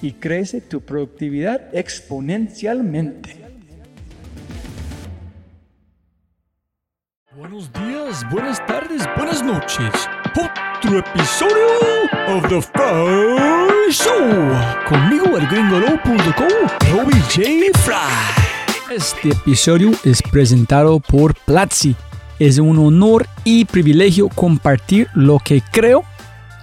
y crece tu productividad exponencialmente. Buenos días, buenas tardes, buenas noches. Otro episodio of The Fry Show. Conmigo el gringolo.com, Robbie J. Fry. Este episodio es presentado por Platzi. Es un honor y privilegio compartir lo que creo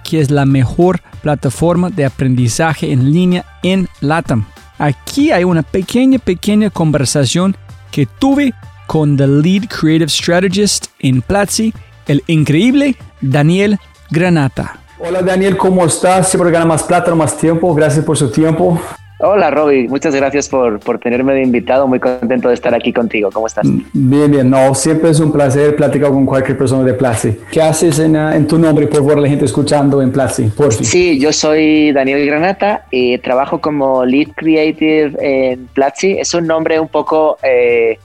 que es la mejor plataforma de aprendizaje en línea en LATAM. Aquí hay una pequeña, pequeña conversación que tuve con The Lead Creative Strategist en Platzi, el increíble Daniel Granata. Hola Daniel, ¿cómo estás? Siempre gana más plata, más tiempo. Gracias por su tiempo. Hola Robbie, muchas gracias por, por tenerme de invitado. Muy contento de estar aquí contigo. ¿Cómo estás? Bien, bien. No, siempre es un placer platicar con cualquier persona de Platzi. ¿Qué haces en, uh, en tu nombre, por favor, la gente escuchando en Platzi? Por fin. Sí, yo soy Daniel Granata y trabajo como Lead Creative en Platzi. Es un nombre un poco eh,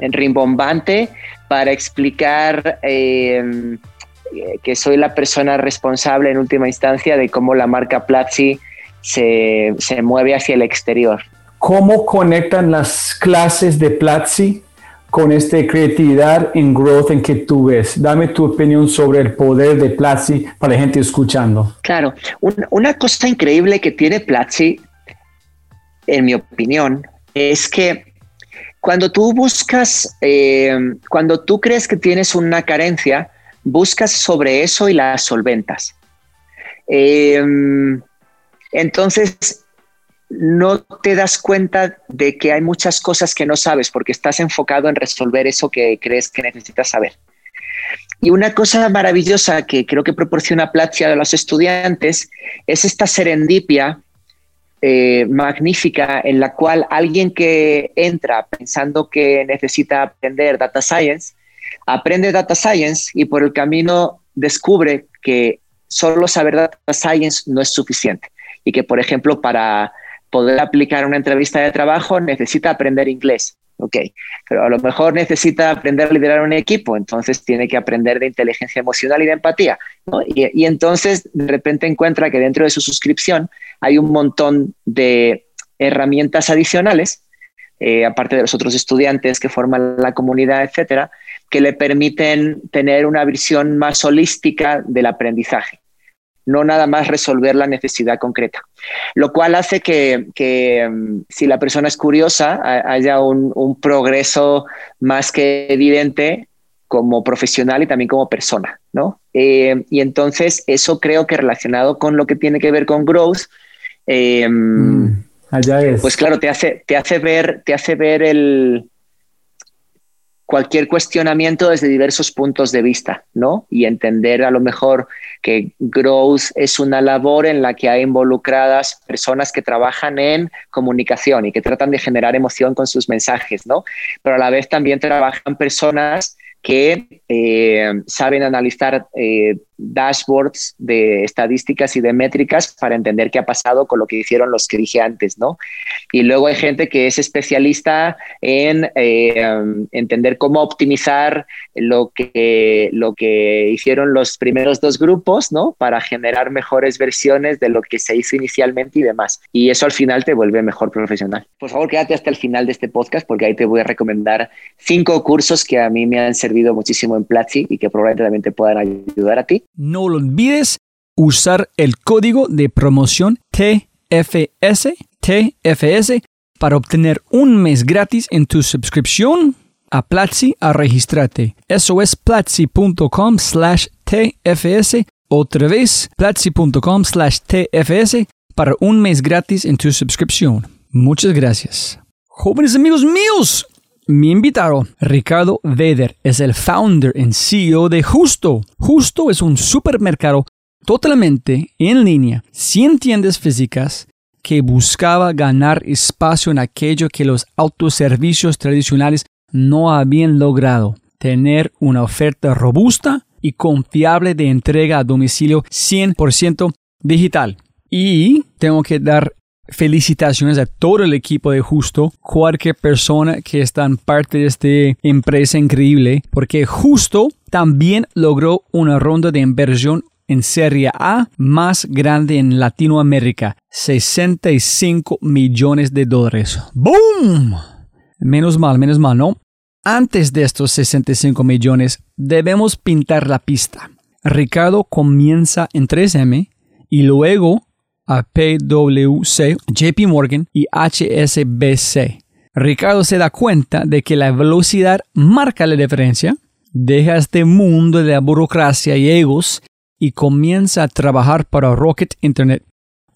rimbombante para explicar eh, que soy la persona responsable en última instancia de cómo la marca Platzi se, se mueve hacia el exterior. ¿Cómo conectan las clases de Platzi con esta creatividad en growth en que tú ves? Dame tu opinión sobre el poder de Platzi para la gente escuchando. Claro, un, una cosa increíble que tiene Platzi, en mi opinión, es que cuando tú buscas, eh, cuando tú crees que tienes una carencia, buscas sobre eso y la solventas. Eh, entonces, no te das cuenta de que hay muchas cosas que no sabes porque estás enfocado en resolver eso que crees que necesitas saber. Y una cosa maravillosa que creo que proporciona Platzi a los estudiantes es esta serendipia eh, magnífica en la cual alguien que entra pensando que necesita aprender data science, aprende data science y por el camino descubre que solo saber data science no es suficiente y que, por ejemplo, para poder aplicar una entrevista de trabajo necesita aprender inglés. Ok, pero a lo mejor necesita aprender a liderar un equipo, entonces tiene que aprender de inteligencia emocional y de empatía. ¿no? Y, entonces de repente encuentra que dentro de su suscripción hay un montón de herramientas adicionales, eh, aparte de los otros estudiantes que forman la comunidad, etcétera, que le permiten tener una visión más holística del aprendizaje no nada más resolver la necesidad concreta. Lo cual hace que, que um, si la persona es curiosa, haya un, un, progreso más que evidente como profesional y también como persona, ¿no? Eh, y entonces eso creo que relacionado con lo que tiene que ver con growth, eh, mm, allá es. pues claro, te hace, te hace ver, te hace ver el cualquier cuestionamiento desde diversos puntos de vista, ¿no? Y entender a lo mejor que growth es una labor en la que hay involucradas personas que trabajan en comunicación y que tratan de generar emoción con sus mensajes, ¿no? Pero a la vez también trabajan personas que eh, saben analizar eh, dashboards de estadísticas y de métricas para entender qué ha pasado con lo que hicieron los que dije antes, ¿no? Y luego hay gente que es especialista en eh, entender cómo optimizar lo que, lo que hicieron los primeros dos grupos, ¿no? Para generar mejores versiones de lo que se hizo inicialmente y demás. Y eso al final te vuelve mejor profesional. Por favor, quédate hasta el final de este podcast porque ahí te voy a recomendar cinco cursos que a mí me han servido muchísimo en Platzi y que probablemente también te puedan ayudar a ti no lo olvides usar el código de promoción TFS, TFS para obtener un mes gratis en tu suscripción a Platzi a registrarte. Eso es platzi.com slash TFS. Otra vez, platzi.com slash TFS para un mes gratis en tu suscripción. Muchas gracias. Jóvenes amigos míos, mi invitado, Ricardo Veder, es el founder y CEO de Justo. Justo es un supermercado totalmente en línea, sin tiendas físicas, que buscaba ganar espacio en aquello que los autoservicios tradicionales no habían logrado, tener una oferta robusta y confiable de entrega a domicilio 100% digital. Y tengo que dar felicitaciones a todo el equipo de Justo, cualquier persona que está en parte de esta empresa increíble, porque Justo también logró una ronda de inversión en Serie A más grande en Latinoamérica, 65 millones de dólares. ¡Boom! Menos mal, menos mal, ¿no? Antes de estos 65 millones, debemos pintar la pista. Ricardo comienza en 3M y luego a PwC, JP Morgan y HSBC. Ricardo se da cuenta de que la velocidad marca la diferencia, deja este mundo de la burocracia y egos y comienza a trabajar para Rocket Internet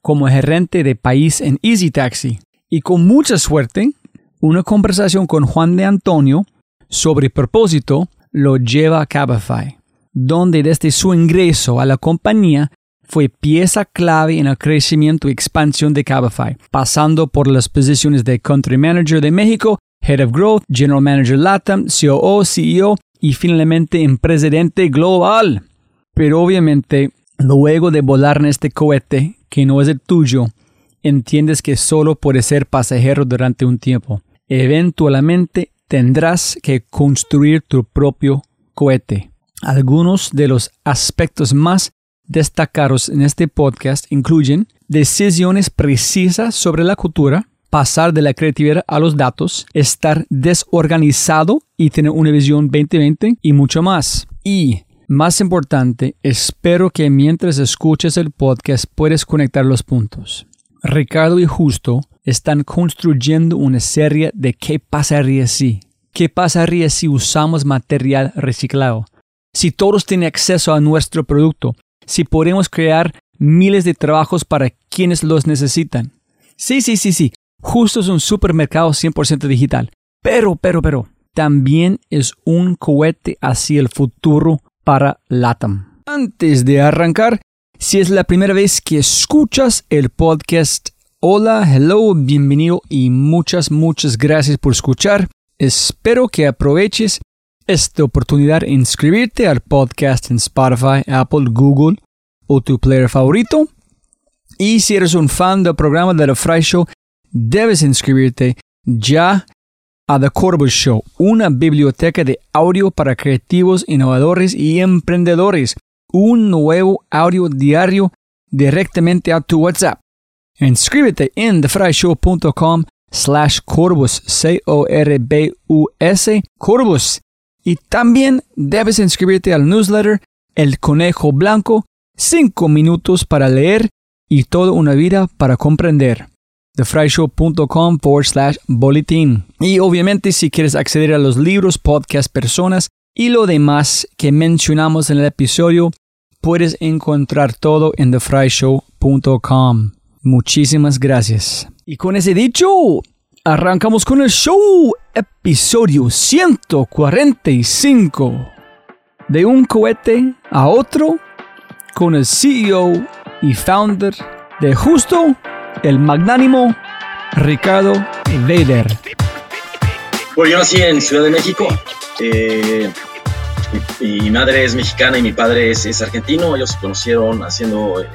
como gerente de país en Easy Taxi. Y con mucha suerte, una conversación con Juan de Antonio sobre propósito lo lleva a Cabify, donde desde su ingreso a la compañía fue pieza clave en el crecimiento y expansión de Cabify, pasando por las posiciones de Country Manager de México, Head of Growth, General Manager LATAM, COO, CEO y finalmente en Presidente Global. Pero obviamente, luego de volar en este cohete, que no es el tuyo, entiendes que solo puedes ser pasajero durante un tiempo. Eventualmente tendrás que construir tu propio cohete. Algunos de los aspectos más destacados en este podcast incluyen decisiones precisas sobre la cultura, pasar de la creatividad a los datos, estar desorganizado y tener una visión 2020 y mucho más. Y más importante, espero que mientras escuches el podcast puedes conectar los puntos. Ricardo y Justo están construyendo una serie de qué pasaría si. ¿Qué pasaría si usamos material reciclado? Si todos tienen acceso a nuestro producto, si podemos crear miles de trabajos para quienes los necesitan. Sí, sí, sí, sí. Justo es un supermercado 100% digital. Pero, pero, pero, también es un cohete hacia el futuro para LATAM. Antes de arrancar, si es la primera vez que escuchas el podcast, hola, hello, bienvenido y muchas, muchas gracias por escuchar. Espero que aproveches esta oportunidad inscribirte al podcast en Spotify, Apple, Google o tu player favorito. Y si eres un fan del programa de The Fry Show, debes inscribirte ya a The Corvo Show, una biblioteca de audio para creativos, innovadores y emprendedores. Un nuevo audio diario directamente a tu WhatsApp. Inscríbete en thefryshow.com slash Corvus, C-O-R-B-U-S, Corvus. Y también debes inscribirte al newsletter El Conejo Blanco, 5 minutos para leer y toda una vida para comprender. TheFryShow.com forward slash boletín. Y obviamente si quieres acceder a los libros, podcasts, personas y lo demás que mencionamos en el episodio, puedes encontrar todo en TheFryShow.com. Muchísimas gracias. Y con ese dicho, Arrancamos con el show, episodio 145. De un cohete a otro, con el CEO y founder de Justo, el magnánimo Ricardo Vader. Bueno, yo nací en Ciudad de México. Eh, mi, madre es mexicana y mi padre es, argentino. Ellos se conocieron haciendo el,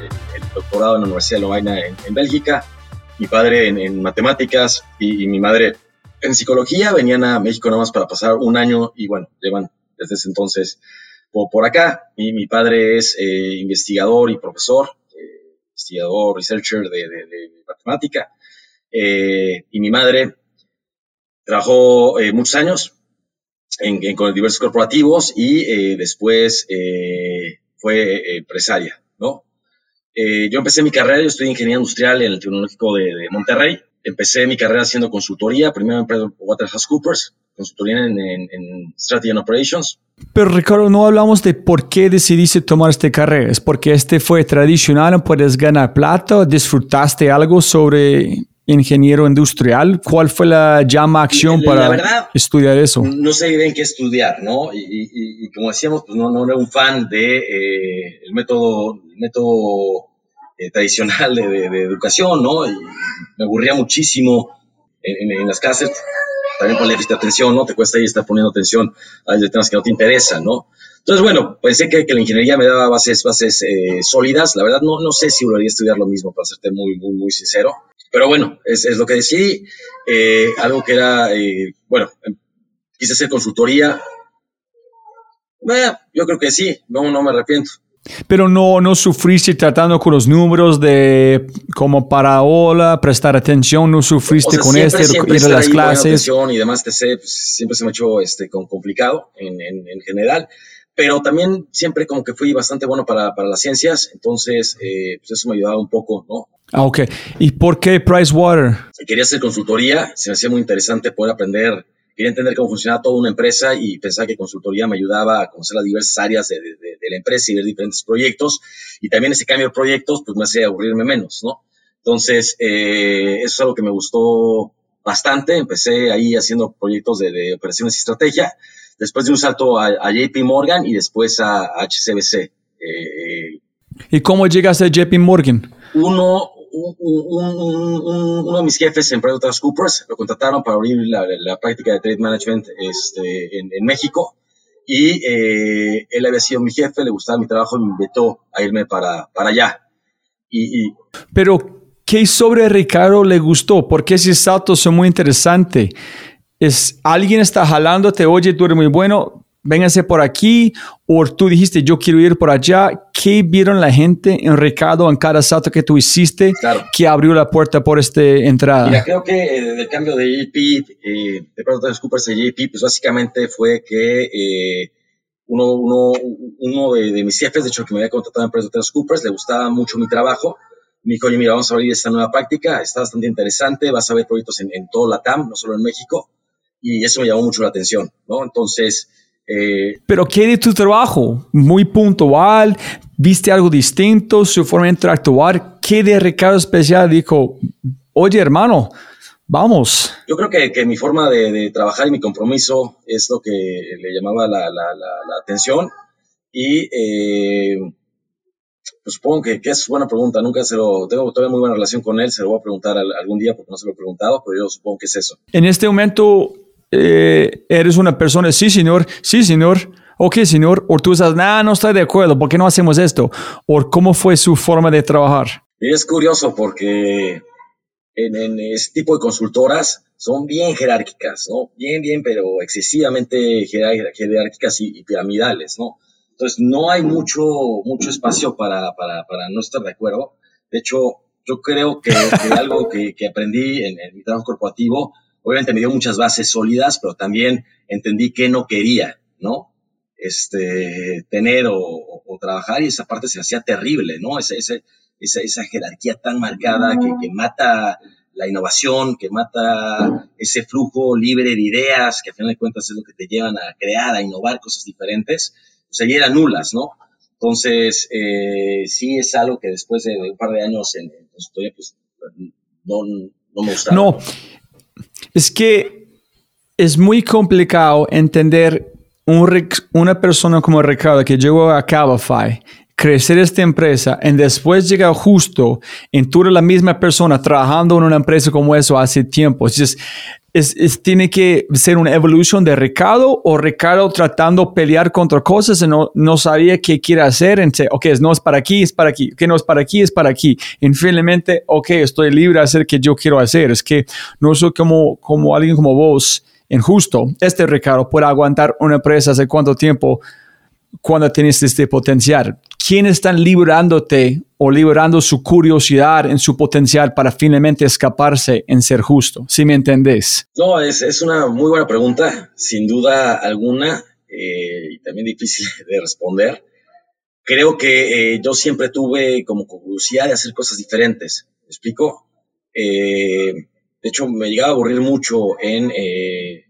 doctorado en la Universidad de Lovaina en, en Bélgica mi padre en, matemáticas y, mi madre en psicología. Venían a México nada más para pasar un año y bueno, llevan desde ese entonces por, acá. Y mi padre es eh, investigador y profesor, eh, investigador, researcher de, matemática. Eh, y mi madre trabajó muchos años en, con diversos corporativos y después fue empresaria. Eh, yo empecé mi carrera, yo estudié ingeniería industrial en el Tecnológico de, Monterrey. Empecé mi carrera haciendo consultoría, primero en Waterhouse consultoría en, en, Strategy and Operations. Pero Ricardo, no hablamos de por qué decidiste tomar esta carrera. ¿Es porque este fue tradicional, puedes ganar plata? ¿Disfrutaste algo sobre ingeniero industrial? ¿Cuál fue la llama acción para estudiar eso? No sé bien qué estudiar, ¿no? Y, como decíamos, pues no, no era un fan de eh, el método método eh, tradicional de, educación, ¿no? Y me aburría muchísimo en, las clases. También ponle atención, ¿no? Te cuesta ahí estar poniendo atención a temas que no te interesan, ¿no? Entonces, bueno, pensé que, que la ingeniería me daba bases, bases eh, sólidas. La verdad, no, no sé si volvería a estudiar lo mismo, para serte muy, muy, muy sincero. Pero bueno, es, es lo que decidí. Eh, algo que era, bueno, em, quise hacer consultoría. Bueno, yo creo que sí, no, no me arrepiento. Pero no, no sufriste tratando con los números de como paraola, prestar atención, no sufriste con este, ir a las clases. Y demás, pues, siempre se me ha hecho este, complicado en, en, general, pero también siempre como que fui bastante bueno para, para las ciencias, entonces eh, pues eso me ayudaba un poco, ¿no? Ah, ok. ¿Y por qué Pricewater? Quería hacer consultoría, se me hacía muy interesante poder aprender quería entender cómo funcionaba toda una empresa y pensaba que consultoría me ayudaba a conocer las diversas áreas de, la empresa y ver diferentes proyectos. Y también ese cambio de proyectos, pues me hace aburrirme menos, ¿no? Entonces, eh, eso es algo que me gustó bastante. Empecé ahí haciendo proyectos de, operaciones y estrategia. Después de un salto a, JP Morgan y después a, HCBC. Eh, ¿Y cómo llegaste a JP Morgan? Uno, uno de mis jefes en PricewaterhouseCoopers lo contrataron para abrir la, práctica de trade management este, en, México y eh, él había sido mi jefe, le gustaba mi trabajo y me invitó a irme para, para allá. Y, Pero, ¿qué sobre Ricardo le gustó? Porque ese salto es muy interesante. Es, alguien está jalándote, oye, tú eres muy bueno, véngase por aquí, o tú dijiste, yo quiero ir por allá. ¿Qué vieron la gente en Ricardo en cada salto que tú hiciste que abrió la puerta por esta entrada? Mira, creo que eh, el cambio de JP, eh, de PricewaterhouseCoopers a JP, pues básicamente fue que eh, uno, uno, uno de, mis jefes, de hecho, que me había contratado en PricewaterhouseCoopers, le gustaba mucho mi trabajo. Me dijo, oye, mira, vamos a abrir esta nueva práctica, está bastante interesante, vas a ver proyectos en, en todo la TAM, no solo en México, y eso me llamó mucho la atención, ¿no? Entonces, eh, Pero ¿qué de tu trabajo? Muy puntual, viste algo distinto, su forma de interactuar. ¿Qué de Ricardo Especial dijo? Oye, hermano, vamos. Yo creo que, mi forma de, trabajar y mi compromiso es lo que le llamaba la, atención. Y eh, pues supongo que, es buena pregunta. Nunca se lo. Tengo todavía muy buena relación con él. Se lo voy a preguntar algún día porque no se lo he preguntado, pero yo supongo que es eso. En este momento, eh, eres una persona, sí, señor, sí, señor, ok, señor, o tú estás, no, no estoy de acuerdo, ¿por qué no hacemos esto? O cómo fue su forma de trabajar. es curioso porque en, este tipo de consultoras son bien jerárquicas, ¿no? Bien, bien, pero excesivamente jerárquicas y, piramidales, ¿no? Entonces, no hay mucho, mucho espacio para, para, para no estar de acuerdo. De hecho, yo creo que, algo que, que aprendí en, en, mi trabajo corporativo obviamente me dio muchas bases sólidas, pero también entendí que no quería, ¿no? Este, tener o, trabajar y esa parte se hacía terrible, ¿no? Esa, esa, esa, jerarquía tan marcada que, que, mata la innovación, que mata ese flujo libre de ideas, que a final de cuentas es lo que te llevan a crear, a innovar cosas diferentes, pues allí eran nulas, ¿no? Entonces, eh, sí es algo que después de, un par de años en, consultoría, pues no, no me gustaba. No, Es que es muy complicado entender una persona como Ricardo que llegó a Cabify, crecer esta empresa y después llega justo en toda la misma persona trabajando en una empresa como eso hace tiempo. Entonces, es, tiene que ser una evolución de Ricardo o Ricardo tratando pelear contra cosas y no, no sabía qué quiere hacer. Entonces, ok, no es para aquí, es para aquí. Que no es para aquí, es para aquí. Y finalmente, ok, estoy libre de hacer lo que yo quiero hacer. Es que no soy como, como alguien como vos, injusto. Este Ricardo puede aguantar una empresa hace cuánto tiempo cuando tienes este potencial. ¿Quiénes están liberándote o liberando su curiosidad en su potencial para finalmente escaparse en ser justo? Si me entendés. No, es, es una muy buena pregunta, sin duda alguna, eh, y también difícil de responder. Creo que eh, yo siempre tuve como curiosidad de hacer cosas diferentes. ¿Me explico? Eh, de hecho, me llegaba a aburrir mucho en, en,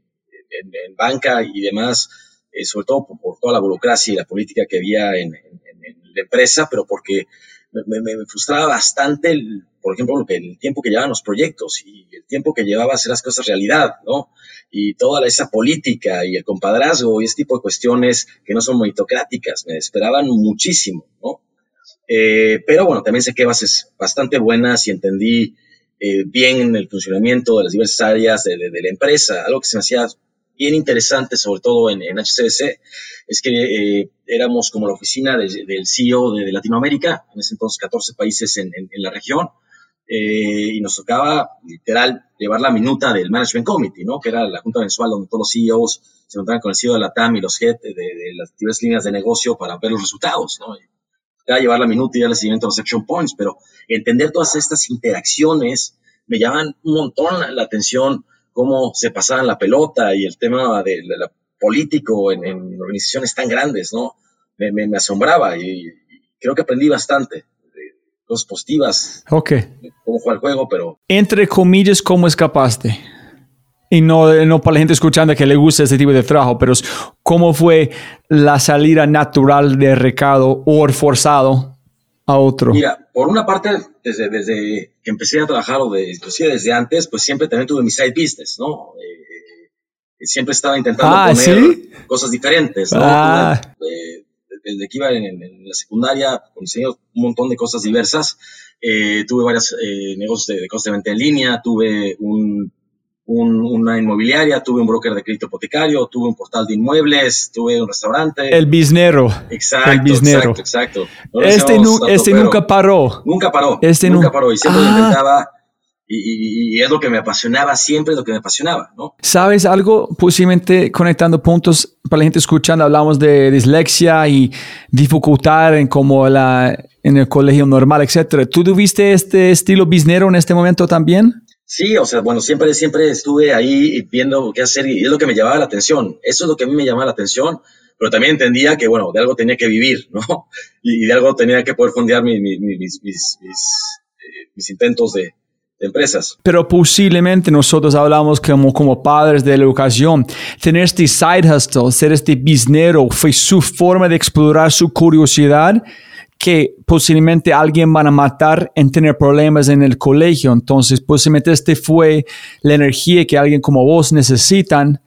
en banca y demás eh, sobre todo por, toda la burocracia y la política que había en, la empresa, pero porque me, frustraba bastante, el, por ejemplo, el tiempo que llevaban los proyectos y el tiempo que llevaba hacer las cosas realidad, ¿no? Y toda esa política y el compadrazgo y ese tipo de cuestiones que no son meritocráticas, me esperaban muchísimo, ¿no? Eh, pero bueno, también sé que bases bastante buenas y entendí eh, bien el funcionamiento de las diversas áreas de, de, la empresa, algo que se me hacía bien interesante, sobre todo en, en HCBC, es que eh, éramos como la oficina del CEO de, Latinoamérica, en ese entonces 14 países en, la región, eh, y nos tocaba literal llevar la minuta del Management Committee, ¿no? que era la junta mensual donde todos los CEOs se encontraban con el CEO de la TAM y los head de, las diversas líneas de negocio para ver los resultados. ¿no? llevar la minuta y darle seguimiento a los action points, pero entender todas estas interacciones me llaman un montón la atención cómo se pasaban la pelota y el tema del de político en, organizaciones tan grandes, ¿no? Me, me, asombraba y, creo que aprendí bastante. Cosas positivas. Ok. Cómo jugar el juego, pero. Entre comillas, ¿cómo escapaste? Y no, no para la gente escuchando que le gusta ese tipo de trabajo, pero ¿cómo fue la salida natural de recado o forzado a otro? Mira, por una parte, desde, desde que empecé a trabajar, o de, inclusive desde antes, pues siempre también tuve mi side business, ¿no? Eh, siempre estaba intentando ah, poner cosas diferentes, ¿no? Ah. Eh, desde que iba en, la secundaria, conseguí un montón de cosas diversas. Eh, tuve varios negocios de, de cosas de venta en línea, tuve un una inmobiliaria, tuve un broker de crédito hipotecario, tuve un portal de inmuebles, tuve un restaurante. El biznero. Exacto, el biznero. exacto, exacto. este, este nunca paró. Nunca paró. Este nunca paró y siempre lo ah. intentaba. Y, es lo que me apasionaba, siempre es lo que me apasionaba, ¿no? ¿Sabes algo? Posiblemente conectando puntos para la gente escuchando, hablamos de dislexia y dificultad en como la, en el colegio normal, etcétera. ¿Tú tuviste este estilo biznero en este momento también? Sí, o sea, bueno, siempre, siempre estuve ahí viendo qué hacer y es lo que me llamaba la atención. Eso es lo que a mí me llamaba la atención, pero también entendía que, bueno, de algo tenía que vivir, ¿no? Y, de algo tenía que poder fondear mis, mis, mis, mis eh, intentos de, empresas. Pero posiblemente nosotros hablamos como, como padres de la educación, tener este side hustle, ser este biznero, fue su forma de explorar su curiosidad que posiblemente alguien van a matar en tener problemas en el colegio. Entonces, posiblemente este fue la energía que alguien como vos necesitan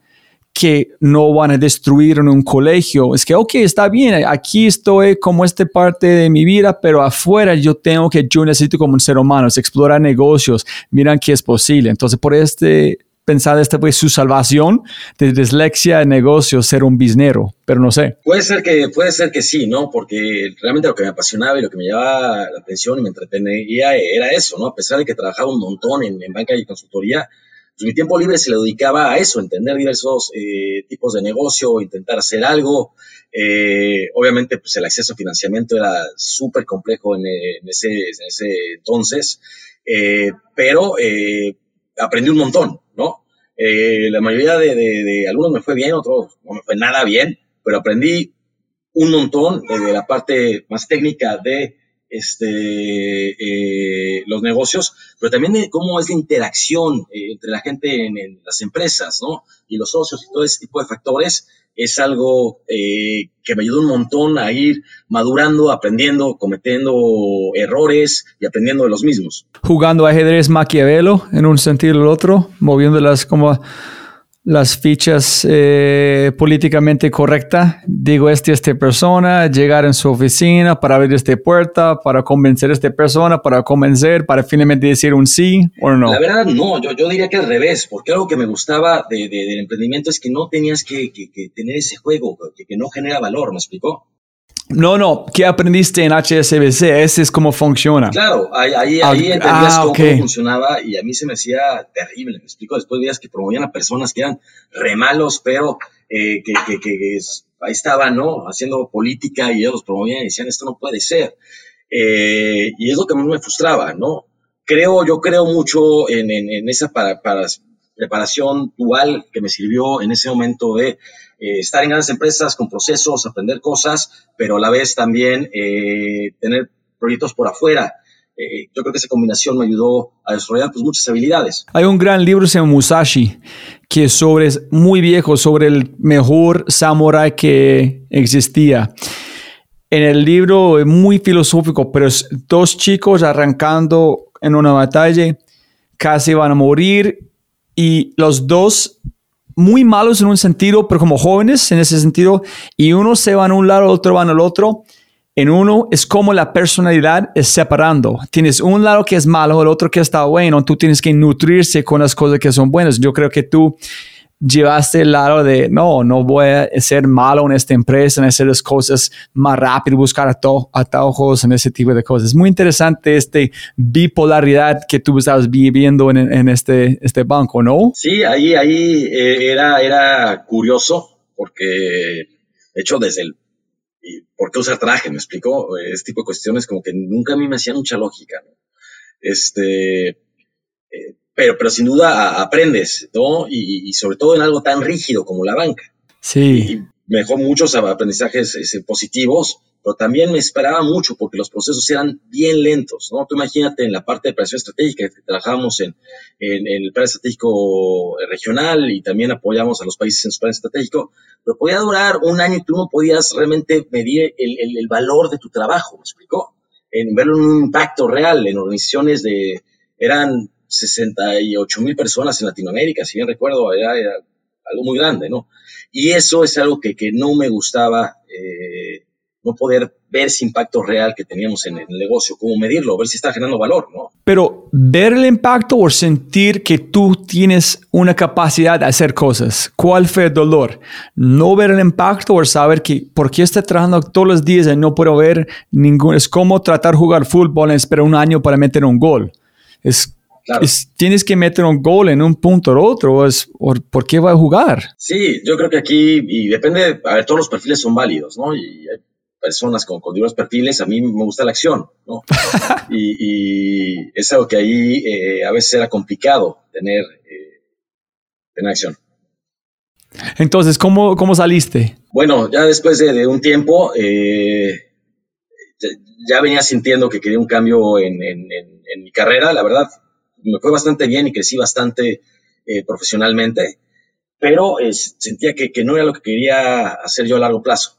que no van a destruir en un colegio. Es que, ok, está bien, aquí estoy como esta parte de mi vida, pero afuera yo tengo que, yo necesito como un ser humano, es explorar negocios, miran qué es posible. Entonces, por este pensar esta fue su salvación de dislexia de negocio, ser un biznero, pero no sé. Puede ser que, puede ser que sí, ¿no? Porque realmente lo que me apasionaba y lo que me llevaba la atención y me entretenía era eso, ¿no? A pesar de que trabajaba un montón en, banca y consultoría, pues mi tiempo libre se le dedicaba a eso, entender diversos eh, tipos de negocio, intentar hacer algo. Eh, obviamente, pues el acceso a financiamiento era súper complejo en, ese, en, ese, entonces, eh, pero aprendí un montón. Eh, la mayoría de, algunos me fue bien, otros no me fue nada bien, pero aprendí un montón de, la parte más técnica de este, eh, los negocios, pero también de cómo es la interacción eh, entre la gente en, las empresas, ¿no? Y los socios y todo ese tipo de factores es algo eh, que me ayuda un montón a ir madurando, aprendiendo, cometiendo errores y aprendiendo de los mismos. Jugando ajedrez Maquiavelo en un sentido o el otro, moviéndolas como las fichas eh, políticamente correctas. Digo, este, esta persona, llegar en su oficina para abrir esta puerta, para convencer a esta persona, para convencer, para finalmente decir un sí o no. La verdad, no, yo, yo diría que al revés, porque algo que me gustaba de, del emprendimiento es que no tenías que, que, que tener ese juego, que, que no genera valor, ¿me explicó? No, no, ¿qué aprendiste en HSBC? Ese es cómo funciona. Claro, ahí, ahí, Ah, ahí entendías ah, cómo, funcionaba y a mí se me hacía terrible, me explico. Después veías que promovían a personas que eran re malos, pero eh, que, que, ahí estaban, ¿no? Haciendo política y ellos los promovían y decían, esto no puede ser. Eh, y es lo que a mí me frustraba, ¿no? Creo, yo creo mucho en, en, en esa para, para preparación dual que me sirvió en ese momento de eh, estar en grandes empresas con procesos, aprender cosas, pero a la vez también eh, tener proyectos por afuera. Eh, yo creo que esa combinación me ayudó a desarrollar pues, muchas habilidades. Hay un gran libro, se llama Musashi, que sobre, es muy viejo, sobre el mejor samurái que existía. En el libro es muy filosófico, pero es dos chicos arrancando en una batalla, casi van a morir y los dos muy malos en un sentido, pero como jóvenes en ese sentido, y uno se va a un lado, otro van al otro. En uno es como la personalidad es separando. Tienes un lado que es malo, el otro que está bueno. Tú tienes que nutrirse con las cosas que son buenas. Yo creo que tú llevaste el lado de no, no voy a ser malo en esta empresa, en hacer las cosas más rápido, buscar atajos en ese tipo de cosas. Es muy interesante esta bipolaridad que tú estabas viviendo en, en este, este banco, ¿no? Sí, ahí, ahí eh, era, era curioso porque, de hecho, desde el ¿y ¿por qué usar traje? Me explicó. Este tipo de cuestiones como que nunca a mí me hacían mucha lógica. ¿no? Este, pero, pero sin duda aprendes, ¿no? Y, y sobre todo en algo tan rígido como la banca. Sí. Y me dejó muchos aprendizajes este, positivos, pero también me esperaba mucho porque los procesos eran bien lentos, ¿no? Tú imagínate en la parte de operación estratégica que trabajábamos en, en, en el plan estratégico regional y también apoyamos a los países en su plan estratégico, pero podía durar un año y tú no podías realmente medir el, el, el valor de tu trabajo, ¿me explicó? En verlo en un impacto real en organizaciones de, eran 68 mil personas en Latinoamérica, si bien recuerdo, era, era algo muy grande, ¿no? Y eso es algo que, que no me gustaba, eh, no poder ver ese impacto real que teníamos en el negocio, cómo medirlo, ver si está generando valor, ¿no? Pero ver el impacto o sentir que tú tienes una capacidad de hacer cosas. ¿Cuál fue el dolor? No ver el impacto o saber que por qué estoy trabajando todos los días y no puedo ver ningún. Es como tratar de jugar fútbol y esperar un año para meter un gol. Es, Claro. es- tienes que meter un gol en un punto o otro. o Es, ¿Por qué va a jugar? Sí, yo creo que aquí, y depende, a ver, todos los perfiles son válidos, ¿no? Y hay personas con, con diversos perfiles, a mí me gusta la acción, ¿no? y, y es algo que ahí eh, a veces era complicado tener, eh, tener acción. Entonces, ¿cómo, cómo saliste? Bueno, ya después de, de un tiempo, eh, ya, ya venía sintiendo que quería un cambio en, en- en- en mi carrera. La verdad, me fue bastante bien y crecí bastante eh, profesionalmente, pero eh, sentía que, que no era lo que quería hacer yo a largo plazo.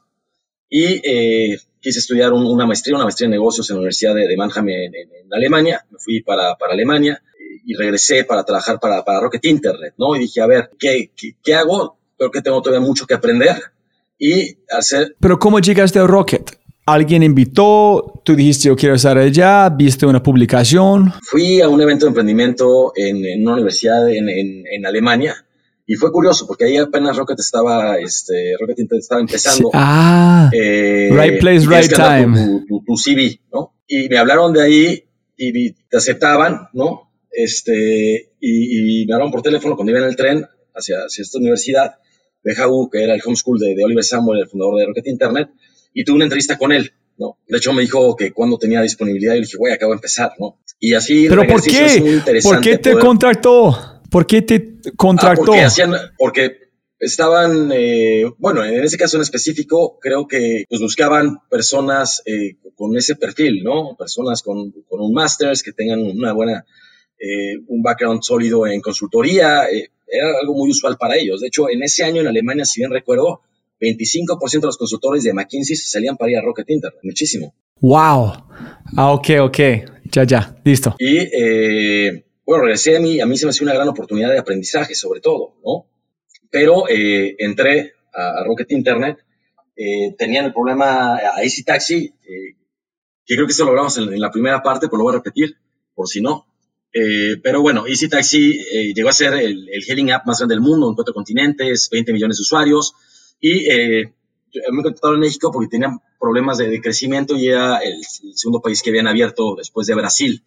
Y eh, quise estudiar un- una maestría, una maestría en negocios en la Universidad de, de Mannheim en, en- en Alemania. Me fui para, para Alemania y regresé para trabajar para, para Rocket Internet, ¿no? Y dije, a ver, ¿qué, qué, qué hago? Creo que tengo todavía mucho que aprender y hacer Pero ¿cómo llegaste a Rocket? ¿Alguien invitó? ¿Tú dijiste yo quiero estar allá? ¿Viste una publicación? Fui a un evento de emprendimiento en, en una universidad en, en- en Alemania y fue curioso porque ahí apenas Rocket estaba, este, Rocket Internet estaba empezando. Ah, Eh, Right place, right time. Tu, tu- tu CV, ¿no? Y me hablaron de ahí y te aceptaban, ¿no? Este, y, y me hablaron por teléfono cuando iba en el tren hacia, hacia esta universidad, BHU, que era el homeschool de, de Oliver Samuel, el fundador de Rocket Internet, y tuve una entrevista con él, ¿no? De hecho, me dijo que cuando tenía disponibilidad, y le dije, güey, acabo de empezar, ¿no? Y así. ¿pero por ejercicio es muy qué? ¿Por qué te poder- contrató? ¿Por qué te Ah, contrató? porque hacían, porque estaban, eh, bueno, en ese caso en específico, creo que pues, buscaban personas eh, con ese perfil, ¿no? Personas con, con un máster, que tengan una buena, eh, un background sólido en consultoría, era algo muy usual para ellos. De hecho, en ese año en Alemania, si bien recuerdo, 25% de los consultores de McKinsey se salían para ir a Rocket Internet, muchísimo. Wow. Ah, ok, ok. Ya, ya, listo. Y eh, bueno, regresé a mí, a mí se me hacía una gran oportunidad de aprendizaje, sobre todo, ¿no? Pero eh, entré a, Rocket Internet, eh, tenían el problema a Easy Taxi, que creo que eso lo hablamos en, la primera parte, pero lo voy a repetir, por si no. pero bueno, Easy Taxi llegó a ser el, el hailing app más grande del mundo en cuatro continentes, 20 millones de usuarios, y eh, me contactaron en México porque tenían problemas de, crecimiento y era el, segundo país que habían abierto después de Brasil.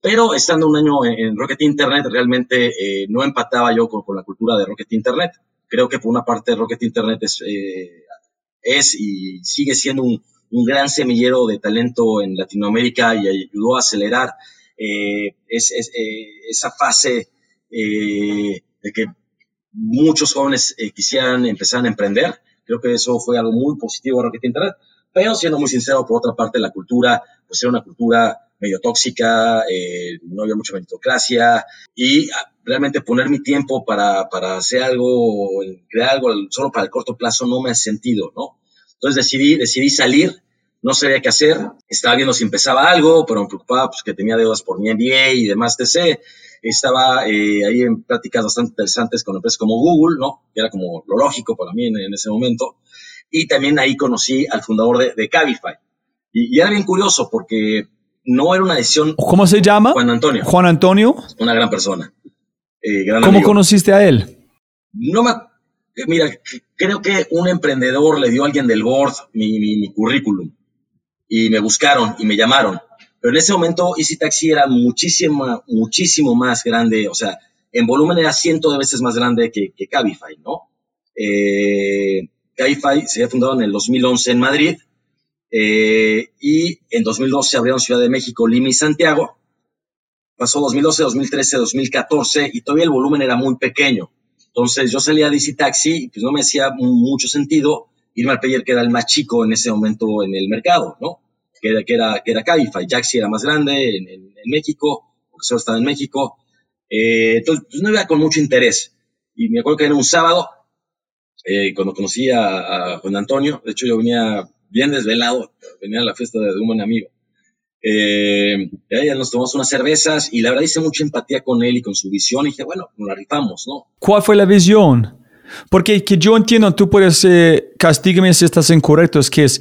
Pero estando un año en, Rocket Internet, realmente eh, no empataba yo con, la cultura de Rocket Internet. Creo que por una parte Rocket Internet es, eh, es y sigue siendo un, gran semillero de talento en Latinoamérica y ayudó a acelerar eh, es, esa fase de que muchos jóvenes eh, quisieran empezar a emprender. Creo que eso fue algo muy positivo en Rocket Internet. Pero siendo muy sincero, por otra parte, la cultura, pues era una cultura medio tóxica, eh, no había mucha meritocracia y ah, realmente poner mi tiempo para, para hacer algo, crear algo solo para el corto plazo no me ha sentido, ¿no? Entonces decidí, decidí salir, no sabía qué hacer, estaba viendo si empezaba algo, pero me preocupaba pues, que tenía deudas por mi MBA y demás, etc estaba eh, ahí en prácticas bastante interesantes con empresas como Google, ¿no? Que era como lo lógico para mí en, ese momento. Y también ahí conocí al fundador de, de Cabify. Y, era bien curioso porque no era una decisión. ¿Cómo se llama? Juan Antonio. Juan Antonio. Una gran persona. Eh, ¿Cómo conociste a él? No me. Mira, creo que un emprendedor le dio a alguien del board mi, mi currículum y me buscaron y me llamaron pero en ese momento Easy Taxi era muchísimo, muchísimo más grande, o sea, en volumen era ciento de veces más grande que, que Cabify, ¿no? Eh, Cabify se había fundado en el 2011 en Madrid eh, y en 2012 se abrió en Ciudad de México, Lima y Santiago. Pasó 2012, 2013, 2014 y todavía el volumen era muy pequeño. Entonces yo salía de Easy Taxi y pues no me hacía mucho sentido irme al player que era el más chico en ese momento en el mercado, ¿no? Que era, que era, que era Cabify. Jaxi era más grande en, en, México, porque solo estaba en México. Eh, entonces, pues no iba con mucho interés. Y me acuerdo que era un sábado, eh, cuando conocí a, Juan Antonio, de hecho yo venía bien desvelado, venía a la fiesta de, un buen amigo. Eh, ya nos tomamos unas cervezas y la verdad hice mucha empatía con él y con su visión y dije, bueno, nos la rifamos, ¿no? ¿Cuál fue la visión? Porque que yo entiendo, tú puedes, eh, si estás incorrecto, es que es,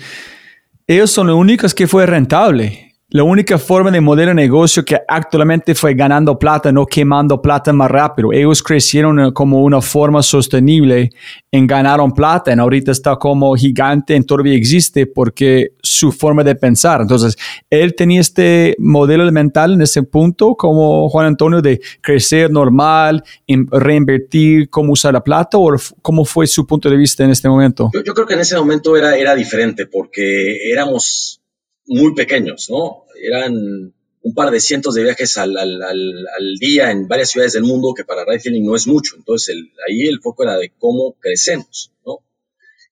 ellos son los únicos que fue rentable. La única forma de modelo de negocio que actualmente fue ganando plata, no quemando plata más rápido. Ellos crecieron como una forma sostenible en ganaron plata. Y ahorita está como gigante, en todavía existe porque su forma de pensar. Entonces, él tenía este modelo mental en ese punto, como Juan Antonio, de crecer normal, reinvertir, cómo usar la plata, o cómo fue su punto de vista en este momento. Yo, yo creo que en ese momento era, era diferente porque éramos muy pequeños, ¿no? eran un par de cientos de viajes al, día en varias ciudades del mundo, que para ride no es mucho. Entonces, ahí el foco era de cómo crecemos, ¿no?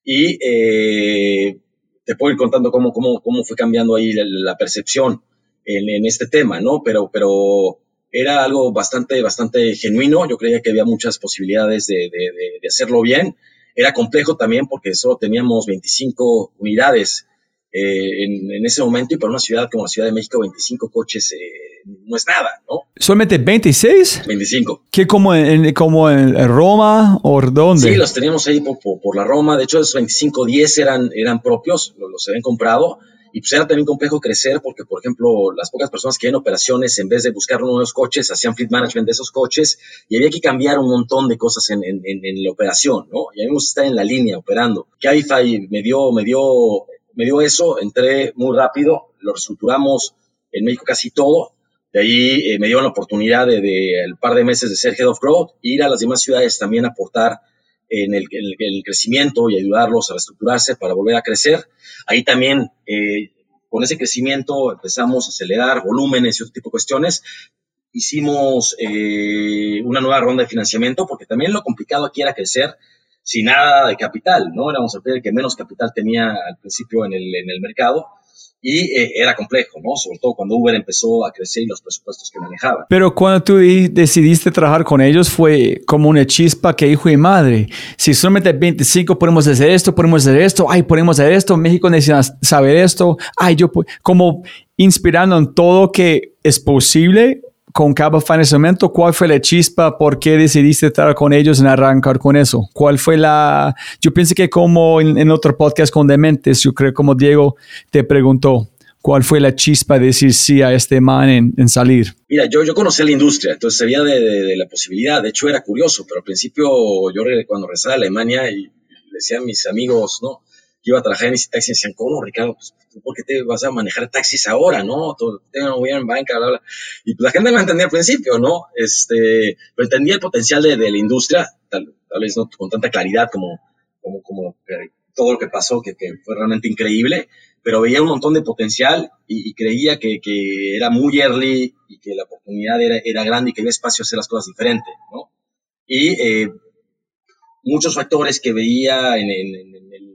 Y eh, te puedo ir contando cómo, cómo, cómo fue cambiando ahí la, percepción en, este tema, ¿no? Pero, pero era algo bastante, bastante genuino. Yo creía que había muchas posibilidades de, de hacerlo bien. Era complejo también porque solo teníamos 25 unidades eh, en, ese momento y para una ciudad como la Ciudad de México, 25 coches eh, no es nada, ¿no? ¿Solamente 26? 25. ¿Qué como en, como en Roma o dónde? Sí, los teníamos ahí por, por, la Roma. De hecho, esos 25, 10 eran, eran propios, los, los habían comprado. Y pues era también complejo crecer porque, por ejemplo, las pocas personas que en operaciones, en vez de buscar nuevos coches, hacían fleet management de esos coches y había que cambiar un montón de cosas en, en, en, la operación, ¿no? Y a mí me gusta estar en la línea operando. Cabify me dio, me dio me dio eso, entré muy rápido, lo reestructuramos en México casi todo. De ahí eh, me dio la oportunidad de, el par de meses de ser Head of Growth, ir a las demás ciudades también a aportar en el, crecimiento y ayudarlos a reestructurarse para volver a crecer. Ahí también, eh, con ese crecimiento, empezamos a acelerar volúmenes y otro tipo de cuestiones. Hicimos eh, una nueva ronda de financiamiento, porque también lo complicado aquí era crecer sin nada de capital, ¿no? Éramos el player que menos capital tenía al principio en el, en el mercado. y eh, era complejo, ¿no? Sobre todo cuando Uber empezó a crecer y los presupuestos que manejaba. Pero cuando tú decidiste trabajar con ellos fue como una chispa que hijo y madre, si solamente 25 podemos hacer esto, podemos hacer esto, ay, podemos hacer esto, México necesita saber esto, ay, yo como inspirando en todo que es posible con ese momento, ¿cuál fue la chispa? ¿Por qué decidiste estar con ellos en arrancar con eso? ¿Cuál fue la...? Yo pensé que como en, otro podcast con Dementes, yo creo como Diego te preguntó, ¿cuál fue la chispa de decir sí a este man en, salir? Mira, yo, yo conocí la industria, entonces sabía de, de, la posibilidad, de hecho era curioso, pero al principio yo cuando regresaba a Alemania y decía a mis amigos, ¿no? Iba a trabajar en ese taxi y decían, ¿cómo, Ricardo? Pues, ¿por qué te vas a manejar taxis ahora, no? Tengo muy en banca, bla, bla. Y pues la gente no entendía al principio, ¿no? Este, pero entendía el potencial de, de la industria, tal, vez no con tanta claridad como, como, como todo lo que pasó, que, que, fue realmente increíble, pero veía un montón de potencial y, y creía que, que, era muy early y que la oportunidad era, era grande y que había espacio a hacer las cosas diferentes, ¿no? Y eh, muchos factores que veía en, en, en el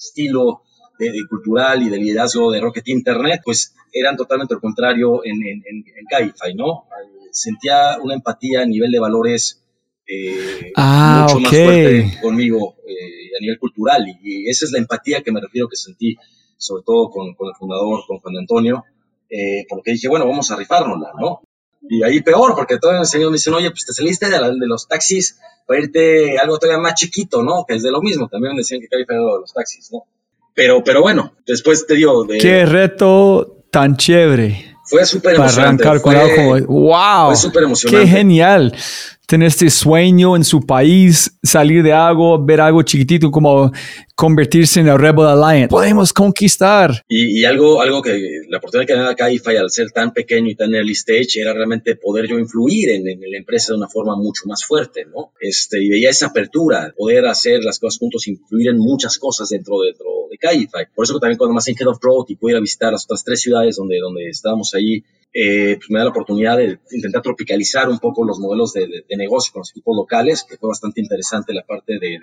estilo de, cultural y de liderazgo de Rocket Internet, pues eran totalmente lo contrario en, en, en, ¿no? Sentía una empatía a nivel de valores eh, ah, mucho más fuerte conmigo eh, a nivel cultural y, esa es la empatía que me refiero que sentí sobre todo con, con el fundador, con Juan Antonio, eh, porque dije, bueno, vamos a rifárnosla, ¿no? Y ahí peor, porque todos los señores me dicen, oye, pues te saliste de, de, los taxis para irte algo todavía más chiquito, ¿no? Que es de lo mismo, también me decían que caía feo de los taxis, ¿no? Pero, pero bueno, después te digo... De, Qué reto tan chévere. Fue súper emocionante. Para arrancar con algo como, wow. Fue súper emocionante. Qué genial tener este sueño en su país, salir de algo, ver algo chiquitito como convertirse en el Rebel Alliance. Podemos conquistar. Y, algo, algo que la oportunidad que me da Caify al ser tan pequeño y tan early stage era realmente poder yo influir en, la empresa de una forma mucho más fuerte, ¿no? Este, y veía esa apertura, poder hacer las cosas juntos, influir en muchas cosas dentro, dentro de Caify. Por eso que también cuando más en Head of Growth y pudiera visitar las otras tres ciudades donde, donde estábamos ahí, eh, pues me da la oportunidad de intentar tropicalizar un poco los modelos de, de, negocio con los equipos locales, que fue bastante interesante la parte de,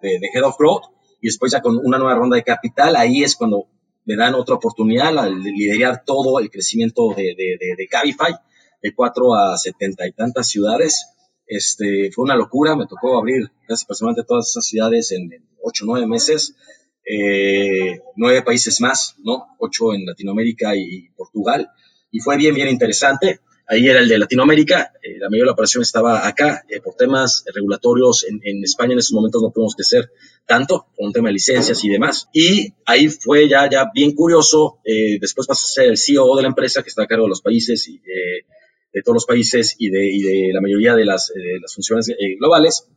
de, Head of Growth. Y después ya con una nueva ronda de capital, ahí es cuando me dan otra oportunidad al liderar todo el crecimiento de, de, Cabify, de cuatro a setenta y tantas ciudades. Este, fue una locura, me tocó abrir casi personalmente todas esas ciudades en, ocho o nueve meses. Eh, nueve países más, ¿no? Ocho en Latinoamérica y Portugal y fue bien, bien interesante. Ahí era el de Latinoamérica, eh, la mayoría de la operación estaba acá, eh, por temas regulatorios en, en, España en esos momentos no pudimos crecer tanto, con un tema de licencias y demás. Y ahí fue ya, ya bien curioso, eh, después pasó a ser el CEO de la empresa que está a cargo de los países y de todos los países y de, y de la mayoría de las, de las funciones globales.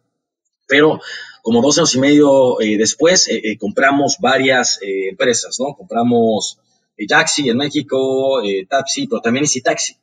Pero como dos años y medio después, compramos varias empresas, ¿no? Compramos Jaxi en México, eh, Taxi, pero también Easy Taxi.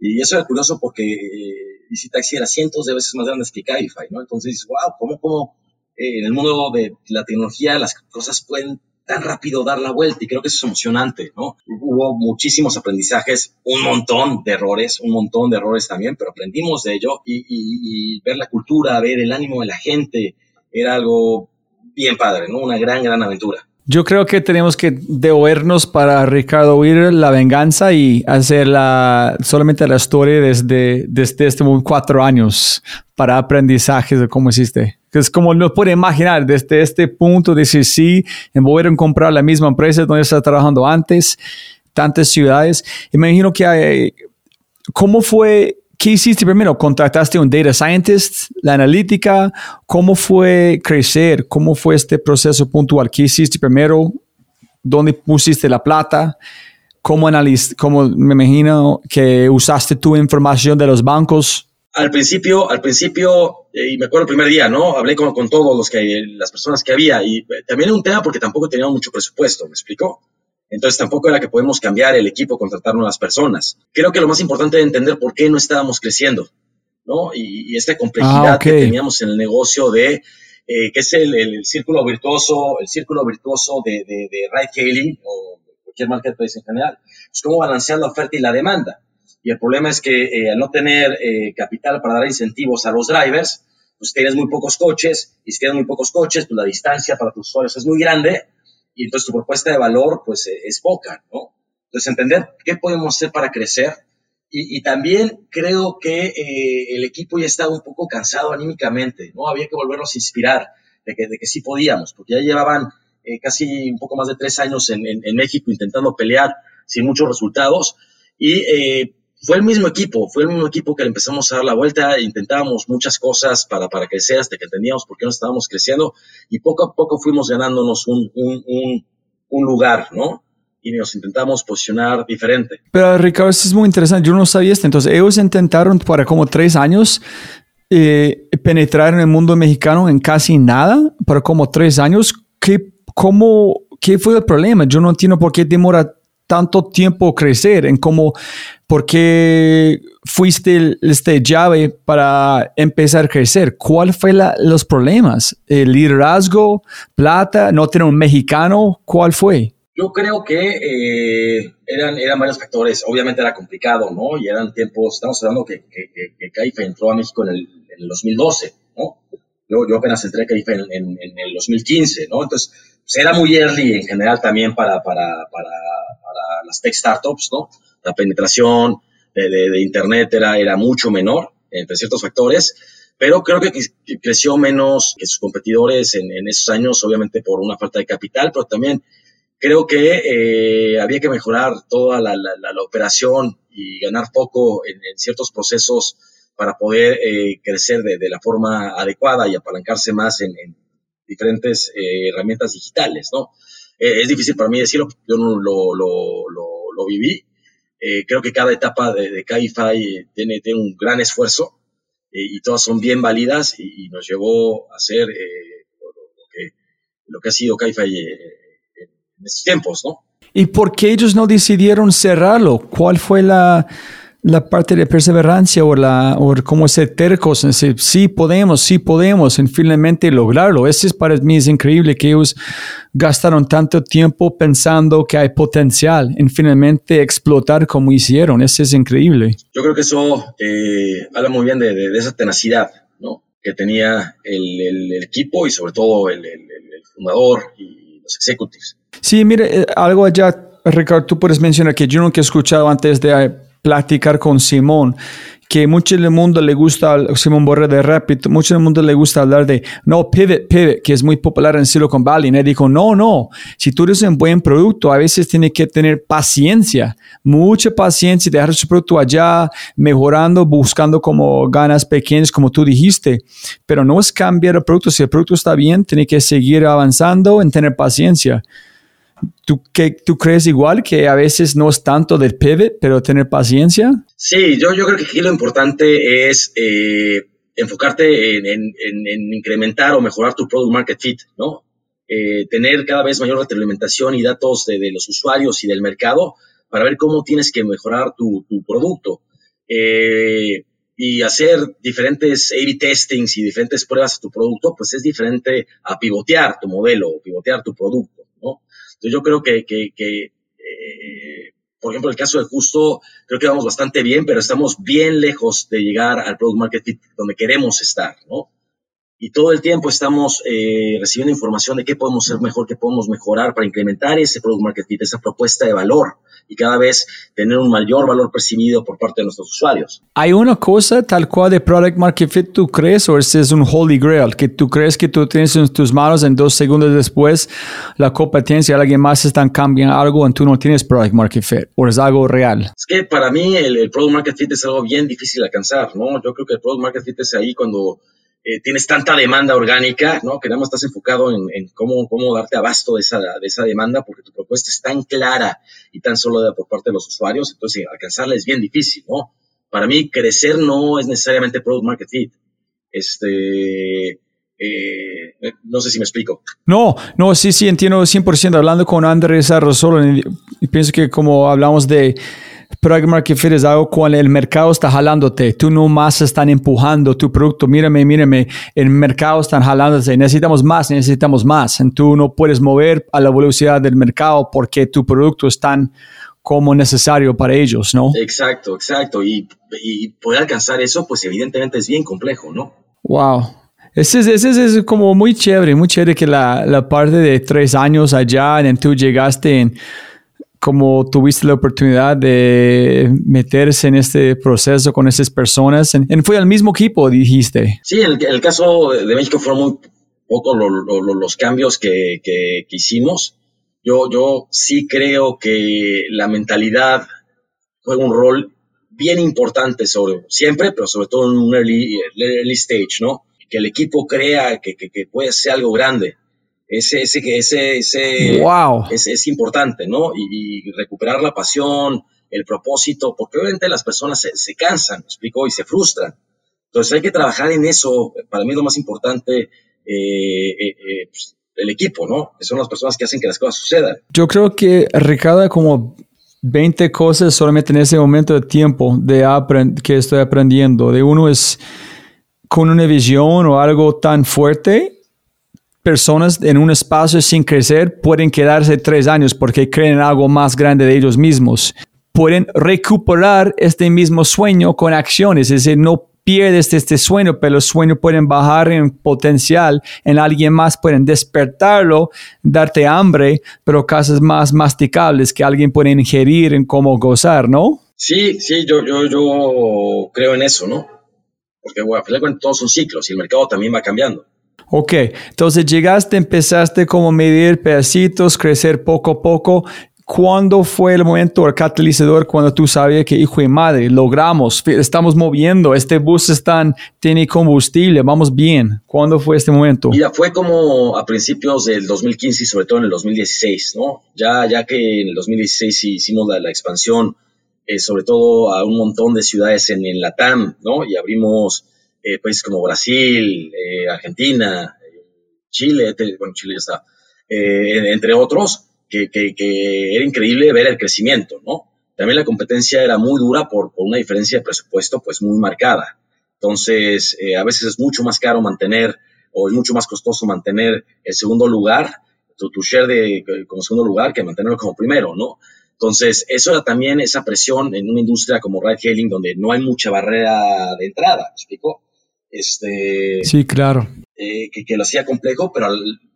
Y eso es curioso porque eh, Easy Taxi era cientos de veces más grande que Cabify, ¿no? Entonces, wow, ¿cómo, cómo eh, en el mundo de la tecnología las cosas pueden tan rápido dar la vuelta? Y creo que eso es emocionante, ¿no? Hubo muchísimos aprendizajes, un montón de errores, un montón de errores también, pero aprendimos de ello y, y ver la cultura, ver el ánimo de la gente, era algo bien padre, ¿no? Una gran, gran aventura. Yo creo que tenemos que deoernos para Ricardo huir la venganza y hacer la, solamente la historia desde, desde este cuatro años para aprendizajes de cómo hiciste. Es como no puede imaginar desde este punto decir sí, volver a comprar la misma empresa donde está trabajando antes, tantas ciudades. Imagino que hay, ¿cómo fue ¿Qué hiciste primero? ¿Contrataste un data scientist? ¿La analítica? ¿Cómo fue crecer? ¿Cómo fue este proceso puntual? ¿Qué hiciste primero? ¿Dónde pusiste la plata? ¿Cómo, cómo me imagino que usaste tu información de los bancos? Al principio, al principio, eh, y me acuerdo el primer día, ¿no? Hablé con, con todos los que, las personas que había y eh, también era un tema porque tampoco teníamos mucho presupuesto, ¿me explicó? Entonces tampoco era que podemos cambiar el equipo, contratar nuevas personas. Creo que lo más importante es entender por qué no estábamos creciendo, ¿no? Y, esta complejidad ah, que teníamos en el negocio de, eh, que es el, círculo virtuoso, el círculo virtuoso de, de, de ride hailing o cualquier marketplace en general. Es como balancear la oferta y la demanda. Y el problema es que eh, al no tener eh, capital para dar incentivos a los drivers, pues tienes muy pocos coches, y si tienes muy pocos coches, pues la distancia para tus usuarios es muy grande, y entonces tu propuesta de valor pues eh, es poca, ¿no? Entonces entender qué podemos hacer para crecer y, también creo que eh, el equipo ya estaba un poco cansado anímicamente, ¿no? Había que volverlos a inspirar de que, sí podíamos, porque ya llevaban eh, casi un poco más de tres años en, México intentando pelear sin muchos resultados y fue el mismo equipo, fue el mismo equipo que le empezamos a dar la vuelta, intentábamos muchas cosas para, para crecer hasta que entendíamos por qué no estábamos creciendo y poco a poco fuimos ganándonos un, un, un, un lugar, ¿no? y nos intentamos posicionar diferente. Pero Ricardo, esto es muy interesante. Yo no sabía esto. Entonces, ellos intentaron para como tres años eh, penetrar en el mundo mexicano en casi nada, para como tres años. ¿Qué, cómo, ¿Qué fue el problema? Yo no entiendo por qué demora tanto tiempo crecer, en cómo, por qué fuiste este llave para empezar a crecer. ¿Cuál fue los problemas? ¿El liderazgo? ¿Plata? ¿No tener un mexicano? ¿Cuál fue? Yo creo que eh, eran, eran varios factores. Obviamente era complicado, ¿no? Y eran tiempos, estamos hablando que, que, que, Caifa entró a México en el, en el 2012, ¿no? Yo, yo apenas entré a Caifa en, en, en, el 2015, ¿no? Entonces, pues era muy early en general también para, para las tech startups, ¿no? La penetración de, de, de, Internet era, era mucho menor entre ciertos factores, pero creo que creció menos que sus competidores en, en esos años, obviamente por una falta de capital, pero también creo que eh, había que mejorar toda la, operación y ganar poco en, ciertos procesos para poder eh, crecer de, la forma adecuada y apalancarse más en, diferentes eh, herramientas digitales, ¿no? Es difícil para mí decirlo, yo no lo, lo, viví. creo que cada etapa de, de tiene, tiene un gran esfuerzo y todas son bien válidas y, nos llevó a hacer lo, que, lo que ha sido Cabify en estos tiempos, ¿no? ¿Y por qué ellos no decidieron cerrarlo? ¿Cuál fue la, la parte de perseverancia o, la, o cómo ser tercos en decir, sí podemos, sí podemos, en finalmente lograrlo? Ese es para mí es increíble que ellos gastaron tanto tiempo pensando que hay potencial en finalmente explotar como hicieron. Ese es increíble. Yo creo que eso eh, habla muy bien de, de, esa tenacidad ¿no? que tenía el, el, equipo y sobre todo el, el fundador y los executives. Sí, mire, eh, algo allá, Ricardo, tú puedes mencionar que yo nunca he escuchado antes de platicar con Simón, que mucho del mundo le gusta, Simón Borre de Rapid, mucho del mundo le gusta hablar de, no, pivot, pivot, que es muy popular en Silicon Valley. Y él dijo, no, no, si tú eres un buen producto, a veces tienes que tener paciencia, mucha paciencia, dejar su producto allá, mejorando, buscando como ganas pequeñas, como tú dijiste. Pero no es cambiar el producto, si el producto está bien, tiene que seguir avanzando en tener paciencia. ¿Tú, qué, ¿Tú crees igual que a veces no es tanto del pivot, pero tener paciencia? Sí, yo, creo que aquí lo importante es eh, enfocarte en, en, en, incrementar o mejorar tu product market fit, ¿no? Eh, tener cada vez mayor retroalimentación y datos de, los usuarios y del mercado para ver cómo tienes que mejorar tu, producto. Eh, y hacer diferentes A-B testings y diferentes pruebas a tu producto, pues es diferente a pivotear tu modelo o pivotear tu producto. Entonces yo creo que, que, que eh, por ejemplo, el caso de Justo, creo que vamos bastante bien, pero estamos bien lejos de llegar al product market fit donde queremos estar, ¿no? Y todo el tiempo estamos eh, recibiendo información de qué podemos hacer mejor, qué podemos mejorar para incrementar ese product market fit, esa propuesta de valor y cada vez tener un mayor valor percibido por parte de nuestros usuarios. ¿Hay una cosa tal cual de product market fit tú crees o ese es un holy grail que tú crees que tú tienes en tus manos en dos segundos después la competencia, alguien más están cambiando algo y tú no tienes product market fit o es algo real? Es que para mí el, el product market fit es algo bien difícil de alcanzar, ¿no? Yo creo que el product market fit es ahí cuando eh, tienes tanta demanda orgánica, ¿no? Que nada más estás enfocado en, cómo, cómo darte abasto de esa, de esa demanda porque tu propuesta es tan clara y tan solo por parte de los usuarios, entonces alcanzarla es bien difícil, ¿no? Para mí, crecer no es necesariamente product market fit. Este, eh, no sé si me explico. No, no, sí, sí, entiendo 100%. Hablando con Andrés Arrozolo, pienso que como hablamos de Product Market Fit es algo cuando el mercado está jalándote. Tú no más están empujando tu producto. Mírame, mírame. El mercado está jalándote. Necesitamos más, necesitamos más. Tú no puedes mover a la velocidad del mercado porque tu producto es tan como necesario para ellos, ¿no? Exacto, exacto. Y, y poder alcanzar eso, pues evidentemente es bien complejo, ¿no? Wow. Ese es, ese es como muy chévere, muy chévere que la, la parte de tres años allá, en tú llegaste en como tuviste la oportunidad de meterse en este proceso con esas personas. ¿Fue al mismo equipo, dijiste? Sí, en el, caso de México fueron muy pocos los cambios que, que, hicimos. Yo, yo sí creo que la mentalidad juega un rol bien importante sobre, siempre, pero sobre todo en un early, early stage, ¿no? Que el equipo crea que, que, que puede ser algo grande. Ese, ese, ese, ese, wow. es, es importante, ¿no? Y, recuperar la pasión, el propósito, porque obviamente las personas se, se cansan, ¿me explico? Y se frustran. Entonces hay que trabajar en eso. Para mí es lo más importante, eh, eh, eh pues, el equipo, ¿no? Que son las personas que hacen que las cosas sucedan. Yo creo que Ricardo, como 20 cosas solamente en ese momento de tiempo de que estoy aprendiendo. De uno es con una visión o algo tan fuerte, personas en un espacio sin crecer pueden quedarse tres años porque creen en algo más grande de ellos mismos. Pueden recuperar este mismo sueño con acciones, es decir, no pierdes este sueño, pero los sueños pueden bajar en potencial en alguien más, pueden despertarlo, darte hambre, pero cosas más masticables que alguien puede ingerir en cómo gozar, ¿no? Sí, sí, yo, yo, yo creo en eso, ¿no? Porque bueno, a final todos son ciclos y el mercado también va cambiando. Ok, entonces llegaste, empezaste como medir pedacitos, crecer poco a poco ¿Cuándo fue el momento, el catalizador, cuando tú sabías que, hijo de madre, logramos, estamos moviendo, este bus está, tiene combustible, vamos bien? ¿Cuándo fue este momento? Mira, fue como a principios del 2015 y sobre todo en el 2016, ¿no? Ya, ya que en el 2016 hicimos la, expansión, eh, sobre todo a un montón de ciudades en, en la TAM, ¿no? Y abrimos eh, países como Brasil, eh, Argentina, Chile, bueno, Chile ya está, entre otros que, era increíble ver el crecimiento, ¿no? También la competencia era muy dura por, una diferencia de presupuesto pues muy marcada. Entonces, eh, a veces es mucho más caro mantener o es mucho más costoso mantener el segundo lugar, tu, tu share de, como segundo lugar, que mantenerlo como primero, ¿no? Entonces, eso era también esa presión en una industria como ride hailing donde no hay mucha barrera de entrada, ¿me explico? Este, sí, claro. Eh, que, que, lo hacía complejo, pero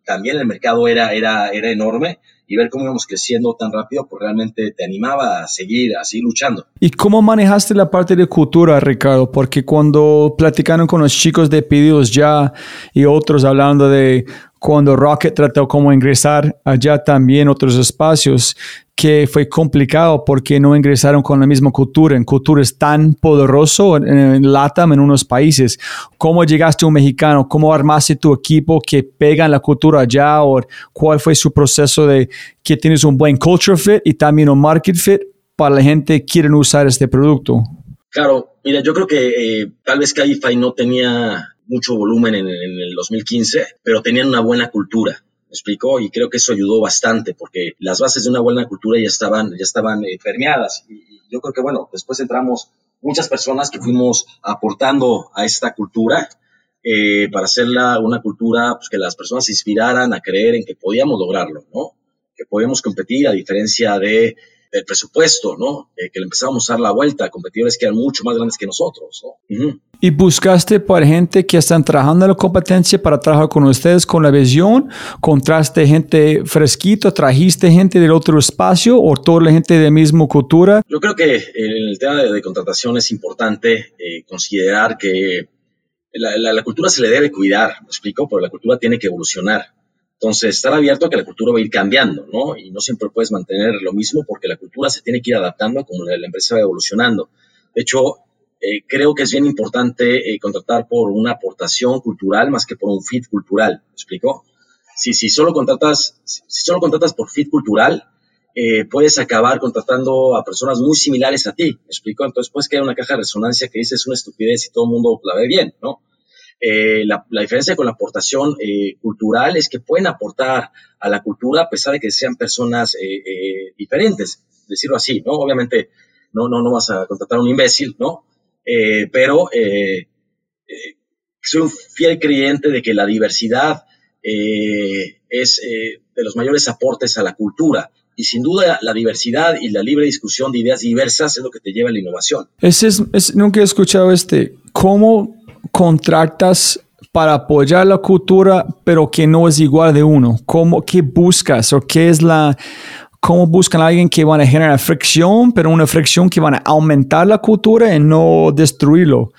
también el mercado era, era, era enorme y ver cómo íbamos creciendo tan rápido, pues realmente te animaba a seguir, a seguir luchando. ¿Y cómo manejaste la parte de cultura, Ricardo? Porque cuando platicaron con los chicos de pedidos ya y otros hablando de cuando Rocket trató como ingresar allá también otros espacios, que fue complicado porque no ingresaron con la misma cultura. En cultura es tan poderoso en, en, LATAM, en unos países. ¿Cómo llegaste a un mexicano? ¿Cómo armaste tu equipo que pega en la cultura allá? ¿O cuál fue su proceso de que tienes un buen culture fit y también un market fit para la gente que quieren usar este producto? Claro, mira, yo creo que eh, tal vez Cabify no tenía mucho volumen en, en el 2015, pero tenían una buena cultura ¿Me explicó? Y creo que eso ayudó bastante porque las bases de una buena cultura ya estaban, ya estaban eh, permeadas. Y, yo creo que, bueno, después entramos muchas personas que fuimos aportando a esta cultura eh, para hacerla una cultura pues, que las personas se inspiraran a creer en que podíamos lograrlo, ¿no? Que podíamos competir a diferencia de del presupuesto, ¿no? Eh, que le empezamos a dar la vuelta a competidores que eran mucho más grandes que nosotros, ¿no? ¿Y buscaste por gente que están trabajando en la competencia para trabajar con ustedes con la visión? ¿Contraste gente fresquito? ¿Trajiste gente del otro espacio o toda la gente de misma cultura? Yo creo que en el tema de, contratación es importante eh, considerar que la, la, cultura se le debe cuidar, ¿me explico? Pero la cultura tiene que evolucionar. Entonces, estar abierto a que la cultura va a ir cambiando, ¿no? Y no siempre puedes mantener lo mismo porque la cultura se tiene que ir adaptando como la, empresa va evolucionando. De hecho, eh, creo que es bien importante eh, contratar por una aportación cultural más que por un fit cultural. ¿Me explico? Si, si, solo, contratas, si, solo contratas por fit cultural, eh, puedes acabar contratando a personas muy similares a ti. ¿Me explico? Entonces puedes crear una caja de resonancia que dices una estupidez y todo el mundo la ve bien, ¿no? Eh, la, diferencia con la aportación eh, cultural es que pueden aportar a la cultura a pesar de que sean personas eh, diferentes, decirlo así, ¿no? Obviamente no, no, no vas a contratar a un imbécil, ¿no? Pero soy un fiel creyente de que la diversidad es de los mayores aportes a la cultura. Y sin duda la diversidad y la libre discusión de ideas diversas es lo que te lleva a la innovación. Ese es, nunca he escuchado este, ¿cómo contratas para apoyar la cultura, pero que no es igual de uno? ¿Cómo, ¿Qué buscas o qué es la... ¿Cómo buscan a alguien que van a generar fricción, pero una fricción que van a aumentar la cultura y no destruirlo?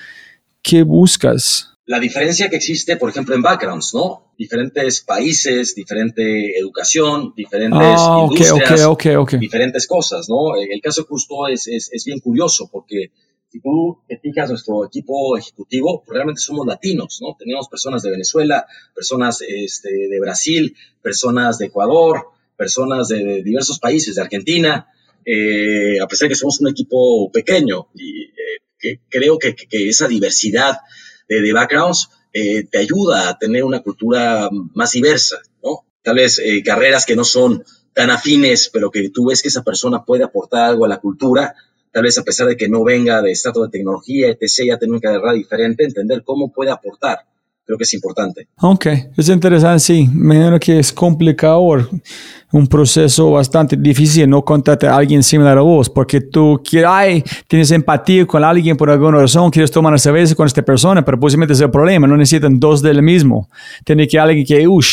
¿Qué buscas? la diferencia que existe, por ejemplo, en backgrounds, ¿no? Diferentes países, diferente educación, diferentes Ah, ok, industrias, ok, ok, ok. diferentes cosas, ¿no? El caso justo es, es, es bien curioso porque si tú te fijas nuestro equipo ejecutivo, pues realmente somos latinos, ¿no? Tenemos personas de Venezuela, personas este, de Brasil, personas de Ecuador, personas de, diversos países, de Argentina, eh, a pesar de que somos un equipo pequeño y eh, creo que, esa diversidad de, backgrounds eh, te ayuda a tener una cultura más diversa, ¿no? Tal vez carreras que no son tan afines, pero que tú ves que esa persona puede aportar algo a la cultura, tal vez a pesar de que no venga de estrato de tecnología, etc., ya tener una carrera diferente, entender cómo puede aportar. Creo que es importante. Ok, es interesante, sí. Me imagino que es complicado, un proceso bastante difícil no contarte a alguien similar a vos, porque tú quieres, tienes empatía con alguien por alguna razón, quieres tomar una cerveza con esta persona, pero posiblemente es el problema, no necesitan dos del mismo. Tiene que alguien que, uff,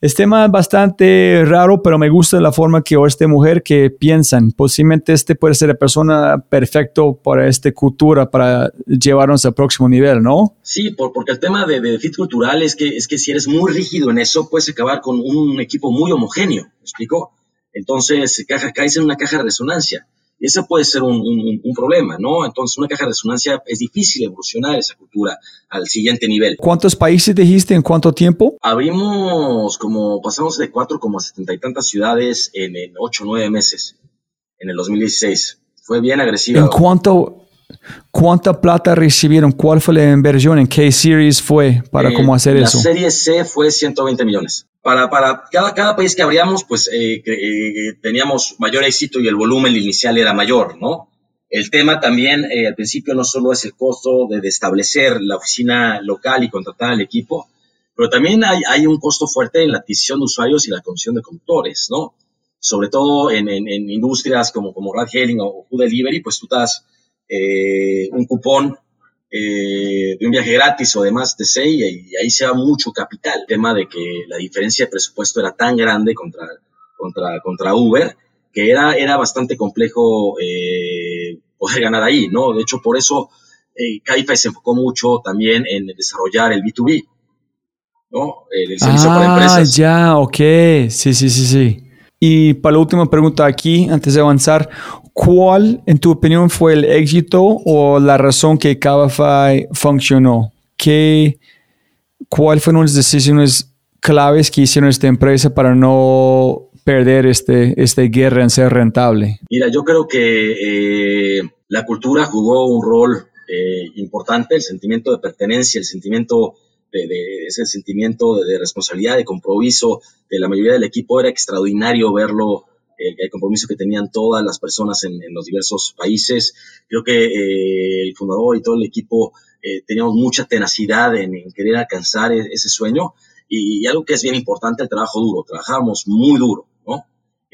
este tema es bastante raro, pero me gusta la forma que o esta mujer que piensan. Posiblemente este puede ser la persona perfecto para esta cultura, para llevarnos al próximo nivel, ¿no? Sí, por, porque el tema de, de fit cultural es que, es que si eres muy rígido en eso, puedes acabar con un equipo muy homogéneo, ¿me explico? Entonces, caja, caes en una caja de resonancia. Y ese puede ser un, un- un problema, ¿no? Entonces, una caja de resonancia es difícil evolucionar esa cultura al siguiente nivel. ¿Cuántos países dijiste en cuánto tiempo? Abrimos como, pasamos de cuatro como a setenta y tantas ciudades en, en ocho o nueve meses, en el 2016. Fue bien agresivo. ¿En cuánto, cuánta plata recibieron? ¿Cuál fue la inversión? ¿En qué series fue para Eh, cómo hacer la eso? serie C fue 120 millones. Para, para cada, cada país que abríamos, pues eh, eh, teníamos mayor éxito y el volumen inicial era mayor, ¿no? El tema también, eh, al principio, no solo es el costo de, de establecer la oficina local y contratar al equipo, pero también hay, hay un costo fuerte en la adquisición de usuarios y la comisión de conductores, ¿no? Sobre todo en, en- en industrias como, como Ride Hailing o Food Delivery, pues tú das eh, un cupón eh, de un viaje gratis o demás, etc. Y, y ahí se va mucho capital. El tema de que la diferencia de presupuesto era tan grande contra, contra, contra Uber que era, era bastante complejo eh, poder ganar ahí, ¿no? De hecho, por eso eh, Cabify se enfocó mucho también en desarrollar el B2B, ¿no? El, el servicio para Ah, empresas. ya, ok. Sí, sí, sí, sí. Y para la última pregunta aquí, antes de avanzar, ¿cuál, en tu opinión, fue el éxito o la razón que Cabify funcionó? ¿Qué, ¿Cuál fueron las decisiones claves que hicieron esta empresa para no perder este, esta guerra en ser rentable? Mira, yo creo que eh, la cultura jugó un rol eh, importante, el sentimiento de pertenencia, el sentimiento de, de- ese sentimiento de, de responsabilidad, de compromiso de la mayoría del equipo era extraordinario verlo, eh, el compromiso que tenían todas las personas en, en los diversos países. Creo que eh, el fundador y todo el equipo eh, teníamos mucha tenacidad en, en querer alcanzar e- ese sueño y, y algo que es bien importante, el trabajo duro. Trabajábamos muy duro, ¿no?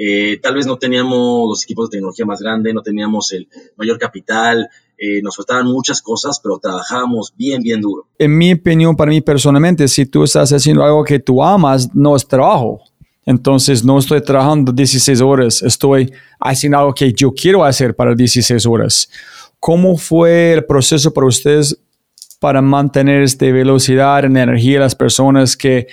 Eh, tal vez no teníamos los equipos de tecnología más grandes, no teníamos el mayor capital, eh, nos faltaban muchas cosas, pero trabajábamos bien, bien duro. En mi opinión, para mí personalmente, si tú estás haciendo algo que tú amas, no es trabajo. Entonces, no estoy trabajando 16 horas, estoy haciendo algo que yo quiero hacer para 16 horas. ¿Cómo fue el proceso para ustedes para mantener esta velocidad en energía de las personas que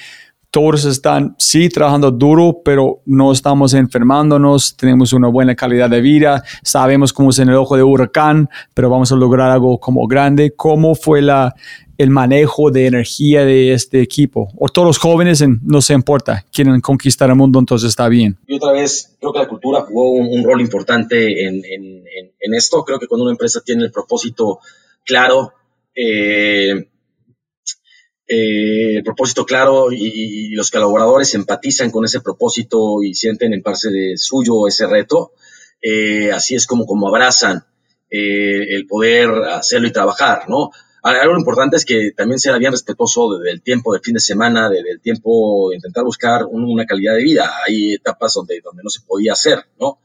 todos están, sí, trabajando duro, pero no estamos enfermándonos, tenemos una buena calidad de vida, sabemos cómo es en el ojo de huracán, pero vamos a lograr algo como grande. ¿Cómo fue la, el manejo de energía de este equipo? O todos los jóvenes, en- no se importa, quieren conquistar el mundo, entonces está bien. Y otra vez, creo que la cultura jugó un, un rol importante en, en- en- esto. Creo que cuando una empresa tiene el propósito claro, eh, eh, el propósito claro y, y los colaboradores empatizan con ese propósito y sienten en parte de suyo ese reto, eh, así es como, como abrazan eh, el poder hacerlo y trabajar, ¿no? Algo importante es que también sea bien respetuoso de- del tiempo del fin de semana, de- del tiempo de intentar buscar un- una calidad de vida. Hay etapas donde, donde no se podía hacer, ¿no?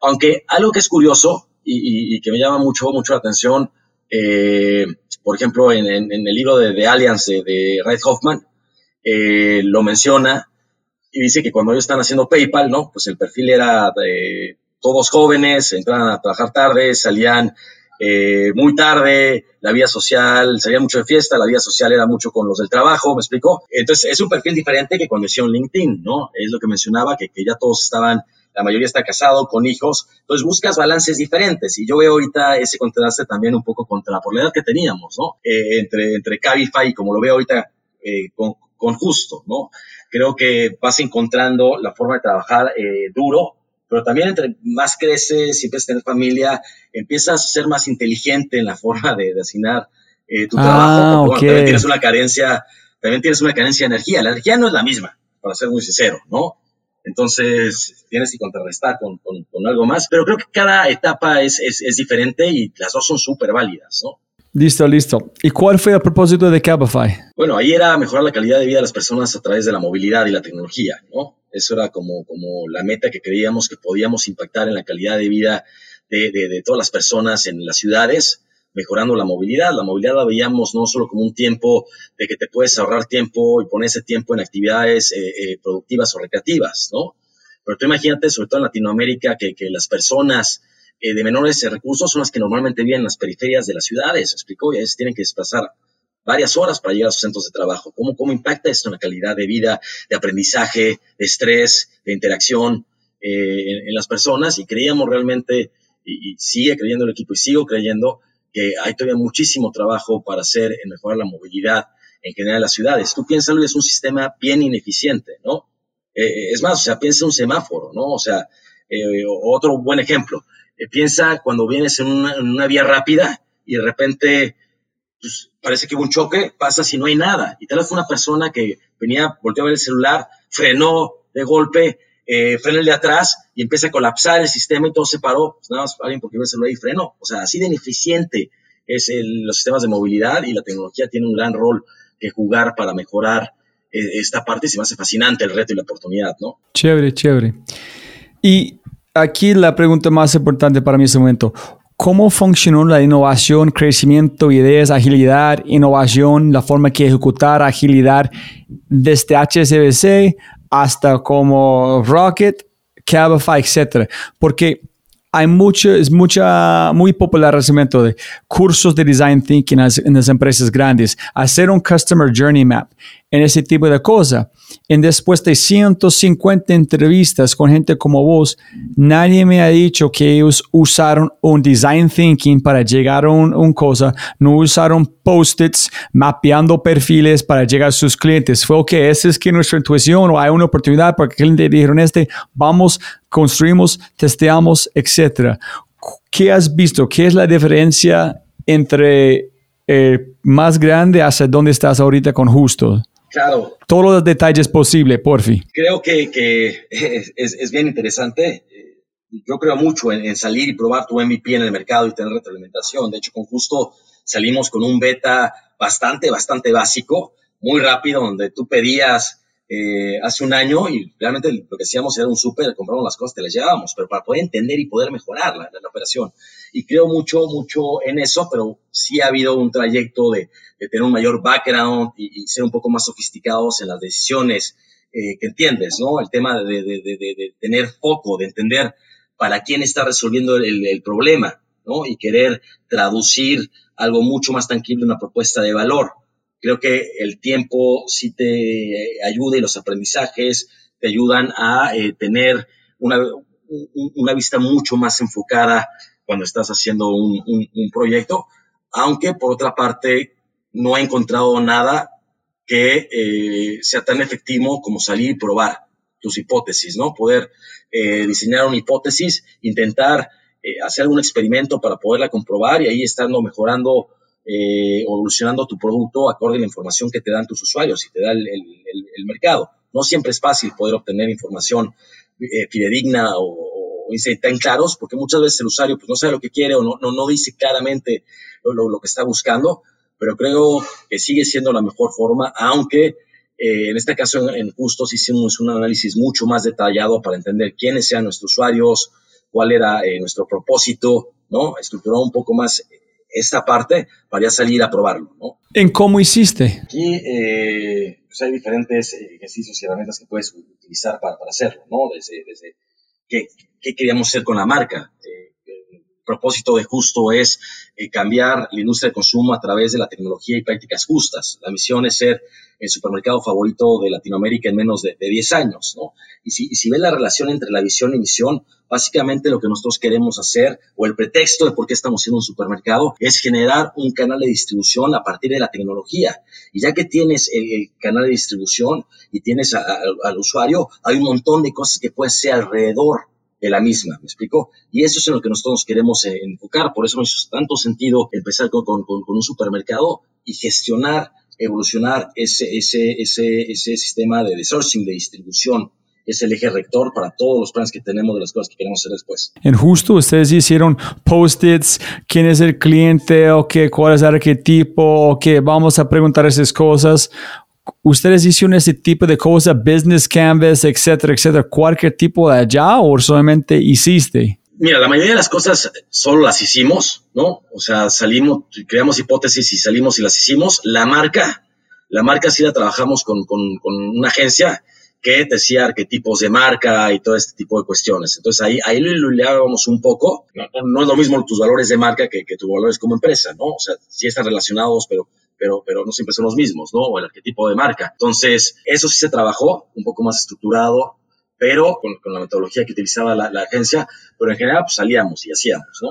Aunque algo que es curioso y, y- y que me llama mucho, mucho la atención, Eh, por ejemplo, en, el libro de, The Alliance de, de Red Hoffman, eh, lo menciona y dice que cuando ellos están haciendo PayPal, ¿no? Pues el perfil era de todos jóvenes, entraban a trabajar tarde, salían eh, muy tarde, la vida social, salía mucho de fiesta, la vida social era mucho con los del trabajo, ¿me explicó? Entonces es un perfil diferente que cuando hicieron LinkedIn, ¿no? Es lo que mencionaba, que ya todos estaban, la mayoría está casado, con hijos, entonces buscas balances diferentes y yo veo ahorita ese contraste también un poco contra, por la edad que teníamos, ¿no? Eh, entre, entre Cabify, como lo veo ahorita eh, con, con Justo, ¿no? Creo que vas encontrando la forma de trabajar duro, pero también entre más creces y empiezas a tener familia, empiezas a ser más inteligente en la forma de, asignar eh, tu trabajo. Ah, también tienes una carencia, también tienes una carencia de energía. La energía no es la misma, para ser muy sincero, ¿no? Entonces tienes que contrarrestar con, con, algo más, pero creo que cada etapa es, es, es diferente y las dos son súper válidas, ¿no? Listo, listo. ¿Y cuál fue el propósito de Cabify? Bueno, ahí era mejorar la calidad de vida de las personas a través de la movilidad y la tecnología, ¿no? Eso era como, como la meta que creíamos que podíamos impactar en la calidad de vida de, de, todas las personas en las ciudades, mejorando la movilidad. La movilidad la veíamos no solo como un tiempo de que te puedes ahorrar tiempo y poner ese tiempo en actividades eh, eh, productivas o recreativas, ¿no? Pero tú imagínate, sobre todo en Latinoamérica, que, que las personas eh, de menores recursos son las que normalmente viven en las periferias de las ciudades, explicó, y a veces tienen que desplazar varias horas para llegar a sus centros de trabajo. ¿Cómo, cómo impacta esto en la calidad de vida, de aprendizaje, de estrés, de interacción en, las personas? Y creíamos realmente, y, sigue creyendo el equipo, y sigo creyendo, que hay todavía muchísimo trabajo para hacer en mejorar la movilidad en general en las ciudades. Tú piensas, es un sistema bien ineficiente, ¿no? Eh, es más, o sea, piensa un semáforo, ¿no? O sea, otro buen ejemplo, eh, piensa cuando vienes en una, vía rápida y de repente pues, parece que hubo un choque, pasa si no hay nada. Y tal vez fue una persona que venía, volteó a ver el celular, frenó de golpe, eh, frena el de atrás y empieza a colapsar el sistema y todo se paró. Pues nada más alguien porque ve el celular y frenó. O sea, así de ineficiente es los sistemas de movilidad y la tecnología tiene un gran rol que jugar para mejorar eh, esta parte se me hace fascinante el reto y la oportunidad, ¿no? Chévere, chévere. Y aquí la pregunta más importante para mí en este momento. ¿Cómo funcionó la innovación, crecimiento, ideas, agilidad, innovación, la forma que ejecutar agilidad desde HSBC hasta como Rocket, Cabify, etcétera? Porque hay mucho, es mucha, muy popular el de cursos de design thinking en las, empresas grandes, hacer un customer journey map, en ese tipo de cosas. En después de 150 entrevistas con gente como vos, nadie me ha dicho que ellos usaron un design thinking para llegar a un, un cosa, no usaron post-its mapeando perfiles para llegar a sus clientes. Fue, ok, esa es que nuestra intuición o hay una oportunidad porque el cliente dijeron este, vamos, construimos, testeamos, etc. ¿Qué has visto? ¿Qué es la diferencia entre eh, más grande hacia dónde estás ahorita con Justo? Claro. Todos los detalles posibles, porfi. Creo que, que es, es, bien interesante. Yo creo mucho en, salir y probar tu MVP en el mercado y tener retroalimentación. De hecho, con Justo salimos con un beta bastante, bastante básico, muy rápido, donde tú pedías eh, hace un año y realmente lo que hacíamos era un súper, compramos las cosas, te las llevábamos, pero para poder entender y poder mejorar la, la, operación. Y creo mucho, mucho en eso, pero sí ha habido un trayecto de, tener un mayor background y, ser un poco más sofisticados en las decisiones eh, que entiendes, ¿no? El tema de, de, de, tener foco, de entender para quién está resolviendo el, el, problema, ¿no? Y querer traducir algo mucho más tangible, una propuesta de valor. Creo que el tiempo sí te ayuda y los aprendizajes te ayudan a eh, tener una, una, vista mucho más enfocada cuando estás haciendo un, proyecto, aunque por otra parte no he encontrado nada que eh, sea tan efectivo como salir y probar tus hipótesis, ¿no? Poder eh, diseñar una hipótesis, intentar hacer algún experimento para poderla comprobar y ahí estando mejorando eh, evolucionando tu producto acorde a la información que te dan tus usuarios y te da el, mercado. No siempre es fácil poder obtener información eh, fidedigna o, o tan claros, porque muchas veces el usuario pues, no sabe lo que quiere o no, no, dice claramente lo, que está buscando, pero creo que sigue siendo la mejor forma, aunque eh, en este caso en, en Justos hicimos un análisis mucho más detallado para entender quiénes sean nuestros usuarios, cuál era nuestro propósito, ¿no? Estructurado un poco más esta parte para ya salir a probarlo, ¿no? ¿En cómo hiciste? Aquí eh, pues hay diferentes ejercicios y herramientas que puedes utilizar para, para hacerlo, ¿no? Desde, desde qué, queríamos hacer con la marca. Propósito de Justo es eh, cambiar la industria de consumo a través de la tecnología y prácticas justas. La misión es ser el supermercado favorito de Latinoamérica en menos de, de 10 años, ¿no? Y si, ves la relación entre la visión y misión, básicamente lo que nosotros queremos hacer, o el pretexto de por qué estamos siendo un supermercado, es generar un canal de distribución a partir de la tecnología. Y ya que tienes el, canal de distribución y tienes al usuario, hay un montón de cosas que puedes hacer alrededor de la misma, ¿me explico? Y eso es en lo que nosotros nos queremos eh, enfocar, por eso nos hizo tanto sentido empezar con, un supermercado y gestionar evolucionar ese, ese, ese, ese sistema de, de sourcing, de distribución, es el eje rector para todos los planes que tenemos de las cosas que queremos hacer después. En justo ustedes hicieron post-its, quién es el cliente, o qué, cuál es el arquetipo, o qué, vamos a preguntar esas cosas. ¿Ustedes hicieron ese tipo de cosas, business canvas, etcétera, etcétera, cualquier tipo de allá o solamente hiciste? Mira, la mayoría de las cosas solo las hicimos, ¿no? O sea, salimos, creamos hipótesis y salimos y las hicimos. La marca, la marca sí la trabajamos con, con, una agencia que decía arquetipos de marca y todo este tipo de cuestiones. Entonces ahí, ahí lo iluminábamos un poco. No, no, es lo mismo tus valores de marca que, que tus valores como empresa, ¿no? O sea, sí están relacionados, pero, pero, pero no siempre son los mismos, ¿no? O el arquetipo de marca. Entonces, eso sí se trabajó, un poco más estructurado, pero con, con la metodología que utilizaba la, la, agencia, pero en general pues salíamos y hacíamos, ¿no?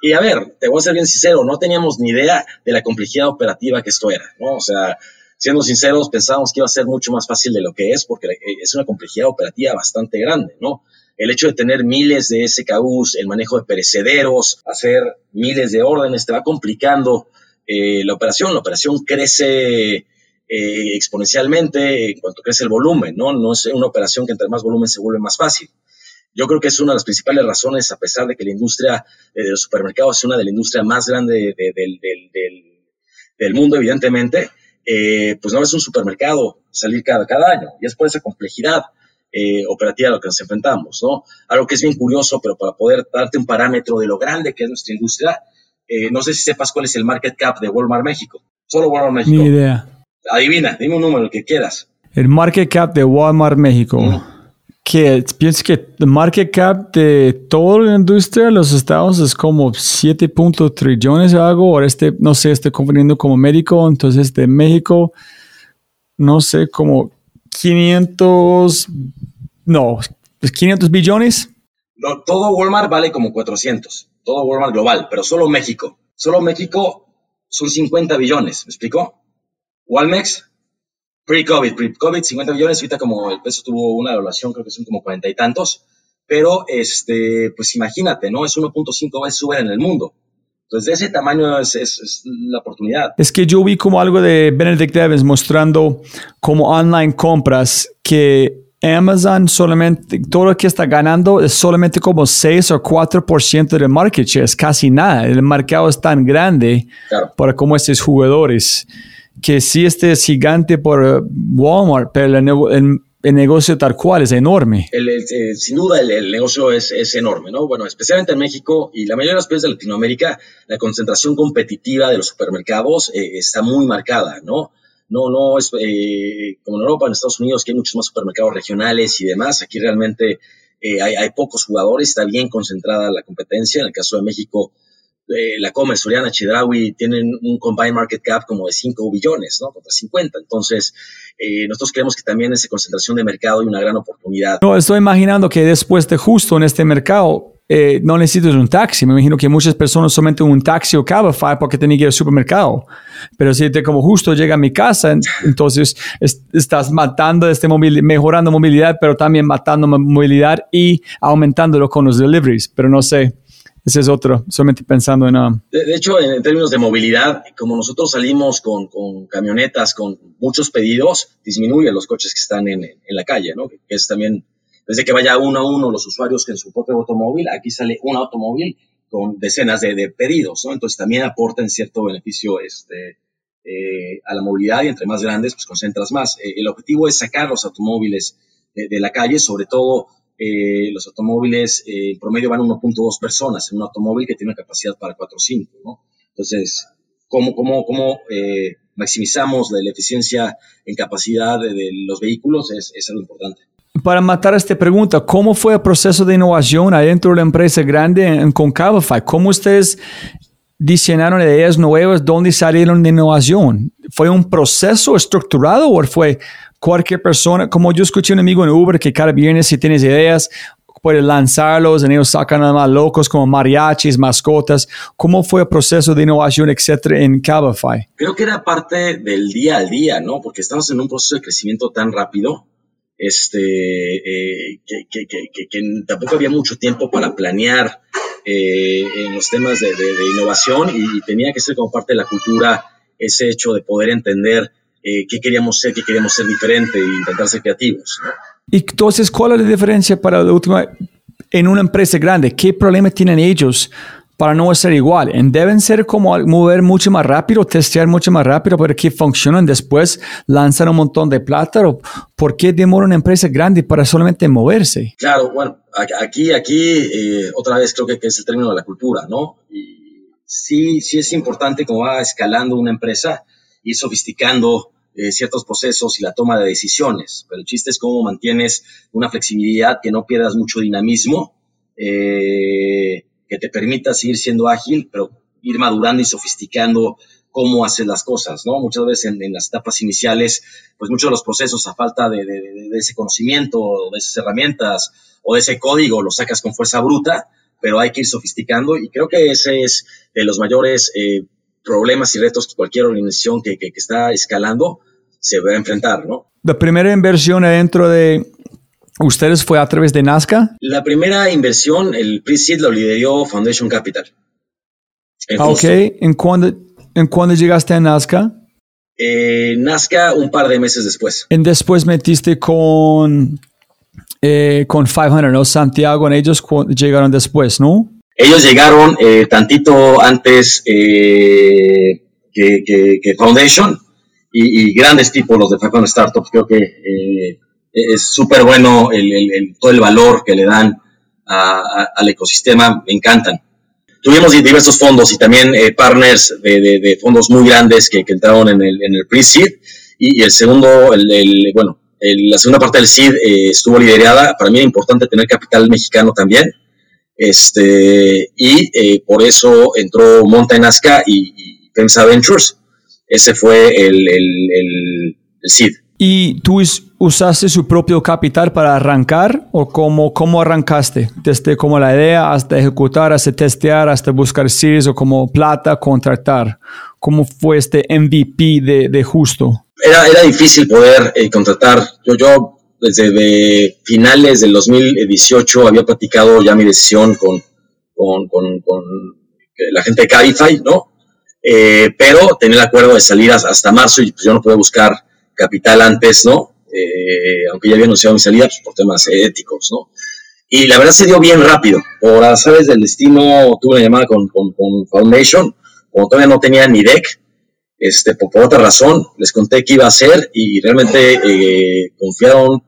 Y a ver, te voy a ser bien sincero, no teníamos ni idea de la complejidad operativa que esto era, ¿no? O sea, siendo sinceros, pensábamos que iba a ser mucho más fácil de lo que es, porque es una complejidad operativa bastante grande, ¿no? El hecho de tener miles de SKUs, el manejo de perecederos, hacer miles de órdenes, te va complicando eh, la operación. La operación crece eh, exponencialmente en cuanto crece el volumen, ¿no? No es una operación que entre más volumen se vuelve más fácil. Yo creo que es una de las principales razones, a pesar de que la industria eh, de los supermercados es una de las industrias más grandes de, de, del, mundo, evidentemente, pues no es un supermercado salir cada, cada año. Y es por esa complejidad operativa a la que nos enfrentamos, ¿no? Algo que es bien curioso, pero para poder darte un parámetro de lo grande que es nuestra industria, eh, no sé si sepas cuál es el market cap de Walmart México. Solo Walmart México. Ni idea. Adivina, dime un número, el que quieras. El market cap de Walmart México. Mm. Que pienso que el market cap de toda la industria de los estados es como 7 trillones o algo. O este, no sé, estoy confundiendo como médico. Entonces, de México, no sé, como 500, no, 500 billones. No, todo Walmart vale como 400. Todo Walmart global, pero solo México. Solo México son 50 billones. ¿Me explico? Walmex Pre-COVID, pre-COVID, 50 millones, ahorita como el peso tuvo una evaluación, creo que son como cuarenta y tantos, pero este, pues imagínate, ¿no? Es 1.5 veces sube en el mundo. Entonces, de ese tamaño es, la oportunidad. Es que yo vi como algo de Benedict Evans mostrando como online compras que Amazon solamente, todo lo que está ganando es solamente como 6 o 4% de market share, es casi nada. El mercado es tan grande claro. para como estos jugadores que sí este es gigante por Walmart, pero el, el, el negocio tal cual es enorme. El, eh, sin duda el, el negocio es, es, enorme, ¿no? Bueno, especialmente en México y la mayoría de los países de Latinoamérica, la concentración competitiva de los supermercados eh, está muy marcada, ¿no? No, no es eh, como en Europa, en Estados Unidos, que hay muchos más supermercados regionales y demás. Aquí realmente hay, hay pocos jugadores, está bien concentrada la competencia. En el caso de México, eh, la Comer, Soriana, Chedraui tienen un combined market cap como de 5 billones, ¿no? Contra 50. Entonces, eh, nosotros creemos que también esa concentración de mercado y una gran oportunidad. No, estoy imaginando que después de justo en este mercado, eh, no necesitas un taxi. Me imagino que muchas personas solamente un taxi o Cabify porque tienen que ir al supermercado. Pero si te como justo llega a mi casa, entonces es, estás matando este movilidad, mejorando movilidad, pero también matando movilidad y aumentándolo con los deliveries. Pero no sé. Ese es otro, solamente pensando en... Uh... De, de, hecho, en, en, términos de movilidad, como nosotros salimos con, con, camionetas, con muchos pedidos, disminuye los coches que están en, en la calle, ¿no? Que es también, desde que vaya uno a uno los usuarios que en su propio automóvil, aquí sale un automóvil con decenas de, de pedidos, ¿no? Entonces también aporta en cierto beneficio este, eh, a la movilidad y entre más grandes, pues concentras más. Eh, el objetivo es sacar los automóviles de, de la calle, sobre todo eh, los automóviles eh, en promedio van 1.2 personas en un automóvil que tiene una capacidad para 4 o 5, ¿no? Entonces, ¿cómo, cómo, cómo maximizamos la, eficiencia en capacidad de, los vehículos? Es, es, algo importante. Para matar esta pregunta, ¿cómo fue el proceso de innovación adentro de la empresa grande en, con Cabify? ¿Cómo ustedes diseñaron ideas nuevas? ¿Dónde salieron de innovación? ¿Fue un proceso estructurado o fue cualquier persona, como yo escuché un amigo en Uber que cada viernes si tienes ideas, puedes lanzarlos, en ellos sacan nada más locos como mariachis, mascotas. ¿Cómo fue el proceso de innovación, etcétera, en Cabify? Creo que era parte del día al día, ¿no? Porque estamos en un proceso de crecimiento tan rápido este, eh, que, que, que, que, tampoco había mucho tiempo para planear eh, en los temas de, de, innovación y, tenía que ser como parte de la cultura ese hecho de poder entender eh, qué queríamos ser, qué queríamos ser diferente e intentar ser creativos. Y entonces, ¿cuál es la diferencia para la última, en una empresa grande? ¿Qué problema tienen ellos para no ser igual? ¿Deben ser como mover mucho más rápido, testear mucho más rápido para que funcionen después, lanzar un montón de plata? ¿O ¿Por qué demora una empresa grande para solamente moverse? Claro, bueno, aquí, aquí eh, otra vez creo que, es el término de la cultura, ¿no? Sí, sí es importante como va escalando una empresa y sofisticando eh, ciertos procesos y la toma de decisiones. Pero el chiste es cómo mantienes una flexibilidad que no pierdas mucho dinamismo, eh, que te permita seguir siendo ágil, pero ir madurando y sofisticando cómo hacer las cosas, ¿no? Muchas veces en, las etapas iniciales, pues muchos de los procesos a falta de, ese conocimiento, de esas herramientas o de ese código, lo sacas con fuerza bruta, pero hay que ir sofisticando y creo que ese es de los mayores eh, problemas y retos que cualquier organización que, que, está escalando se va a enfrentar, ¿no? La primera inversión dentro de ustedes fue a través de Nazca. La primera inversión, el pre-seed lo lideró Foundation Capital. Ah, ok, ¿en cuándo, ¿en cuándo llegaste a Nazca? Eh, Nazca un par de meses después. Y después metiste con, eh, con 500, ¿no? Santiago, en ellos llegaron después, ¿no? Ellos llegaron eh, tantito antes eh, que, Foundation y, grandes tipos los de Falcon Startups. Creo que eh, es súper bueno el, todo el valor que le dan al ecosistema. Me encantan. Tuvimos diversos fondos y también partners de, fondos muy grandes que, entraron en el, en el pre-seed. Y, el segundo, el, bueno, la segunda parte del seed estuvo liderada. Para mí era importante tener capital mexicano también este, y eh, por eso entró Monta y, y Pensa Ventures. Ese fue el, el, el, CID. ¿Y tú usaste su propio capital para arrancar o cómo, cómo arrancaste? Desde como la idea hasta ejecutar, hasta testear, hasta buscar seeds o como plata, contratar. ¿Cómo fue este MVP de, de justo? Era, era difícil poder eh, contratar. Yo, yo desde finales del 2018 había platicado ya mi decisión con, con, con, la gente de Cabify, ¿no? Eh, pero tenía el acuerdo de salir hasta marzo y pues yo no pude buscar capital antes, ¿no? Eh, aunque ya había anunciado mi salida pues, por temas éticos, ¿no? Y la verdad se dio bien rápido. Por sabes del destino, tuve una llamada con, con, con Foundation, como todavía no tenía ni deck, este, por, otra razón, les conté qué iba a hacer y realmente eh, confiaron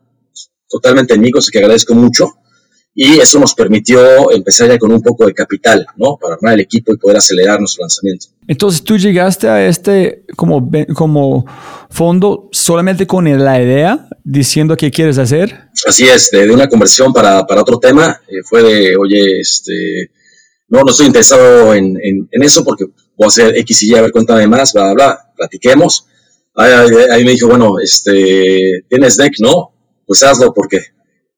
totalmente en mí, cosa que agradezco mucho. Y eso nos permitió empezar ya con un poco de capital, ¿no? Para armar el equipo y poder acelerar nuestro lanzamiento. Entonces, tú llegaste a este como, como fondo solamente con la idea, diciendo qué quieres hacer. Así es, de, una conversión para, para otro tema. Eh, fue de, oye, este, no, no estoy interesado en, en, eso porque voy a hacer X y Y, a ver, cuéntame más, bla, bla, bla, platiquemos. Ahí, me dijo, bueno, este, ¿tienes deck? No, pues hazlo porque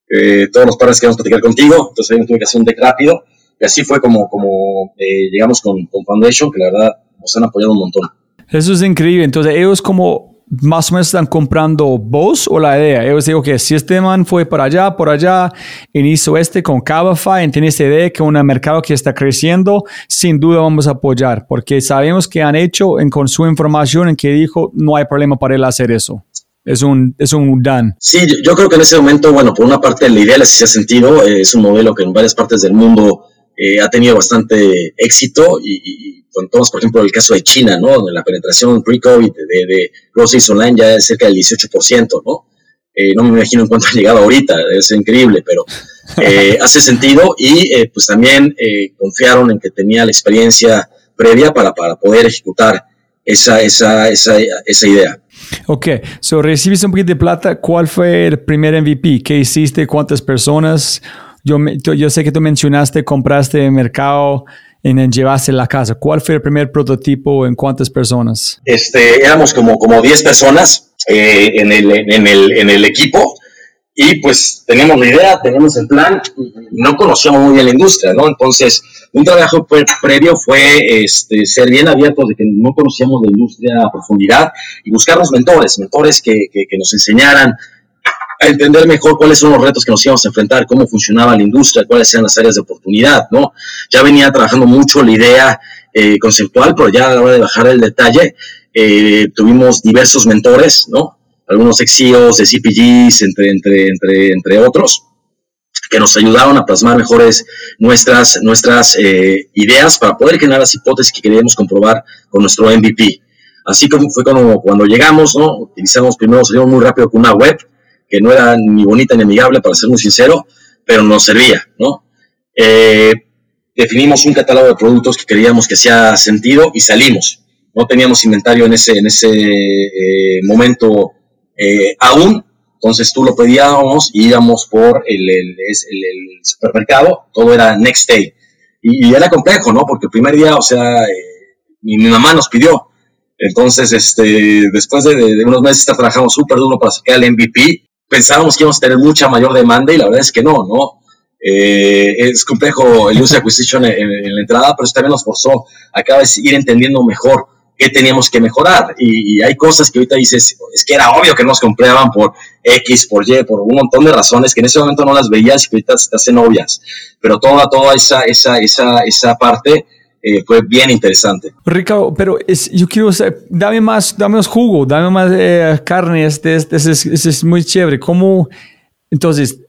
eh, todos los padres queremos platicar contigo, entonces ahí me tuve que hacer un deck rápido. Y así fue como, como eh, llegamos con, con Foundation, que la verdad nos han apoyado un montón. Eso es increíble. Entonces ellos como más o menos están comprando vos o la idea. Ellos digo que si este man fue para allá, por allá, y hizo este con Cabify, tiene esta idea que un mercado que está creciendo, sin duda vamos a apoyar, porque sabemos que han hecho en, con su información en que dijo no hay problema para él hacer eso. Es un, es un done. Sí, yo, creo que en ese momento, bueno, por una parte la idea les hacía sentido, eh, es un modelo que en varias partes del mundo eh, ha tenido bastante éxito y cuando tomas, por ejemplo, el caso de China, ¿no? Donde la penetración pre-COVID de, de groceries online ya es cerca del 18%, ¿no? Eh, no me imagino en cuánto ha llegado ahorita, es increíble, pero eh, hace sentido y eh, pues también confiaron en que tenía la experiencia previa para, para poder ejecutar esa, esa, esa, esa idea. Ok, so recibiste un poquito de plata. ¿Cuál fue el primer MVP? ¿Qué hiciste? ¿Cuántas personas? Yo, yo sé que tú mencionaste, compraste en mercado y llevaste a la casa. ¿Cuál fue el primer prototipo? ¿En cuántas personas? Este, éramos como, como 10 personas eh, en, el, en, el, en el equipo y pues teníamos la idea, teníamos el plan, no conocíamos muy bien la industria, ¿no? Entonces, un trabajo previo fue este, ser bien abiertos de que no conocíamos la industria a profundidad y buscar los mentores, mentores que, que, nos enseñaran entender mejor cuáles son los retos que nos íbamos a enfrentar, cómo funcionaba la industria, cuáles eran las áreas de oportunidad, ¿no? Ya venía trabajando mucho la idea eh, conceptual, pero ya a la hora de bajar el detalle, eh, tuvimos diversos mentores, ¿no? algunos exíos de CPGs, entre, entre, entre, entre otros, que nos ayudaron a plasmar mejores nuestras, nuestras eh, ideas para poder generar las hipótesis que queríamos comprobar con nuestro MVP. Así como fue como cuando llegamos, ¿no? Utilizamos primero, salimos muy rápido con una web que no era ni bonita ni amigable, para ser muy sincero, pero nos servía, ¿no? Eh, definimos un catálogo de productos que creíamos que hacía sentido y salimos. No teníamos inventario en ese, en ese eh, momento eh, aún. Entonces tú lo pedíamos y íbamos por el, el, supermercado, todo era next day. Y, era complejo, ¿no? Porque el primer día, o sea, eh, mi, mamá nos pidió. Entonces, este, después de, unos meses trabajando súper duro para sacar el MVP, pensábamos que íbamos a tener mucha mayor demanda y la verdad es que no, ¿no? Eh, es complejo el user acquisition en, en, la entrada, pero eso también nos forzó a cada vez ir entendiendo mejor qué teníamos que mejorar. Y, hay cosas que ahorita dices, es que era obvio que nos compraban por X, por Y, por un montón de razones que en ese momento no las veías y que ahorita se te hacen obvias. Pero toda, toda esa, esa, esa, esa parte eh, fue bien interesante. Ricardo, pero es, yo quiero saber, dame más, dame más jugo, dame más eh, carne, este, este, este, es, muy chévere. ¿Cómo, entonces,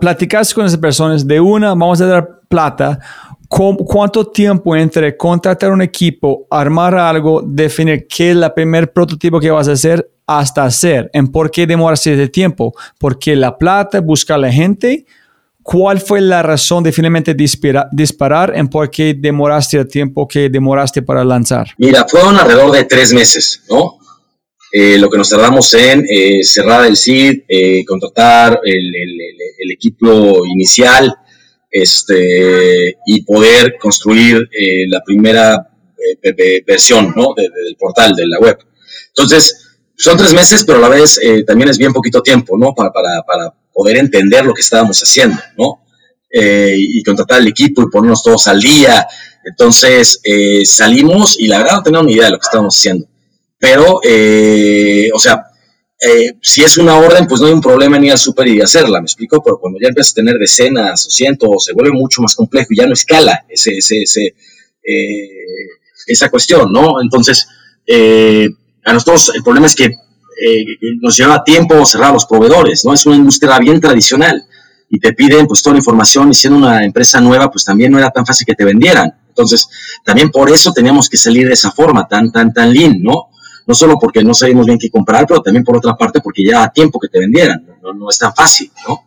platicas con esas personas, de una vamos a dar plata, ¿Cuánto tiempo entre contratar un equipo, armar algo, definir qué es el primer prototipo que vas a hacer hasta hacer? ¿En por qué demorarse ese tiempo? Porque la plata, buscar la gente. ¿Cuál fue la razón de finalmente disparar, en por qué demoraste el tiempo que demoraste para lanzar? Mira, fueron alrededor de tres meses, ¿no? Eh, lo que nos tardamos en eh, cerrar el SID, eh, contratar el, el, equipo inicial, este, y poder construir eh, la primera eh, versión ¿no? del portal, de la web. Entonces, son tres meses, pero a la vez eh, también es bien poquito tiempo, ¿no? Para, para, para, poder entender lo que estábamos haciendo, ¿no? y contratar el equipo y ponernos todos al día. Entonces, salimos y la verdad no teníamos ni idea de lo que estábamos haciendo. Pero, o sea, eh, si es una orden, pues no hay un problema en ir al súper y hacerla, ¿me explico? Pero cuando ya empiezas a tener decenas o cientos, se vuelve mucho más complejo y ya no escala ese, ese, ese eh, esa cuestión, ¿no? Entonces, eh, a nosotros el problema es que nos lleva tiempo cerrar los proveedores, ¿no? Es una industria bien tradicional y te piden pues toda la información y siendo una empresa nueva, pues también no era tan fácil que te vendieran. Entonces, también por eso teníamos que salir de esa forma tan, tan, tan lean, ¿no? no solo porque no sabíamos bien qué comprar, pero también por otra parte porque ya da tiempo que te vendieran, no, es tan fácil, ¿no?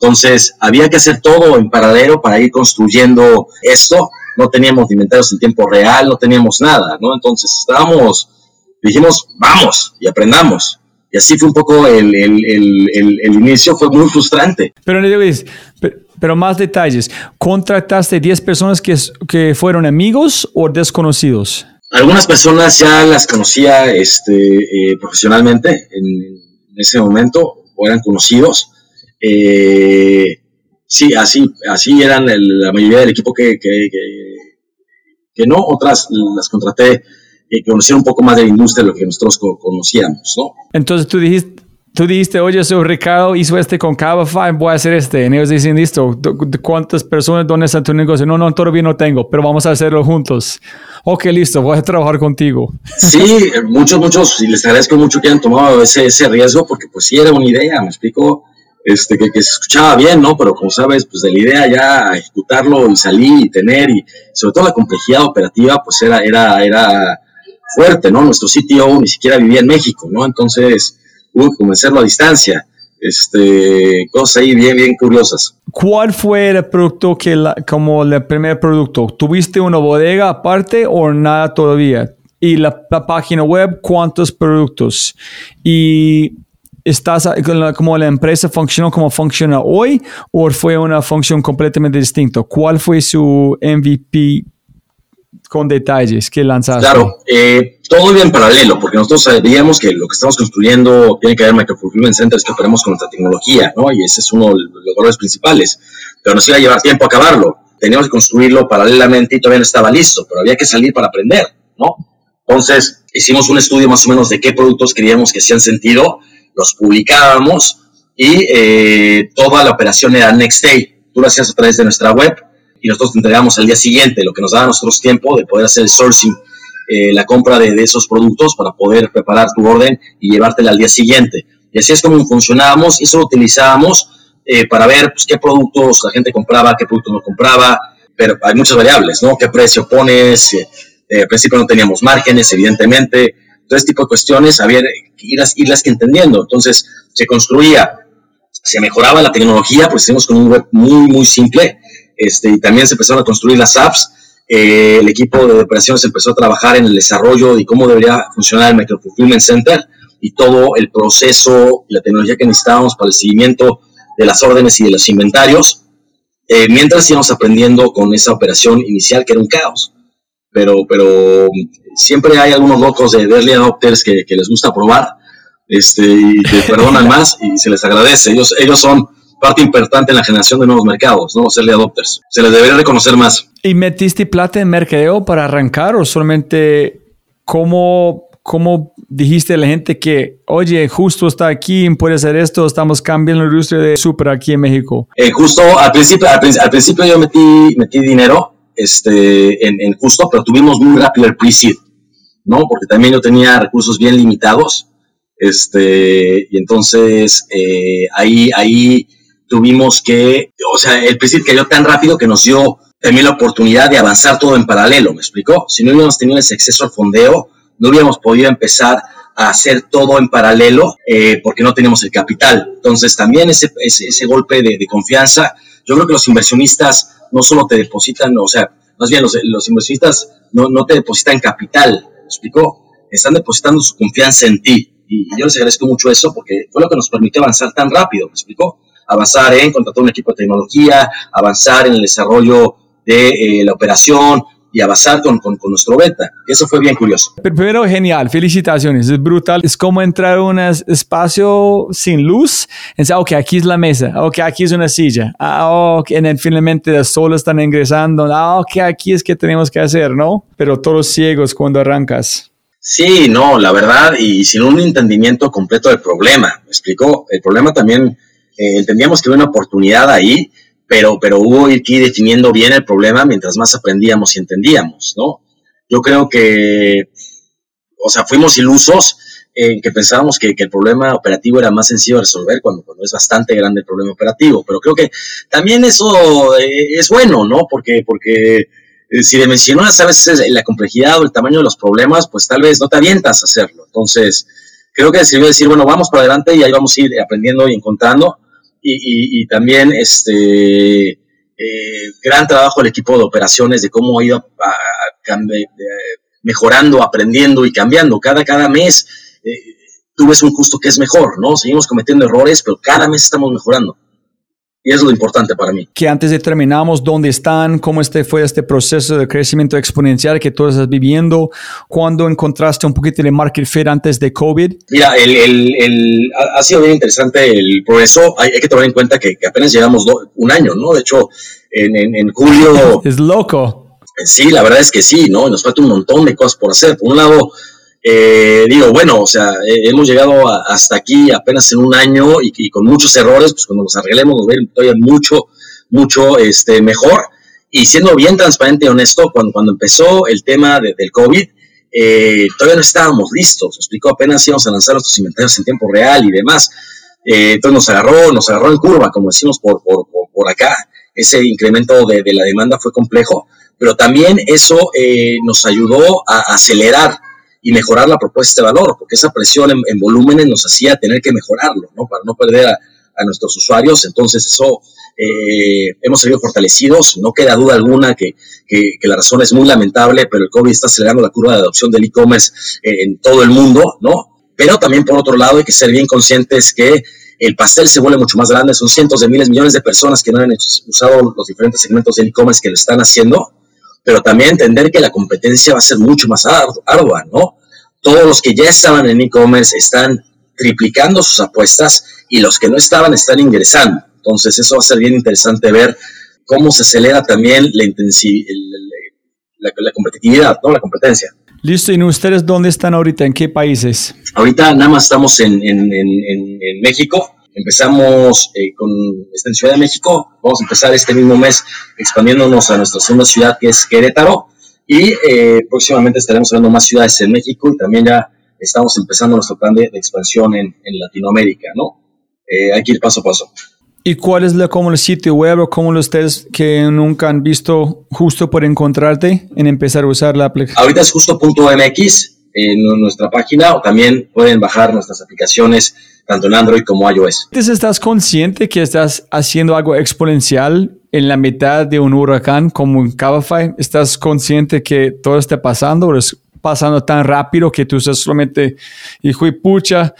Entonces, había que hacer todo en paralelo para ir construyendo esto, no teníamos inventarios en tiempo real, no teníamos nada, ¿no? Entonces, estábamos, dijimos, vamos y aprendamos. Y así fue un poco el, inicio, fue muy frustrante. Pero, pero más detalles, ¿contrataste 10 personas que, que fueron amigos o desconocidos? Algunas personas ya las conocía este, eh, profesionalmente en, ese momento, o eran conocidos. Eh, sí, así, así eran la mayoría del equipo que, que, que, no, otras las contraté y conocieron un poco más de la industria de lo que nosotros conocíamos, ¿no? Entonces tú dijiste, tú dijiste, oye, soy Ricardo, hizo este con Cabify, voy a hacer este. Y ellos dicen, listo, ¿cuántas personas, dónde está tu negocio? No, no, todavía no tengo, pero vamos a hacerlo juntos ok, listo, voy a trabajar contigo. Sí, muchos, muchos, y les agradezco mucho que hayan tomado ese, ese riesgo, porque pues sí era una idea, me explico, este, que, que, se escuchaba bien, ¿no? Pero como sabes, pues de la idea ya ejecutarlo y salir y tener, y sobre todo la complejidad operativa, pues era, era, era fuerte, ¿no? Nuestro CTO ni siquiera vivía en México, ¿no? Entonces hubo que convencerlo a distancia. este, cosas ahí bien, bien curiosas. ¿Cuál fue el producto que, la, como el primer producto? ¿Tuviste una bodega aparte o nada todavía? Y la, la página web, ¿cuántos productos? Y estás como la empresa funcionó como funciona hoy o fue una función completamente distinta? ¿Cuál fue su MVP con detalles que lanzaste? Claro, eh, todo iba en paralelo, porque nosotros sabíamos que lo que estamos construyendo tiene que ver Microfulfillment Centers que operamos con nuestra tecnología, ¿no? Y ese es uno de los valores principales. Pero nos iba a llevar tiempo acabarlo. Teníamos que construirlo paralelamente y todavía no estaba listo, pero había que salir para aprender, ¿no? Entonces, hicimos un estudio más o menos de qué productos queríamos que hacían sentido, los publicábamos y eh, toda la operación era next day. Tú lo hacías a través de nuestra web y nosotros te entregamos al día siguiente, lo que nos daba a nosotros tiempo de poder hacer el sourcing, eh, la compra de, esos productos para poder preparar tu orden y llevártela al día siguiente. Y así es como funcionábamos y eso lo utilizábamos eh, para ver pues, qué productos la gente compraba, qué productos no compraba, pero hay muchas variables, ¿no? ¿Qué precio pones? Eh, al principio no teníamos márgenes, evidentemente. Todo este tipo de cuestiones, había irlas, irlas que entendiendo. Entonces, se construía, se mejoraba la tecnología, pues hicimos con un web muy, muy simple, este, y también se empezaron a construir las apps. Eh, el equipo de operaciones empezó a trabajar en el desarrollo y cómo debería funcionar el Microfulfillment Center y todo el proceso y la tecnología que necesitábamos para el seguimiento de las órdenes y de los inventarios, eh, mientras íbamos aprendiendo con esa operación inicial que era un caos. Pero, pero siempre hay algunos locos de early adopters que, que les gusta probar este, y que perdonan más y se les agradece. Ellos, ellos son parte importante en la generación de nuevos mercados, ¿no? Los adopters. Se les debería reconocer más. ¿Y metiste plata en mercadeo para arrancar o solamente cómo, cómo dijiste a la gente que, oye, justo está aquí, puede hacer esto, estamos cambiando la industria de super aquí en México? Eh, justo al principio, al, principio yo metí, metí dinero este, en, en justo, pero tuvimos muy rápido el pre-seed, ¿no? Porque también yo tenía recursos bien limitados. Este, y entonces eh, ahí, ahí tuvimos que, o sea, el presidente cayó tan rápido que nos dio también la oportunidad de avanzar todo en paralelo, ¿me explicó? Si no hubiéramos tenido ese acceso al fondeo, no hubiéramos podido empezar a hacer todo en paralelo eh, porque no teníamos el capital. Entonces, también ese, ese, golpe de, confianza, yo creo que los inversionistas no solo te depositan, o sea, más bien los, los inversionistas no, no te depositan capital, ¿me explicó? Están depositando su confianza en ti. Y yo les agradezco mucho eso porque fue lo que nos permitió avanzar tan rápido, ¿me explicó? Avanzar en contratar un equipo de tecnología, avanzar en el desarrollo de eh, la operación y avanzar con, con, nuestro beta. Eso fue bien curioso. Pero genial, felicitaciones, es brutal. Es como entrar a un espacio sin luz decir, ok, aquí es la mesa, ok, aquí es una silla, ah, ok, y finalmente los solos están ingresando, ah, ok, aquí es que tenemos que hacer, ¿no? Pero todos ciegos cuando arrancas. Sí, no, la verdad, y sin un entendimiento completo del problema. ¿Me explicó? El problema también eh, entendíamos que había una oportunidad ahí, pero, pero hubo ir definiendo bien el problema mientras más aprendíamos y entendíamos, ¿no? Yo creo que, o sea, fuimos ilusos en que pensábamos que, el problema operativo era más sencillo de resolver cuando, cuando es bastante grande el problema operativo, pero creo que también eso eh, es bueno, ¿no? Porque, porque eh, si dimensionas a veces la complejidad o el tamaño de los problemas, pues tal vez no te avientas a hacerlo. Entonces, creo que sirvió decir, bueno, vamos para adelante y ahí vamos a ir aprendiendo y encontrando y, también este eh, gran trabajo del equipo de operaciones de cómo ha ido mejorando, aprendiendo y cambiando. Cada, cada mes eh, tú un justo que es mejor, ¿no? Seguimos cometiendo errores, pero cada mes estamos mejorando. Y es lo importante para mí. Que antes de terminamos, ¿dónde están? ¿Cómo este fue este proceso de crecimiento exponencial que tú estás viviendo? ¿Cuándo encontraste un poquito de market fit antes de COVID? Mira, el, el, el, ha sido bien interesante el progreso. Hay, hay que tomar en cuenta que, apenas llevamos un año, ¿no? De hecho, en, en, en julio... Es loco. Sí, la verdad es que sí, ¿no? Nos falta un montón de cosas por hacer. Por un lado, eh, digo, bueno, o sea, eh, hemos llegado hasta aquí apenas en un año y, con muchos errores, pues cuando nos arreglemos nos va a todavía mucho, mucho este, mejor. Y siendo bien transparente y honesto, cuando, cuando empezó el tema del COVID, eh, todavía no estábamos listos. Explicó, apenas íbamos a lanzar nuestros inventarios en tiempo real y demás. entonces nos agarró, nos agarró en curva, como decimos por, por, por, acá. Ese incremento de, de, la demanda fue complejo, pero también eso nos ayudó a acelerar y mejorar la propuesta de valor, porque esa presión en, volúmenes nos hacía tener que mejorarlo, ¿no? Para no perder a, nuestros usuarios. Entonces, eso eh, hemos salido fortalecidos. No queda duda alguna que, que, la razón es muy lamentable, pero el COVID está acelerando la curva de adopción del e-commerce en todo el mundo, ¿no? Pero también, por otro lado, hay que ser bien conscientes que el pastel se vuelve mucho más grande, son cientos de miles, millones de personas que no han usado los diferentes segmentos del e-commerce que lo están haciendo, pero también entender que la competencia va a ser mucho más ardua, ¿no? Todos los que ya estaban en e-commerce están triplicando sus apuestas y los que no estaban están ingresando. Entonces eso va a ser bien interesante ver cómo se acelera también la, la, la competitividad, ¿no? La competencia. Listo, ¿y ustedes dónde están ahorita? ¿En qué países? Ahorita nada más estamos en, en, en, México. Empezamos eh, con esta en Ciudad de México. Vamos a empezar este mismo mes expandiéndonos a nuestra segunda ciudad que es Querétaro. Y eh, próximamente estaremos hablando más ciudades en México y también ya estamos empezando nuestro plan de, expansión en, en, Latinoamérica, ¿no? Eh, hay que ir paso a paso. ¿Y cuál es la, como el sitio web o cómo ustedes que nunca han visto justo por encontrarte en empezar a usar la aplicación? Ahorita es justo.mx en nuestra página o también pueden bajar nuestras aplicaciones tanto en Android como iOS. Entonces, ¿estás consciente que estás haciendo algo exponencial en la mitad de un huracán como en Cabify? ¿Estás consciente que todo está pasando o es pasando tan rápido que tú estás solamente, hijo y pucha,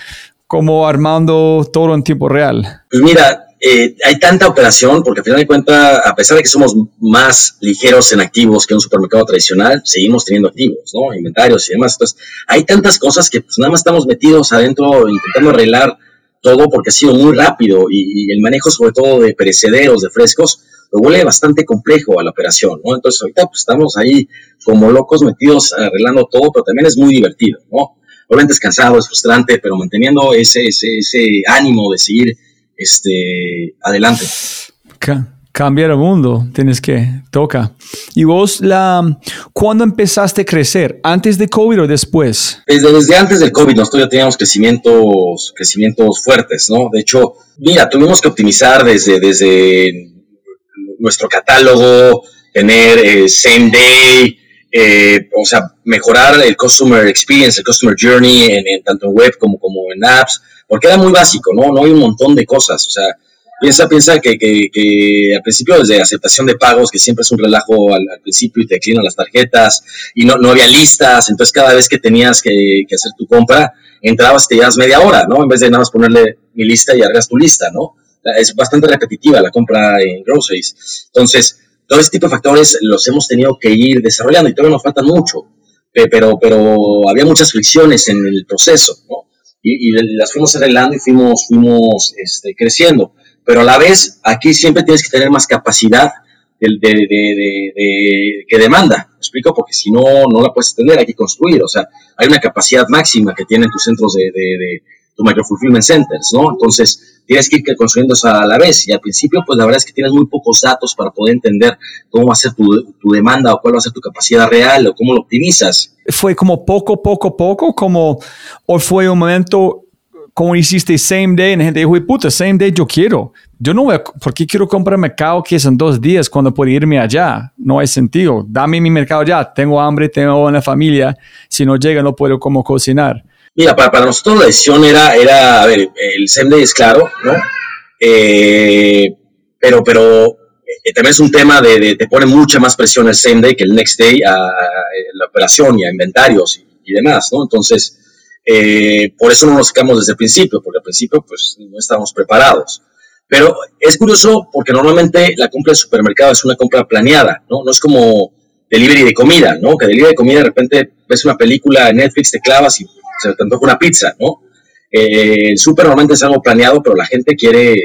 como armando todo en tiempo real? Pues mira, eh, hay tanta operación, porque al final de cuentas, a pesar de que somos más ligeros en activos que un supermercado tradicional, seguimos teniendo activos, ¿no? Inventarios y demás. Entonces, hay tantas cosas que pues nada más estamos metidos adentro intentando arreglar todo porque ha sido muy rápido y, el manejo sobre todo de perecederos, de frescos, lo vuelve bastante complejo a la operación, ¿no? Entonces, ahorita pues estamos ahí como locos metidos arreglando todo, pero también es muy divertido, ¿no? Obviamente es cansado, es frustrante, pero manteniendo ese, ese, ese ánimo de seguir este, adelante. cambiar el mundo, tienes que, toca. ¿Y vos, la, cuándo empezaste a crecer? ¿Antes de COVID o después? Desde, desde antes del COVID, nosotros ya teníamos crecimientos, crecimientos fuertes, ¿no? De hecho, mira, tuvimos que optimizar desde, desde nuestro catálogo, tener eh, same day, eh, o sea, mejorar el customer experience, el customer journey, en, tanto en web como, como en apps, porque era muy básico, ¿no? No hay un montón de cosas, o sea, piensa, piensa que, que, que, al principio desde aceptación de pagos, que siempre es un relajo al, principio y te declinan las tarjetas y no, no había listas, entonces cada vez que tenías que, hacer tu compra, entrabas te llevas media hora, ¿no? En vez de nada más ponerle mi lista y arreglas tu lista, ¿no? Es bastante repetitiva la compra en groceries. Entonces, todo este tipo de factores los hemos tenido que ir desarrollando y todavía nos faltan mucho, pero, pero había muchas fricciones en el proceso, ¿no? y, las fuimos arreglando y fuimos, fuimos este, creciendo. Pero a la vez, aquí siempre tienes que tener más capacidad de, que demanda. ¿Me explico? Porque si no, no la puedes tener, hay que construir. O sea, hay una capacidad máxima que tienen tus centros de, tu microfulfillment centers, ¿no? Entonces, tienes que ir construyendo a la vez. Y al principio, pues la verdad es que tienes muy pocos datos para poder entender cómo va a ser tu, tu demanda o cuál va a ser tu capacidad real o cómo lo optimizas. ¿Fue como poco, poco, poco? Como, ¿O fue un momento como hiciste same day, y la gente dijo, puta, same day yo quiero. Yo no voy a, ¿por qué quiero comprar mercado que es en dos días cuando puedo irme allá? No hay sentido. Dame mi mercado ya. Tengo hambre, tengo una familia. Si no llega, no puedo como cocinar. Mira, para, para nosotros la decisión era, era, a ver, el day es claro, ¿no? Eh, pero, pero eh, también es un tema de, te pone mucha más presión el same day que el next day a, la operación y a inventarios y, demás, ¿no? Entonces, eh, por eso no nos sacamos desde el principio, porque al principio pues no estábamos preparados. Pero es curioso porque normalmente la compra de supermercado es una compra planeada, ¿no? No es como delivery de comida, ¿no? Que delivery de comida de repente ves una película en Netflix, te clavas y se te antoja una pizza, ¿no? Eh, súper normalmente es algo planeado, pero la gente quiere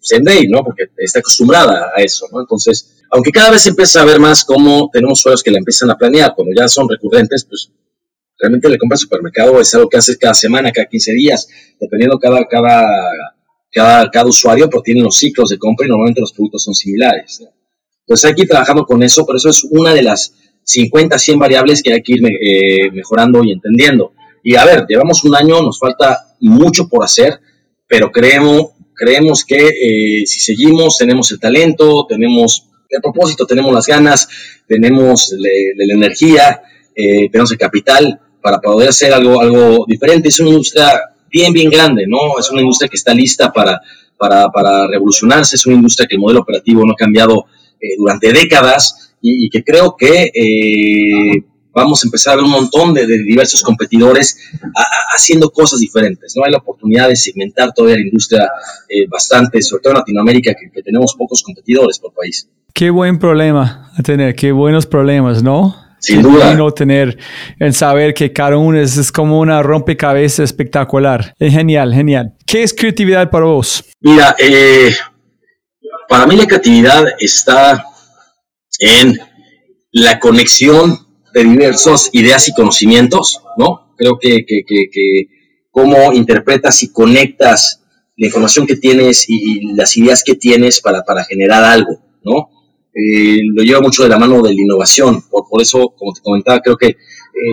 same ¿no? Porque está acostumbrada a eso, ¿no? Entonces, aunque cada vez empieza a ver más cómo tenemos suelos que la empiezan a planear, cuando ya son recurrentes, pues realmente la compra al supermercado es algo que haces cada semana, cada 15 días, dependiendo cada, cada, cada, cada usuario, pero tienen los ciclos de compra y normalmente los productos son similares. Entonces hay que ir trabajando con eso, pero eso es una de las 50, 100 variables que hay que ir eh, mejorando y entendiendo. Y a ver, llevamos un año, nos falta mucho por hacer, pero creemos, creemos que eh, si seguimos, tenemos el talento, tenemos el propósito, tenemos las ganas, tenemos la energía, eh, tenemos el capital para poder hacer algo, algo diferente. Es una industria bien, bien grande, ¿no? Es una industria que está lista para, para, para revolucionarse, es una industria que el modelo operativo no ha cambiado eh, durante décadas y, que creo que vamos a empezar a ver un montón de, diversos competidores haciendo cosas diferentes. No hay la oportunidad de segmentar toda la industria eh, bastante, sobre todo en Latinoamérica, que, que, tenemos pocos competidores por país. Qué buen problema a tener, qué buenos problemas, ¿no? Sin duda. no tener en saber que cada uno es, como una rompecabezas espectacular. Es genial, genial. ¿Qué es creatividad para vos? Mira, eh, para mí la creatividad está en la conexión de diversas ideas y conocimientos, ¿no? Creo que, que, que, cómo interpretas y conectas la información que tienes y, las ideas que tienes para, para generar algo, ¿no? Eh, lo lleva mucho de la mano de la innovación. Por, por eso, como te comentaba, creo que eh,